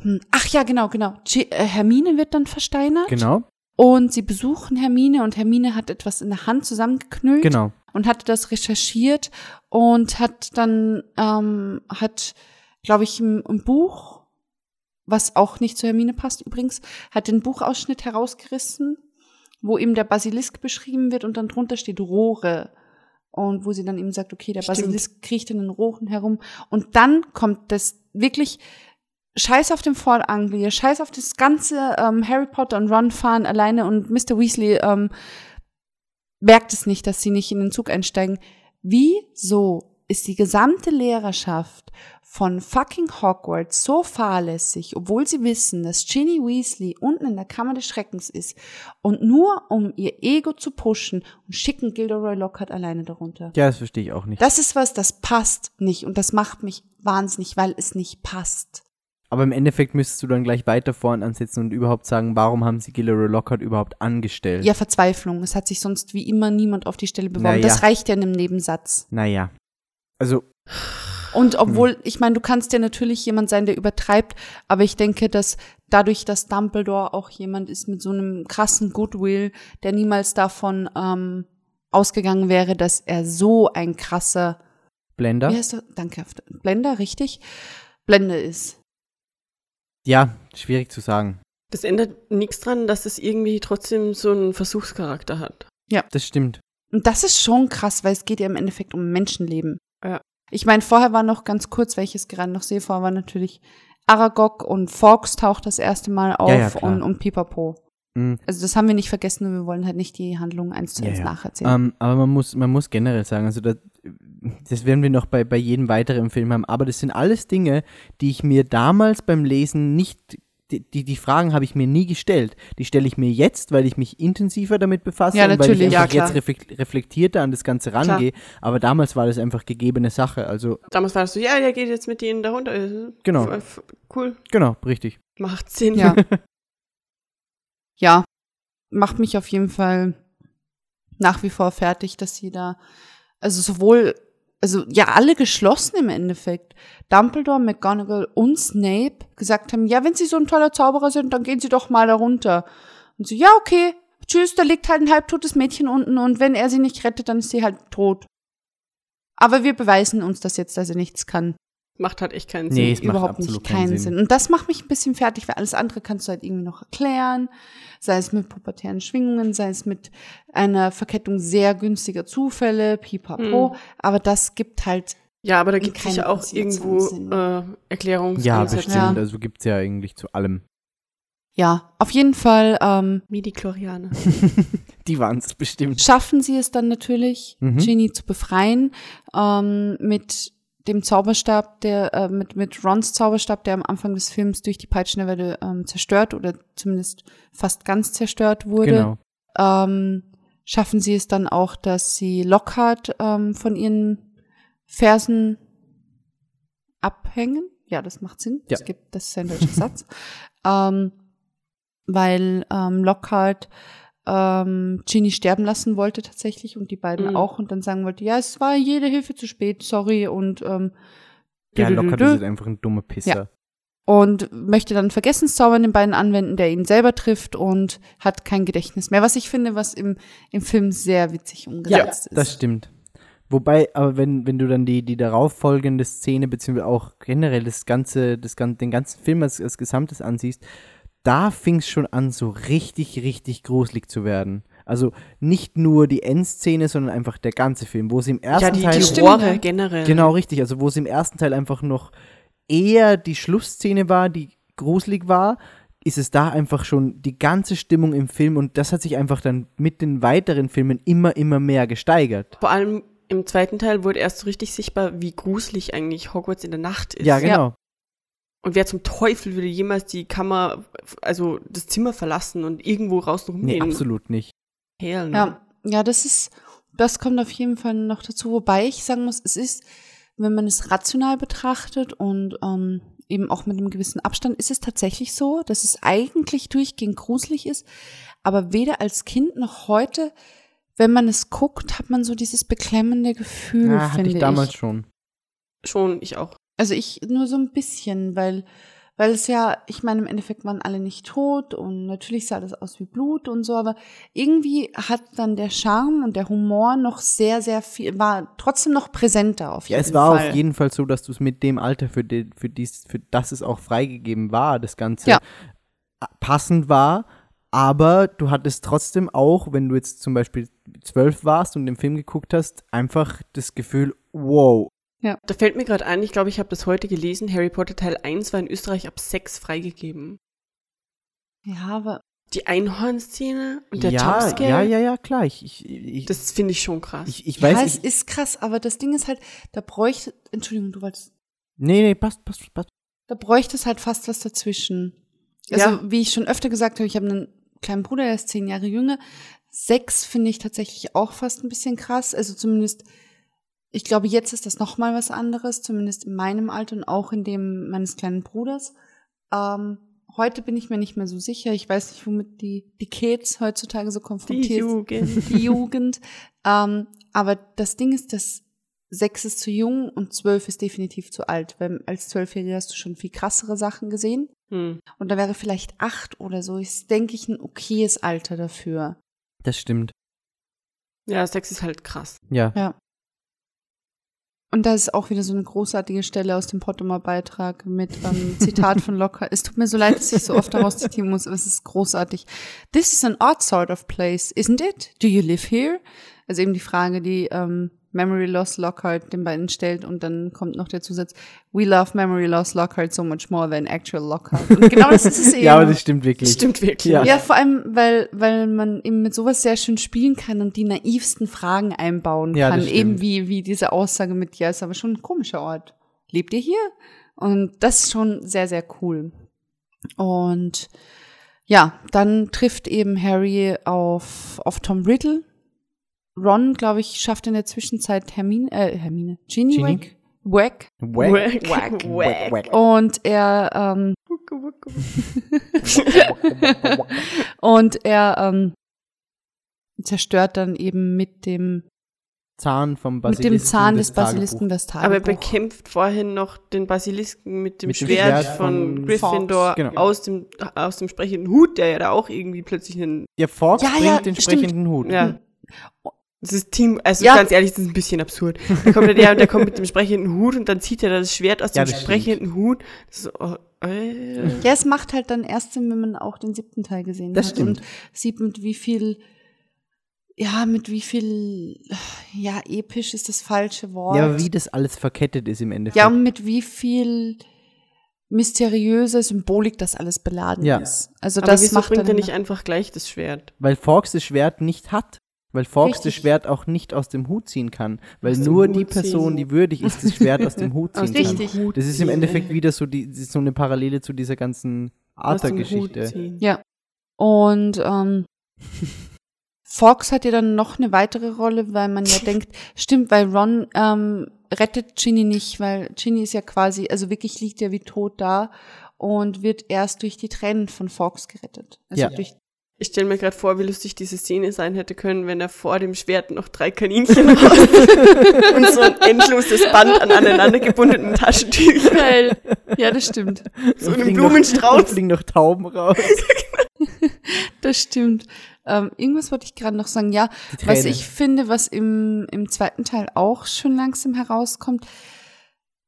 S2: Hm, Ach ja, genau, genau. Äh, Hermine wird dann versteinert.
S4: Genau.
S2: Und sie besuchen Hermine und Hermine hat etwas in der Hand zusammengeknüllt
S4: Genau.
S2: und hatte das recherchiert und hat dann, ähm, hat, glaube ich, im, im Buch was auch nicht zu Hermine passt übrigens, hat den Buchausschnitt herausgerissen, wo eben der Basilisk beschrieben wird und dann drunter steht Rohre. Und wo sie dann eben sagt, okay, der
S3: Stimmt.
S2: Basilisk kriecht in den Rohren herum. Und dann kommt das wirklich Scheiß auf den Fort Anglia, Scheiß auf das ganze ähm, Harry Potter und Ron fahren alleine und Mr. Weasley ähm, merkt es nicht, dass sie nicht in den Zug einsteigen. Wieso ist die gesamte Lehrerschaft von fucking Hogwarts so fahrlässig, obwohl sie wissen, dass Ginny Weasley unten in der Kammer des Schreckens ist und nur um ihr Ego zu pushen und schicken Gilderoy Lockhart alleine darunter.
S4: Ja, das verstehe ich auch nicht.
S2: Das ist was, das passt nicht und das macht mich wahnsinnig, weil es nicht passt.
S4: Aber im Endeffekt müsstest du dann gleich weiter vorn ansetzen und überhaupt sagen, warum haben sie Gilderoy Lockhart überhaupt angestellt?
S2: Ja, Verzweiflung. Es hat sich sonst wie immer niemand auf die Stelle beworben.
S4: Naja.
S2: Das reicht ja in einem Nebensatz.
S4: Naja. Also,
S2: Und obwohl, ich meine, du kannst ja natürlich jemand sein, der übertreibt, aber ich denke, dass dadurch, dass Dumbledore auch jemand ist mit so einem krassen Goodwill, der niemals davon ähm, ausgegangen wäre, dass er so ein krasser,
S4: Blender?
S2: wie heißt er? Danke, Blender, richtig? Blende ist.
S4: Ja, schwierig zu sagen.
S3: Das ändert nichts dran, dass es irgendwie trotzdem so einen Versuchscharakter hat.
S4: Das stimmt.
S2: Und das ist schon krass, weil es geht ja im Endeffekt um Menschenleben.
S3: Ja.
S2: Ich meine, vorher war noch ganz kurz, weil ich es gerade noch sehe, vorher war natürlich Aragog und Fawkes taucht das erste Mal auf
S4: Ja, ja,
S2: und, und Pipapo.
S4: Mhm.
S2: Also das haben wir nicht vergessen und wir wollen halt nicht die Handlung eins zu eins
S4: ja.
S2: nacherzählen.
S4: Ähm, aber man muss, man muss generell sagen, also das, das werden wir noch bei, bei jedem weiteren Film haben, aber das sind alles Dinge, die ich mir damals beim Lesen nicht, die, die, die Fragen habe ich mir nie gestellt. Die stelle ich mir jetzt, weil ich mich intensiver damit befasse
S2: Ja,
S4: und weil
S2: natürlich,
S4: ich
S2: ja,
S4: einfach jetzt
S2: klar.
S4: reflekt- reflektierter an das Ganze rangehe. Aber damals war das einfach gegebene Sache. Also,
S3: Damals war das so, ja, der geht jetzt mit denen da runter. Äh,
S4: Genau.
S3: Cool.
S4: genau, richtig.
S3: Macht Sinn.
S2: ja. ja. Macht mich auf jeden Fall nach wie vor fertig, dass sie da, also sowohl, also ja, alle geschlossen im Endeffekt. Dumbledore, McGonagall und Snape gesagt haben, ja, wenn sie so ein toller Zauberer sind, dann gehen sie doch mal da runter. Und so, ja, okay, tschüss, da liegt halt ein halbtotes Mädchen unten und wenn er sie nicht rettet, dann ist sie halt tot. Aber wir beweisen uns das jetzt, dass er nichts kann.
S3: Macht halt echt keinen
S4: Nee,
S3: Sinn.
S4: es macht
S2: Überhaupt
S4: absolut
S2: nicht
S4: keinen Sinn.
S2: Sinn. Und das macht mich ein bisschen fertig, weil alles andere kannst du halt irgendwie noch erklären. Sei es mit pubertären Schwingungen, sei es mit einer Verkettung sehr günstiger Zufälle, pipapo.
S3: Hm.
S2: Aber das gibt halt,
S3: Ja, aber da gibt es
S2: keinem
S3: sicher auch irgendwo äh, Erklärungsansätze.
S4: Ja, bestimmt.
S2: Ja.
S4: Also gibt es ja eigentlich zu allem.
S2: ja, auf jeden Fall ähm,
S3: Midi-Chlorianer.
S4: Die waren es bestimmt.
S2: schaffen sie es dann natürlich,
S4: Mhm.
S2: Ginny zu befreien ähm, mit dem Zauberstab, der äh, mit mit Rons Zauberstab, der am Anfang des Films durch die Peitschenwelle ähm, zerstört oder zumindest fast ganz zerstört wurde.
S4: Genau.
S2: ähm, schaffen sie es dann auch, dass sie Lockhart ähm, von ihren Fersen abhängen. Ja, das macht Sinn.
S4: Ja.
S2: Das gibt, das ist ein deutscher Satz. Ähm, weil ähm, Lockhart ähm, Ginny sterben lassen wollte tatsächlich und die beiden
S3: Mhm.
S2: auch und dann sagen wollte, ja, es war jede Hilfe zu spät, sorry und ähm,
S4: Ja, locker, das ist einfach ein dummer Pisser.
S2: und möchte dann Vergessenszauber an den beiden anwenden, der ihn selber trifft und hat kein Gedächtnis mehr. Was ich finde, was im, im Film sehr witzig
S4: Ja,
S2: umgesetzt ist.
S4: das stimmt. Wobei, aber wenn, wenn du dann die, die darauffolgende Szene, beziehungsweise auch generell das ganze, das, gan- den ganzen Film als, als Gesamtes ansiehst, da fing es schon an, so richtig, richtig gruselig zu werden. Also nicht nur die Endszene, sondern einfach der ganze Film, wo sie im ersten
S3: ja, die,
S4: Teil.
S3: die
S2: stimmt,
S3: Rohre
S2: ja.
S3: generell.
S4: Genau, richtig. Also wo es im ersten Teil einfach noch eher die Schlussszene war, die gruselig war, ist es da einfach schon die ganze Stimmung im Film und das hat sich einfach dann mit den weiteren Filmen immer, immer mehr gesteigert.
S3: Vor allem im zweiten Teil wurde erst so richtig sichtbar, wie gruselig eigentlich Hogwarts in der Nacht ist.
S4: Ja, genau.
S3: Und wer zum Teufel würde jemals die Kammer, also das Zimmer verlassen und irgendwo raus und
S4: Nee,
S3: rumgehen?
S4: absolut nicht.
S3: Hell no.
S2: Ja, ja, das ist, das kommt auf jeden Fall noch dazu. Wobei ich sagen muss, es ist, wenn man es rational betrachtet und ähm, eben auch mit einem gewissen Abstand, ist es tatsächlich so, dass es eigentlich durchgehend gruselig ist. Aber weder als Kind noch heute, wenn man es guckt, hat man so dieses beklemmende Gefühl,
S4: Ja, hatte
S2: finde
S4: ich damals
S2: ich.
S4: schon.
S3: Schon, ich auch.
S2: Also ich nur so ein bisschen, weil Weil es ja, ich meine, im Endeffekt waren alle nicht tot und natürlich sah das aus wie Blut und so, aber irgendwie hat dann der Charme und der Humor noch sehr, sehr viel, war trotzdem noch präsenter auf
S4: Ja,
S2: jeden
S4: es war
S2: Fall.
S4: auf jeden Fall so, dass du es mit dem Alter, für, die, für, dies, für das es auch freigegeben war, das Ganze
S2: Ja.
S4: passend war. Aber du hattest trotzdem auch, wenn du jetzt zum Beispiel zwölf warst und den Film geguckt hast, einfach das Gefühl, wow.
S3: Da fällt mir gerade ein, ich glaube, ich habe das heute gelesen, Harry Potter Teil 1 war in Österreich ab 6 freigegeben.
S2: Ja, aber
S3: Die Einhorn-Szene und der
S4: ja,
S3: Jumpscare,
S4: ja, ja, ja, klar. Ich, ich, ich,
S3: das finde ich schon krass.
S4: ich, ich
S2: ja,
S4: weiß
S2: es ist krass, aber das Ding ist halt, da bräuchte, Entschuldigung, du wolltest,
S4: Nee, nee, passt, passt, passt.
S2: da bräuchte es halt fast was dazwischen. Also,
S3: Ja.
S2: wie ich schon öfter gesagt habe, ich habe einen kleinen Bruder, der ist zehn Jahre jünger. Sechs finde ich tatsächlich auch fast ein bisschen krass. Also zumindest, ich glaube, jetzt ist das noch mal was anderes, zumindest in meinem Alter und auch in dem meines kleinen Bruders. Ähm, heute bin ich mir nicht mehr so sicher. Ich weiß nicht, womit die, die Kids heutzutage so
S3: Die
S2: konfrontiert
S3: Jugend.
S2: die Jugend. Ähm, aber das Ding ist, dass sechs ist zu jung und zwölf ist definitiv zu alt. Weil als Zwölfjähriger hast du schon viel krassere Sachen gesehen.
S3: Hm.
S2: Und da wäre vielleicht acht oder so, ist, denke ich, ein okayes Alter dafür.
S4: Das stimmt.
S3: Ja, Sex ist halt krass.
S4: Ja.
S2: Und da ist auch wieder so eine großartige Stelle aus dem Pottomer Beitrag mit ähm, Zitat von Locker. Es tut mir so leid, dass ich so oft daraus zitieren muss, aber es ist großartig. This is an odd sort of place, isn't it? Do you live here? Also eben die Frage, die ähm, Memory Loss Lockhart den beiden stellt und dann kommt noch der Zusatz, We love Memory Loss Lockhart so much more than actual Lockhart. Und genau das ist es eben.
S4: Ja, aber das stimmt wirklich.
S3: Das stimmt wirklich.
S4: Ja.
S2: Ja, vor allem, weil, weil man eben mit sowas sehr schön spielen kann und die naivsten Fragen einbauen
S4: Ja,
S2: kann.
S4: das stimmt.
S2: Eben wie, wie diese Aussage mit, ja, ist aber schon ein komischer Ort. Lebt ihr hier? Und das ist schon sehr, sehr cool. Und ja, dann trifft eben Harry auf, auf Tom Riddle. Ron, glaube ich, schafft in der Zwischenzeit Hermine, äh, Hermine, Ginny,
S4: Ginny?
S2: weg. Wack.
S3: Wack.
S2: Wack.
S3: Wack.
S4: Wack.
S2: Und er, ähm, und er ähm, zerstört dann eben mit dem
S4: Zahn vom
S2: mit
S4: Basilisken.
S2: dem Zahn
S4: das
S2: des Basilisken das Tagebuch.
S3: Aber er bekämpft vorhin noch den Basilisken mit dem,
S4: Mit dem
S3: Schwert,
S4: Schwert
S3: von,
S4: von
S3: Gryffindor
S4: genau.
S3: aus, dem, aus dem sprechenden Hut, der ja da auch irgendwie plötzlich einen.
S4: Ja, Fox
S2: Ja,
S4: bringt
S2: ja,
S4: den
S2: stimmt.
S4: sprechenden Hut.
S3: Ja. Das ist Team, also
S2: Ja.
S3: ganz ehrlich, das ist ein bisschen absurd. Da kommt der, der, der kommt mit dem sprechenden Hut und dann zieht er das Schwert aus
S4: Ja,
S3: dem sprechenden Hut. So, oh, äh.
S2: ja, es macht halt dann erst Sinn, wenn man auch den siebten Teil gesehen
S4: Das
S2: hat
S4: stimmt.
S2: und sieht mit wie viel ja, mit wie viel ja, episch ist das falsche Wort.
S4: Ja, wie das alles verkettet ist im Endeffekt.
S2: Ja, und mit wie viel mysteriöse Symbolik das alles beladen
S4: Ja.
S2: ist. Also
S3: Aber
S2: das
S3: wieso
S2: macht
S3: bringt er
S2: dann
S3: nicht einfach gleich das Schwert?
S4: Weil Fox das Schwert nicht hat. Weil Fox das
S2: Richtig.
S4: Schwert auch nicht aus dem Hut ziehen kann. Weil
S3: Aus
S4: nur die Person,
S3: ziehen.
S4: die würdig ist, das Schwert aus dem Hut
S3: Aus
S4: ziehen
S3: dem
S4: kann.
S2: Richtig.
S4: Das ist im Endeffekt wieder so, die, das so eine Parallele zu dieser ganzen
S3: Aus
S4: Arthur-Geschichte.
S2: Ja. Und ähm, Fox hat ja dann noch eine weitere Rolle, weil man ja denkt, stimmt, weil Ron ähm, rettet Ginny nicht, weil Ginny ist ja quasi, also wirklich liegt ja wie tot da und wird erst durch die Tränen von Fox gerettet. Also
S4: Ja.
S2: durch
S3: Ich stelle mir gerade vor, wie lustig diese Szene sein hätte können, wenn er vor dem Schwert noch drei Kaninchen hat und so ein endloses Band an aneinander gebundenen Taschentüchern.
S2: Geil. Ja, das stimmt.
S3: So einen Blumenstrauß.
S4: und fliegen noch Tauben raus.
S2: Das stimmt. Ähm, irgendwas wollte ich gerade noch sagen. Ja, was ich finde, was im, im zweiten Teil auch schon langsam herauskommt,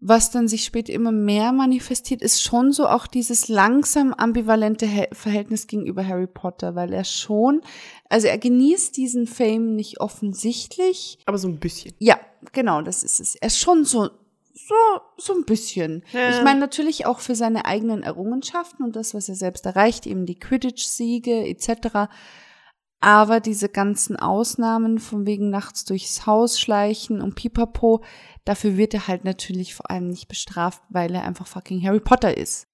S2: was dann sich später immer mehr manifestiert, ist schon so auch dieses langsam ambivalente Verhältnis gegenüber Harry Potter, weil er schon, also er genießt diesen Fame nicht offensichtlich.
S3: Aber so ein bisschen.
S2: Ja, genau, das ist es. Er ist schon so, so, so ein bisschen.
S3: Ja.
S2: Ich meine natürlich auch für seine eigenen Errungenschaften und das, was er selbst erreicht, eben die Quidditch-Siege etc. Aber diese ganzen Ausnahmen von wegen nachts durchs Haus schleichen und pipapo, dafür wird er halt natürlich vor allem nicht bestraft, weil er einfach fucking Harry Potter ist.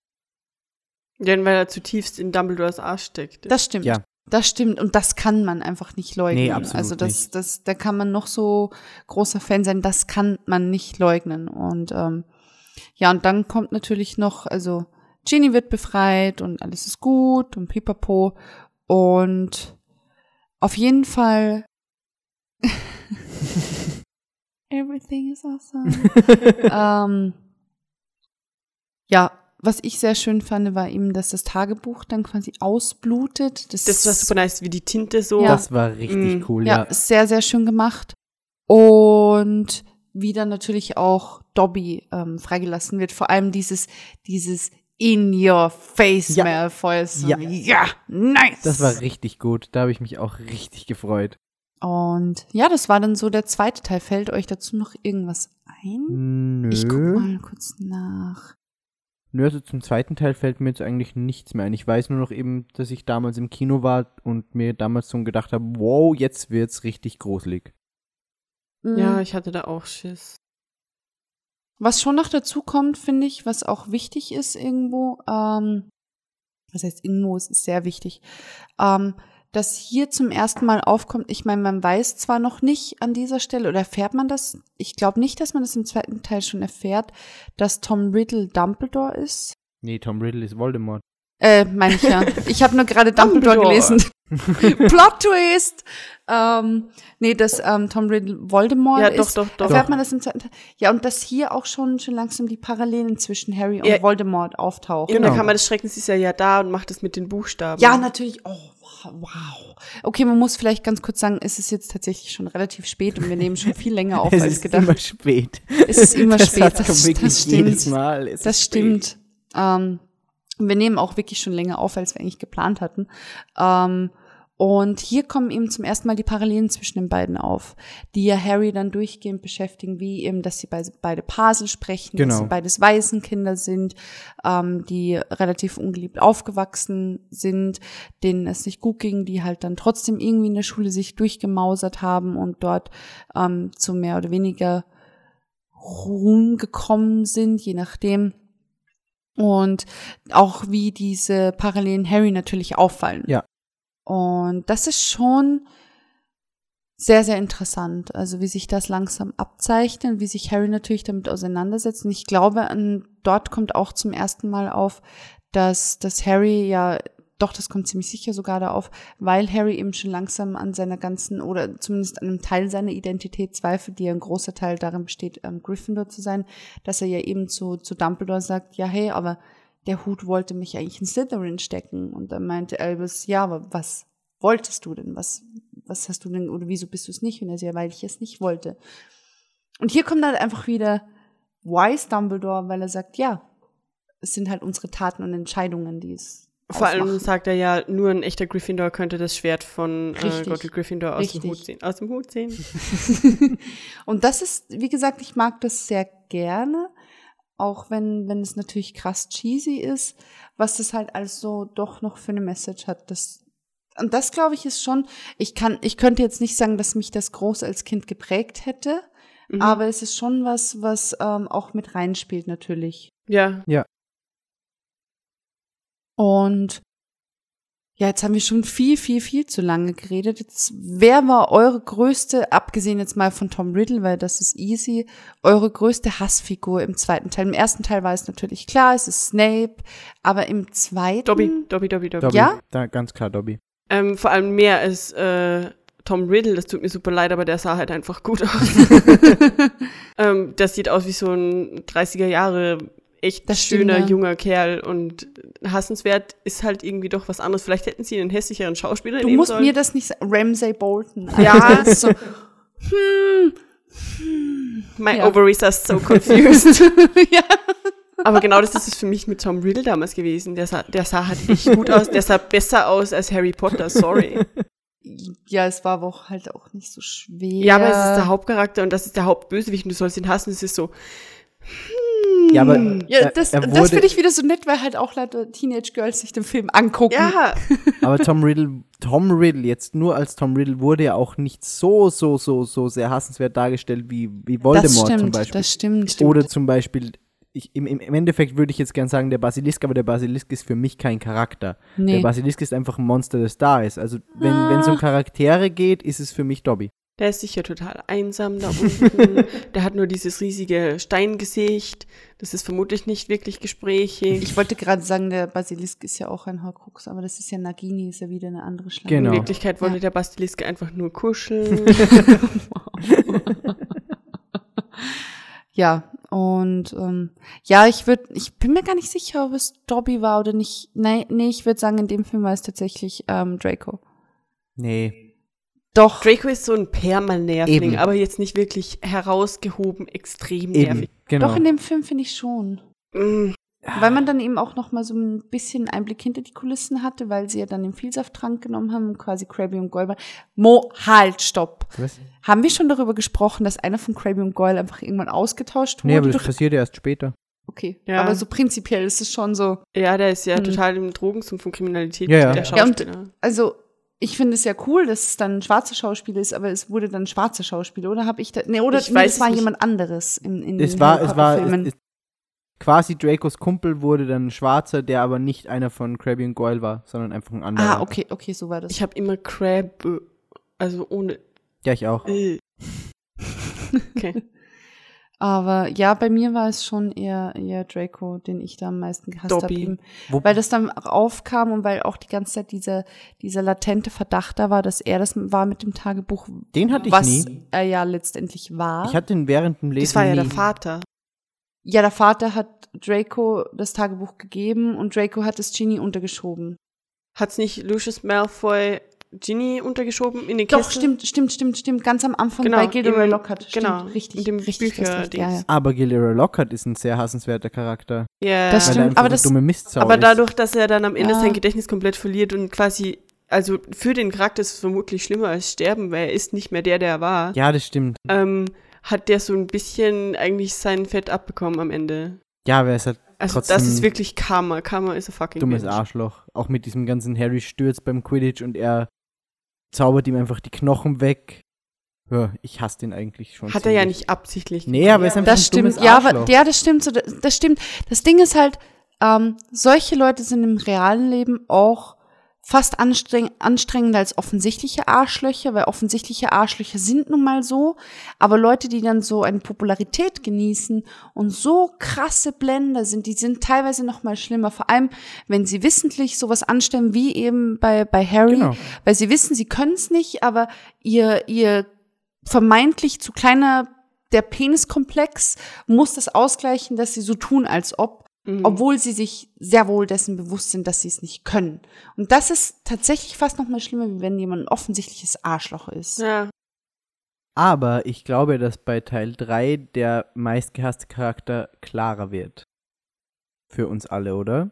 S3: Ja, weil er zutiefst in Dumbledores Arsch steckt.
S2: Das stimmt.
S4: Ja.
S2: Das stimmt und das kann man einfach nicht leugnen.
S4: Nee, absolut
S2: also das,
S4: nicht.
S2: das, da kann man noch so großer Fan sein, das kann man nicht leugnen. Und ähm, ja, und dann kommt natürlich noch, also Ginny wird befreit und alles ist gut und pipapo. Und auf jeden Fall Everything is awesome. ähm, ja, was ich sehr schön fand, war eben, dass das Tagebuch dann quasi ausblutet. Das,
S3: Das war super nice, wie die Tinte so.
S2: Ja.
S4: Das war richtig
S3: Mm.
S4: cool,
S2: ja,
S4: ja.
S2: sehr, sehr schön gemacht. Und wie dann natürlich auch Dobby ähm, freigelassen wird. Vor allem dieses, dieses in your face
S4: Ja.
S2: Malfoy. So,
S4: Ja.
S2: ja, nice.
S4: Das war richtig gut. Da habe ich mich auch richtig gefreut.
S2: Und ja, das war dann so der zweite Teil. Fällt euch dazu noch irgendwas ein?
S4: Nö.
S2: Ich guck mal kurz nach.
S4: Nö, also zum zweiten Teil fällt mir jetzt eigentlich nichts mehr ein. Ich weiß nur noch eben, dass ich damals im Kino war und mir damals so gedacht habe, wow, jetzt wird's richtig gruselig.
S3: Ja,
S2: Mm,
S3: ich hatte da auch Schiss.
S2: Was schon noch dazu kommt, finde ich, was auch wichtig ist irgendwo, ähm, was heißt irgendwo, es ist sehr wichtig, ähm, dass hier zum ersten Mal aufkommt, ich meine, man weiß zwar noch nicht an dieser Stelle, oder erfährt man das? Ich glaube nicht, dass man das im zweiten Teil schon erfährt, dass Tom Riddle Dumbledore ist.
S4: Nee, Tom Riddle ist Voldemort.
S2: Äh, meine ich ja. Ich habe nur gerade Dumbledore,
S3: Dumbledore.
S2: gelesen. Plot Twist! Ähm, nee, dass ähm, Tom Riddle Voldemort
S3: Ja,
S2: ist.
S3: doch, doch, doch.
S2: Erfährt
S4: Doch.
S2: man das im zweiten Teil? Ja, und dass hier auch schon, schon langsam die Parallelen zwischen Harry und
S3: Ja.
S2: Voldemort auftauchen.
S3: In der
S4: Genau.
S3: Kammer des Schreckens ist er ja da und macht das mit den Buchstaben.
S2: Ja, natürlich. Oh, wow. Okay, man muss vielleicht ganz kurz sagen, es ist jetzt tatsächlich schon relativ spät und wir nehmen schon viel länger auf
S4: es
S2: als
S4: ist
S2: gedacht.
S4: immer spät.
S2: Es ist immer
S4: das
S2: spät, das- das
S4: jedes
S2: stimmt.
S4: Mal. Es
S2: Das
S4: ist
S2: stimmt. Ähm, wir nehmen auch wirklich schon länger auf, als wir eigentlich geplant hatten. Ähm, und hier kommen eben zum ersten Mal die Parallelen zwischen den beiden auf, die ja Harry dann durchgehend beschäftigen, wie eben, dass sie beide, Pasel sprechen, dass
S4: Genau.
S2: sie beides Waisenkinder sind, ähm, die relativ ungeliebt aufgewachsen sind, denen es nicht gut ging, die halt dann trotzdem irgendwie in der Schule sich durchgemausert haben und dort ähm, zu mehr oder weniger Ruhm gekommen sind, je nachdem. Und auch wie diese Parallelen Harry natürlich auffallen.
S4: Ja.
S2: Und das ist schon sehr, sehr interessant. Also wie sich das langsam abzeichnet, wie sich Harry natürlich damit auseinandersetzt. Und ich glaube, an, dort kommt auch zum ersten Mal auf, dass, dass Harry ja, doch, das kommt ziemlich sicher sogar da auf, weil Harry eben schon langsam an seiner ganzen oder zumindest an einem Teil seiner Identität zweifelt, die ja ein großer Teil darin besteht, ähm, Gryffindor zu sein, dass er ja eben zu, zu Dumbledore sagt, ja, hey, aber der Hut wollte mich eigentlich in Slytherin stecken. Und dann meinte Albus, ja, aber was wolltest du denn? Was, was hast du denn, oder wieso bist du es nicht? Und er sagt, ja, weil ich es nicht wollte. Und hier kommt halt einfach wieder wise Dumbledore, weil er sagt, ja, es sind halt unsere Taten und Entscheidungen, die es
S3: Vor allem
S2: ausmachen.
S3: sagt er ja, nur ein echter Gryffindor könnte das Schwert von äh, Gryffindor aus dem
S2: Richtig.
S3: Hut ziehen. Aus dem Hut ziehen.
S2: und das ist, wie gesagt, ich mag das sehr gerne, auch wenn, wenn es natürlich krass cheesy ist, was das halt alles so doch noch für eine Message hat. Das, und das, glaube ich, ist schon, ich kann, ich könnte jetzt nicht sagen, dass mich das groß als Kind geprägt hätte,
S3: Mhm.
S2: aber es ist schon was, was ähm, auch mit reinspielt natürlich.
S3: ja,
S2: Und ja, jetzt haben wir schon viel, viel, viel zu lange geredet. Jetzt, wer war eure größte, abgesehen jetzt mal von Tom Riddle, weil das ist easy, eure größte Hassfigur im zweiten Teil? Im ersten Teil war es natürlich klar, es ist Snape, aber im zweiten.
S3: Dobby, Dobby, Dobby, Dobby.
S4: Dobby.
S2: Ja?
S4: Da, ganz klar, Dobby.
S3: Ähm, vor allem mehr als äh, Tom Riddle, das tut mir super leid, aber der sah halt einfach gut aus. ähm, das sieht aus wie so ein 30er Jahre echt
S2: Das stimmt,
S3: schöner,
S2: ja.
S3: junger Kerl und hassenswert ist halt irgendwie doch was anderes. Vielleicht hätten sie einen hässlicheren Schauspieler
S2: Du musst
S3: sollen.
S2: mir das nicht sagen. Ramsay Bolton.
S3: Ja.
S2: so, hm, hm,
S3: My
S2: Ja.
S3: ovaries are so confused.
S2: ja.
S3: Aber genau das ist es für mich mit Tom Riddle damals gewesen. Der sah, der sah halt echt gut aus. Der sah besser aus als Harry Potter, sorry.
S2: ja, es war aber auch halt auch nicht so schwer.
S3: Ja, aber es ist der Hauptcharakter und das ist der Hauptbösewicht und du sollst ihn hassen. Es ist so,
S4: Ja, aber
S2: Ja, das,
S4: er
S2: das finde ich wieder so nett, weil halt auch leider Teenage Girls sich den Film angucken.
S3: ja,
S4: Aber Tom Riddle, Tom Riddle, jetzt nur als Tom Riddle, wurde ja auch nicht so, so, so, so sehr hassenswert dargestellt wie, wie Voldemort
S2: das stimmt,
S4: zum Beispiel.
S2: das stimmt.
S4: Oder zum Beispiel, ich, im, im Endeffekt würde ich jetzt gern sagen, der Basilisk, aber der Basilisk ist für mich kein Charakter. Der
S2: nee.
S4: Basilisk ist einfach ein Monster, das da ist. Also, wenn wenn es um Charaktere geht, ist es für mich Dobby.
S3: Der ist sicher total einsam da unten. der hat nur dieses riesige Steingesicht. Das ist vermutlich nicht wirklich gesprächig.
S2: Ich wollte gerade sagen, der Basilisk ist ja auch ein Horcrux, aber das ist ja Nagini, ist ja wieder eine andere Schlange.
S4: Genau.
S3: In Wirklichkeit wollte
S2: Ja.
S3: der Basilisk einfach nur kuscheln.
S2: Ja, Und ähm, ja, ich würde, ich bin mir gar nicht sicher, ob es Dobby war oder nicht. Nee, nee ich würde sagen, in dem Film war es tatsächlich ähm, Draco.
S4: Nee.
S2: Doch.
S3: Draco ist so ein Permanervling,
S4: Eben.
S3: aber jetzt nicht wirklich herausgehoben, extrem
S4: Eben.
S3: nervig.
S4: Genau.
S2: Doch in dem Film finde ich schon.
S3: Mm,
S2: Weil man dann eben auch noch mal so ein bisschen Einblick hinter die Kulissen hatte, weil sie ja dann den Vielsafttrank genommen haben und quasi Krabby und Goyle waren. Mo, halt, stopp.
S4: Was?
S2: Haben wir schon darüber gesprochen, dass einer von Krabby und Goyle einfach irgendwann ausgetauscht wurde?
S4: Nee, aber das passiert erst später.
S2: okay,
S3: Ja.
S2: aber so prinzipiell ist es schon so.
S3: Ja, der ist ja
S2: Hm.
S3: total im Drogensumpf von Kriminalität,
S4: Ja, ja.
S3: der
S2: Ja, und-. Also, ich finde es ja cool, dass es dann ein schwarzer Schauspieler ist, aber es wurde dann ein schwarzer Schauspieler, oder habe ich da, nee, oder
S3: Ich
S2: nee,
S3: weiß
S2: es war
S3: nicht.
S2: jemand anderes in, in
S4: Es
S2: den
S4: war, es war,
S2: Filmen.
S4: es, es, quasi Dracos Kumpel wurde dann ein Schwarzer, der aber nicht einer von Krabby und Goyle war, sondern einfach ein anderer.
S2: ah, okay, okay, so war das.
S3: Ich habe immer Crab, äh, also ohne.
S4: Ja, ich auch.
S3: Äh. Okay.
S2: Aber ja, bei mir war es schon eher, eher Draco, den ich da am meisten gehasst habe. Weil das dann auch aufkam und weil auch die ganze Zeit dieser, dieser latente Verdacht da war, dass er das war mit dem Tagebuch,
S4: Den hatte ich
S2: was
S4: nie.
S2: er ja letztendlich war.
S4: Ich hatte ihn während dem Lesen
S3: Das war ja
S4: nie.
S3: der Vater.
S2: ja, der Vater hat Draco das Tagebuch gegeben und Draco hat es Ginny untergeschoben.
S3: Hat's nicht Lucius Malfoy Ginny untergeschoben in den
S2: Doch,
S3: Kisten?
S2: stimmt, stimmt, stimmt, stimmt. Ganz am Anfang
S3: Genau,
S2: bei Gilderoy Lockhart. Stimmt,
S3: genau,
S2: richtig.
S3: in dem
S2: richtig, du hast recht, ja, ja.
S4: Aber Gilderoy Lockhart ist ein sehr hassenswerter Charakter.
S3: Ja.
S2: Das stimmt,
S4: er
S2: aber das-
S3: Aber dadurch, dass er dann am Ende
S2: Ja.
S3: sein Gedächtnis komplett verliert und quasi, also für den Charakter ist es vermutlich schlimmer als sterben, weil er ist nicht mehr der, der er war,
S4: Ja, das stimmt.
S3: ähm, hat der so ein bisschen eigentlich sein Fett abbekommen am Ende.
S4: Ja, aber er ist halt
S3: Also
S4: Trotzdem
S3: das ist wirklich Karma. Karma ist a fucking
S4: dummes
S3: bitch.
S4: Arschloch. Auch mit diesem ganzen Harry stürzt beim Quidditch und er zaubert ihm einfach die Knochen weg. Ja, ich hasse den eigentlich schon.
S3: Hat er ja
S4: ziemlich.
S3: nicht absichtlich.
S4: Nee, aber er ist einfach
S2: Das
S4: ein
S2: stimmt,
S4: dummes
S2: ja, aber ja, das stimmt, so, das, das stimmt. Das Ding ist halt, ähm, solche Leute sind im realen Leben auch fast anstreng anstrengender als offensichtliche Arschlöcher, weil offensichtliche Arschlöcher sind nun mal so, aber Leute, die dann so eine Popularität genießen und so krasse Blender sind, die sind teilweise noch mal schlimmer, vor allem, wenn sie wissentlich sowas anstellen, wie eben bei, bei Harry,
S4: Genau.
S2: weil sie wissen, sie können es nicht, aber ihr, ihr vermeintlich zu kleiner der Peniskomplex muss das ausgleichen, dass sie so tun, als ob,
S3: Mhm.
S2: obwohl sie sich sehr wohl dessen bewusst sind, dass sie es nicht können. Und das ist tatsächlich fast noch mal schlimmer, wie wenn jemand ein offensichtliches Arschloch ist.
S3: Ja.
S4: Aber ich glaube, dass bei Teil 3 der meistgehasste Charakter klarer wird. Für uns alle, oder?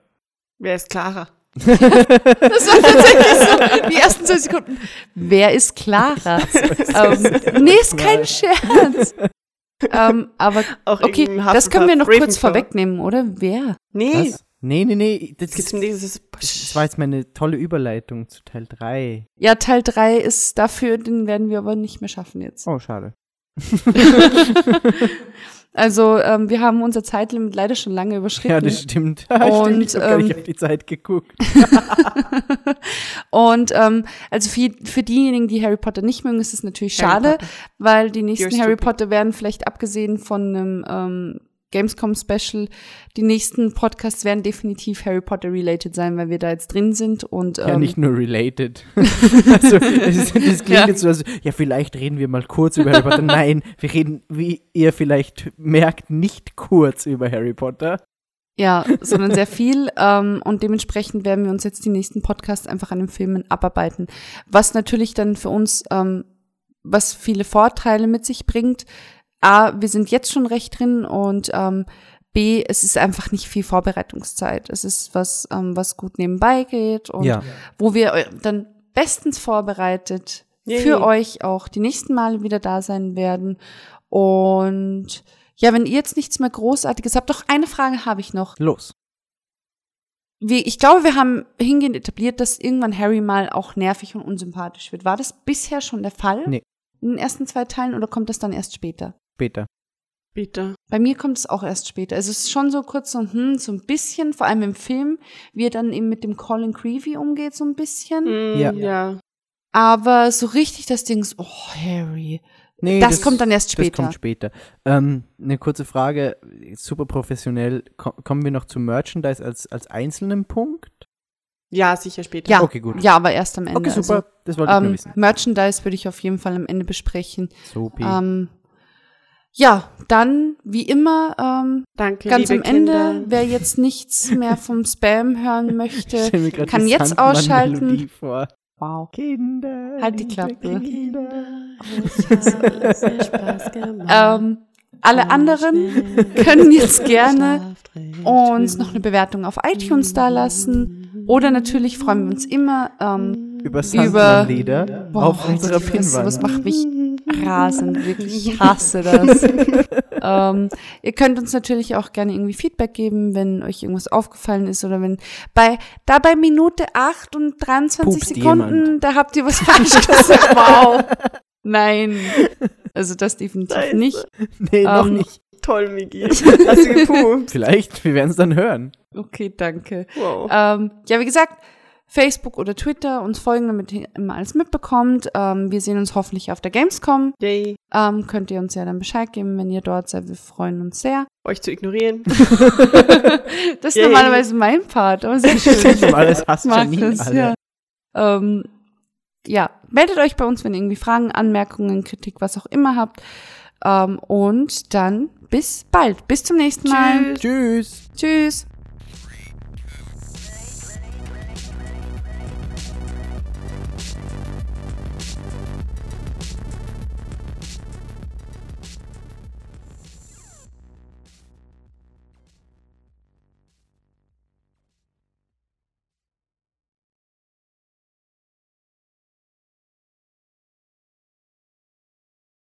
S3: Wer ist Clara?
S2: Das war tatsächlich so die ersten zwei Sekunden. Wer ist Clara? ähm, nee, ist kein Scherz. Ähm, aber
S3: Auch
S2: okay, das können wir noch
S3: Hufflepuff,
S2: kurz
S3: Ravenclaw.
S2: vorwegnehmen, oder? Wer?
S3: Nee.
S4: Was? Nee, nee, nee. Das,
S3: Jetzt geht's
S4: ist,
S3: um dieses.
S4: das war jetzt meine tolle Überleitung zu Teil 3.
S2: Ja, Teil 3 ist dafür, den werden wir aber nicht mehr schaffen jetzt.
S4: Oh, schade.
S2: Also, ähm, wir haben unser Zeitlimit leider schon lange überschritten.
S4: Ja, das stimmt.
S2: Und,
S4: stimmt ich habe gar nicht
S2: ähm,
S4: auf die Zeit geguckt.
S2: Und ähm, also für, für diejenigen, die Harry Potter nicht mögen, ist es natürlich
S3: Harry
S2: schade,
S3: Potter.
S2: weil die nächsten Harry. Potter werden vielleicht abgesehen von einem ähm, Gamescom Special, die nächsten Podcasts werden definitiv Harry Potter related sein, weil wir da jetzt drin sind und ähm,
S4: ja, nicht nur related. also, das, ist, das klingt
S2: Ja.
S4: jetzt so, also, ja, vielleicht reden wir mal kurz über Harry Potter. Nein, wir reden, wie ihr vielleicht merkt, nicht kurz über Harry Potter.
S2: Ja, sondern sehr viel. Ähm, und dementsprechend werden wir uns jetzt die nächsten Podcasts einfach an den Filmen abarbeiten. Was natürlich dann für uns, ähm, was viele Vorteile mit sich bringt. A, wir sind jetzt schon recht drin und ähm, B, es ist einfach nicht viel Vorbereitungszeit. Es ist was, ähm, was gut nebenbei geht und
S4: Ja.
S2: wo wir eu- dann bestens vorbereitet
S3: Yay.
S2: für euch auch die nächsten Male wieder da sein werden. Und ja, wenn ihr jetzt nichts mehr Großartiges habt, doch eine Frage habe ich noch.
S4: Los.
S2: Wie, ich glaube, wir haben hingehend etabliert, dass irgendwann Harry mal auch nervig und unsympathisch wird. War das bisher schon der Fall?
S4: Nee.
S2: In den ersten zwei Teilen oder kommt das dann erst später?
S4: Später.
S3: Bitte.
S2: Bei mir kommt es auch erst später. Also es ist schon so kurz so, hm, so ein bisschen, vor allem im Film, wie er dann eben mit dem Colin Creevy umgeht, so ein bisschen.
S3: Mm,
S4: Ja.
S3: ja.
S2: Aber so richtig das Ding ist, oh, Harry.
S4: Nee,
S2: Das kommt dann erst später.
S4: Das kommt später. Ähm, eine kurze Frage, super professionell. Ko kommen wir noch zu Merchandise als, als einzelnen Punkt?
S3: Ja, sicher später.
S2: Ja,
S4: Okay, gut.
S2: ja, aber erst am Ende.
S4: Okay, super. das wollte
S2: Also,
S4: ich nur
S2: ähm,
S4: wissen.
S2: Merchandise würde ich auf jeden Fall am Ende besprechen.
S4: Sopi.
S2: Ähm, Ja, dann wie immer ähm,
S3: Danke,
S2: ganz am Ende,
S3: Kinder.
S2: wer jetzt nichts mehr vom Spam hören möchte, kann jetzt ausschalten. Wow.
S4: Kinder.
S2: Halt die Klappe.
S4: Kinder.
S2: Ähm, alle anderen können jetzt gerne uns noch eine Bewertung auf iTunes da lassen. Oder natürlich freuen wir uns immer ähm,
S4: Über
S2: Boah,
S4: auf unserer Pinwand.
S2: das macht mich rasend, wirklich. Ich hasse das. ähm, ihr könnt uns natürlich auch gerne irgendwie Feedback geben, wenn euch irgendwas aufgefallen ist oder wenn bei, da bei Minute 8 und 23
S4: Pupst
S2: Sekunden,
S4: jemand.
S2: da habt ihr was falsch gesagt. Wow. Nein. Also das definitiv
S3: Scheiße.
S2: nicht.
S4: Nee, noch
S2: Ähm,
S4: nicht.
S3: Toll, Migi. Hast du gepupt?
S4: Vielleicht, wir werden es dann hören.
S2: Okay, danke.
S3: Wow.
S2: Ähm, ja, wie gesagt, Facebook oder Twitter uns folgen, damit ihr immer alles mitbekommt. Ähm, wir sehen uns hoffentlich auf der Gamescom.
S3: Yay.
S2: Ähm, könnt ihr uns ja dann Bescheid geben, wenn ihr dort seid. Wir freuen uns sehr.
S3: Euch zu ignorieren.
S2: das ist
S3: Yay.
S2: normalerweise mein Part, aber sehr schön.
S4: Alles hasst
S2: Ich mag
S4: Janine
S2: das,
S4: alle.
S2: ja. Ähm, ja, meldet euch bei uns, wenn ihr irgendwie Fragen, Anmerkungen, Kritik, was auch immer habt. Ähm, und dann bis bald. Bis zum nächsten Mal.
S3: Tschüss.
S4: Tschüss.
S2: Tschüss.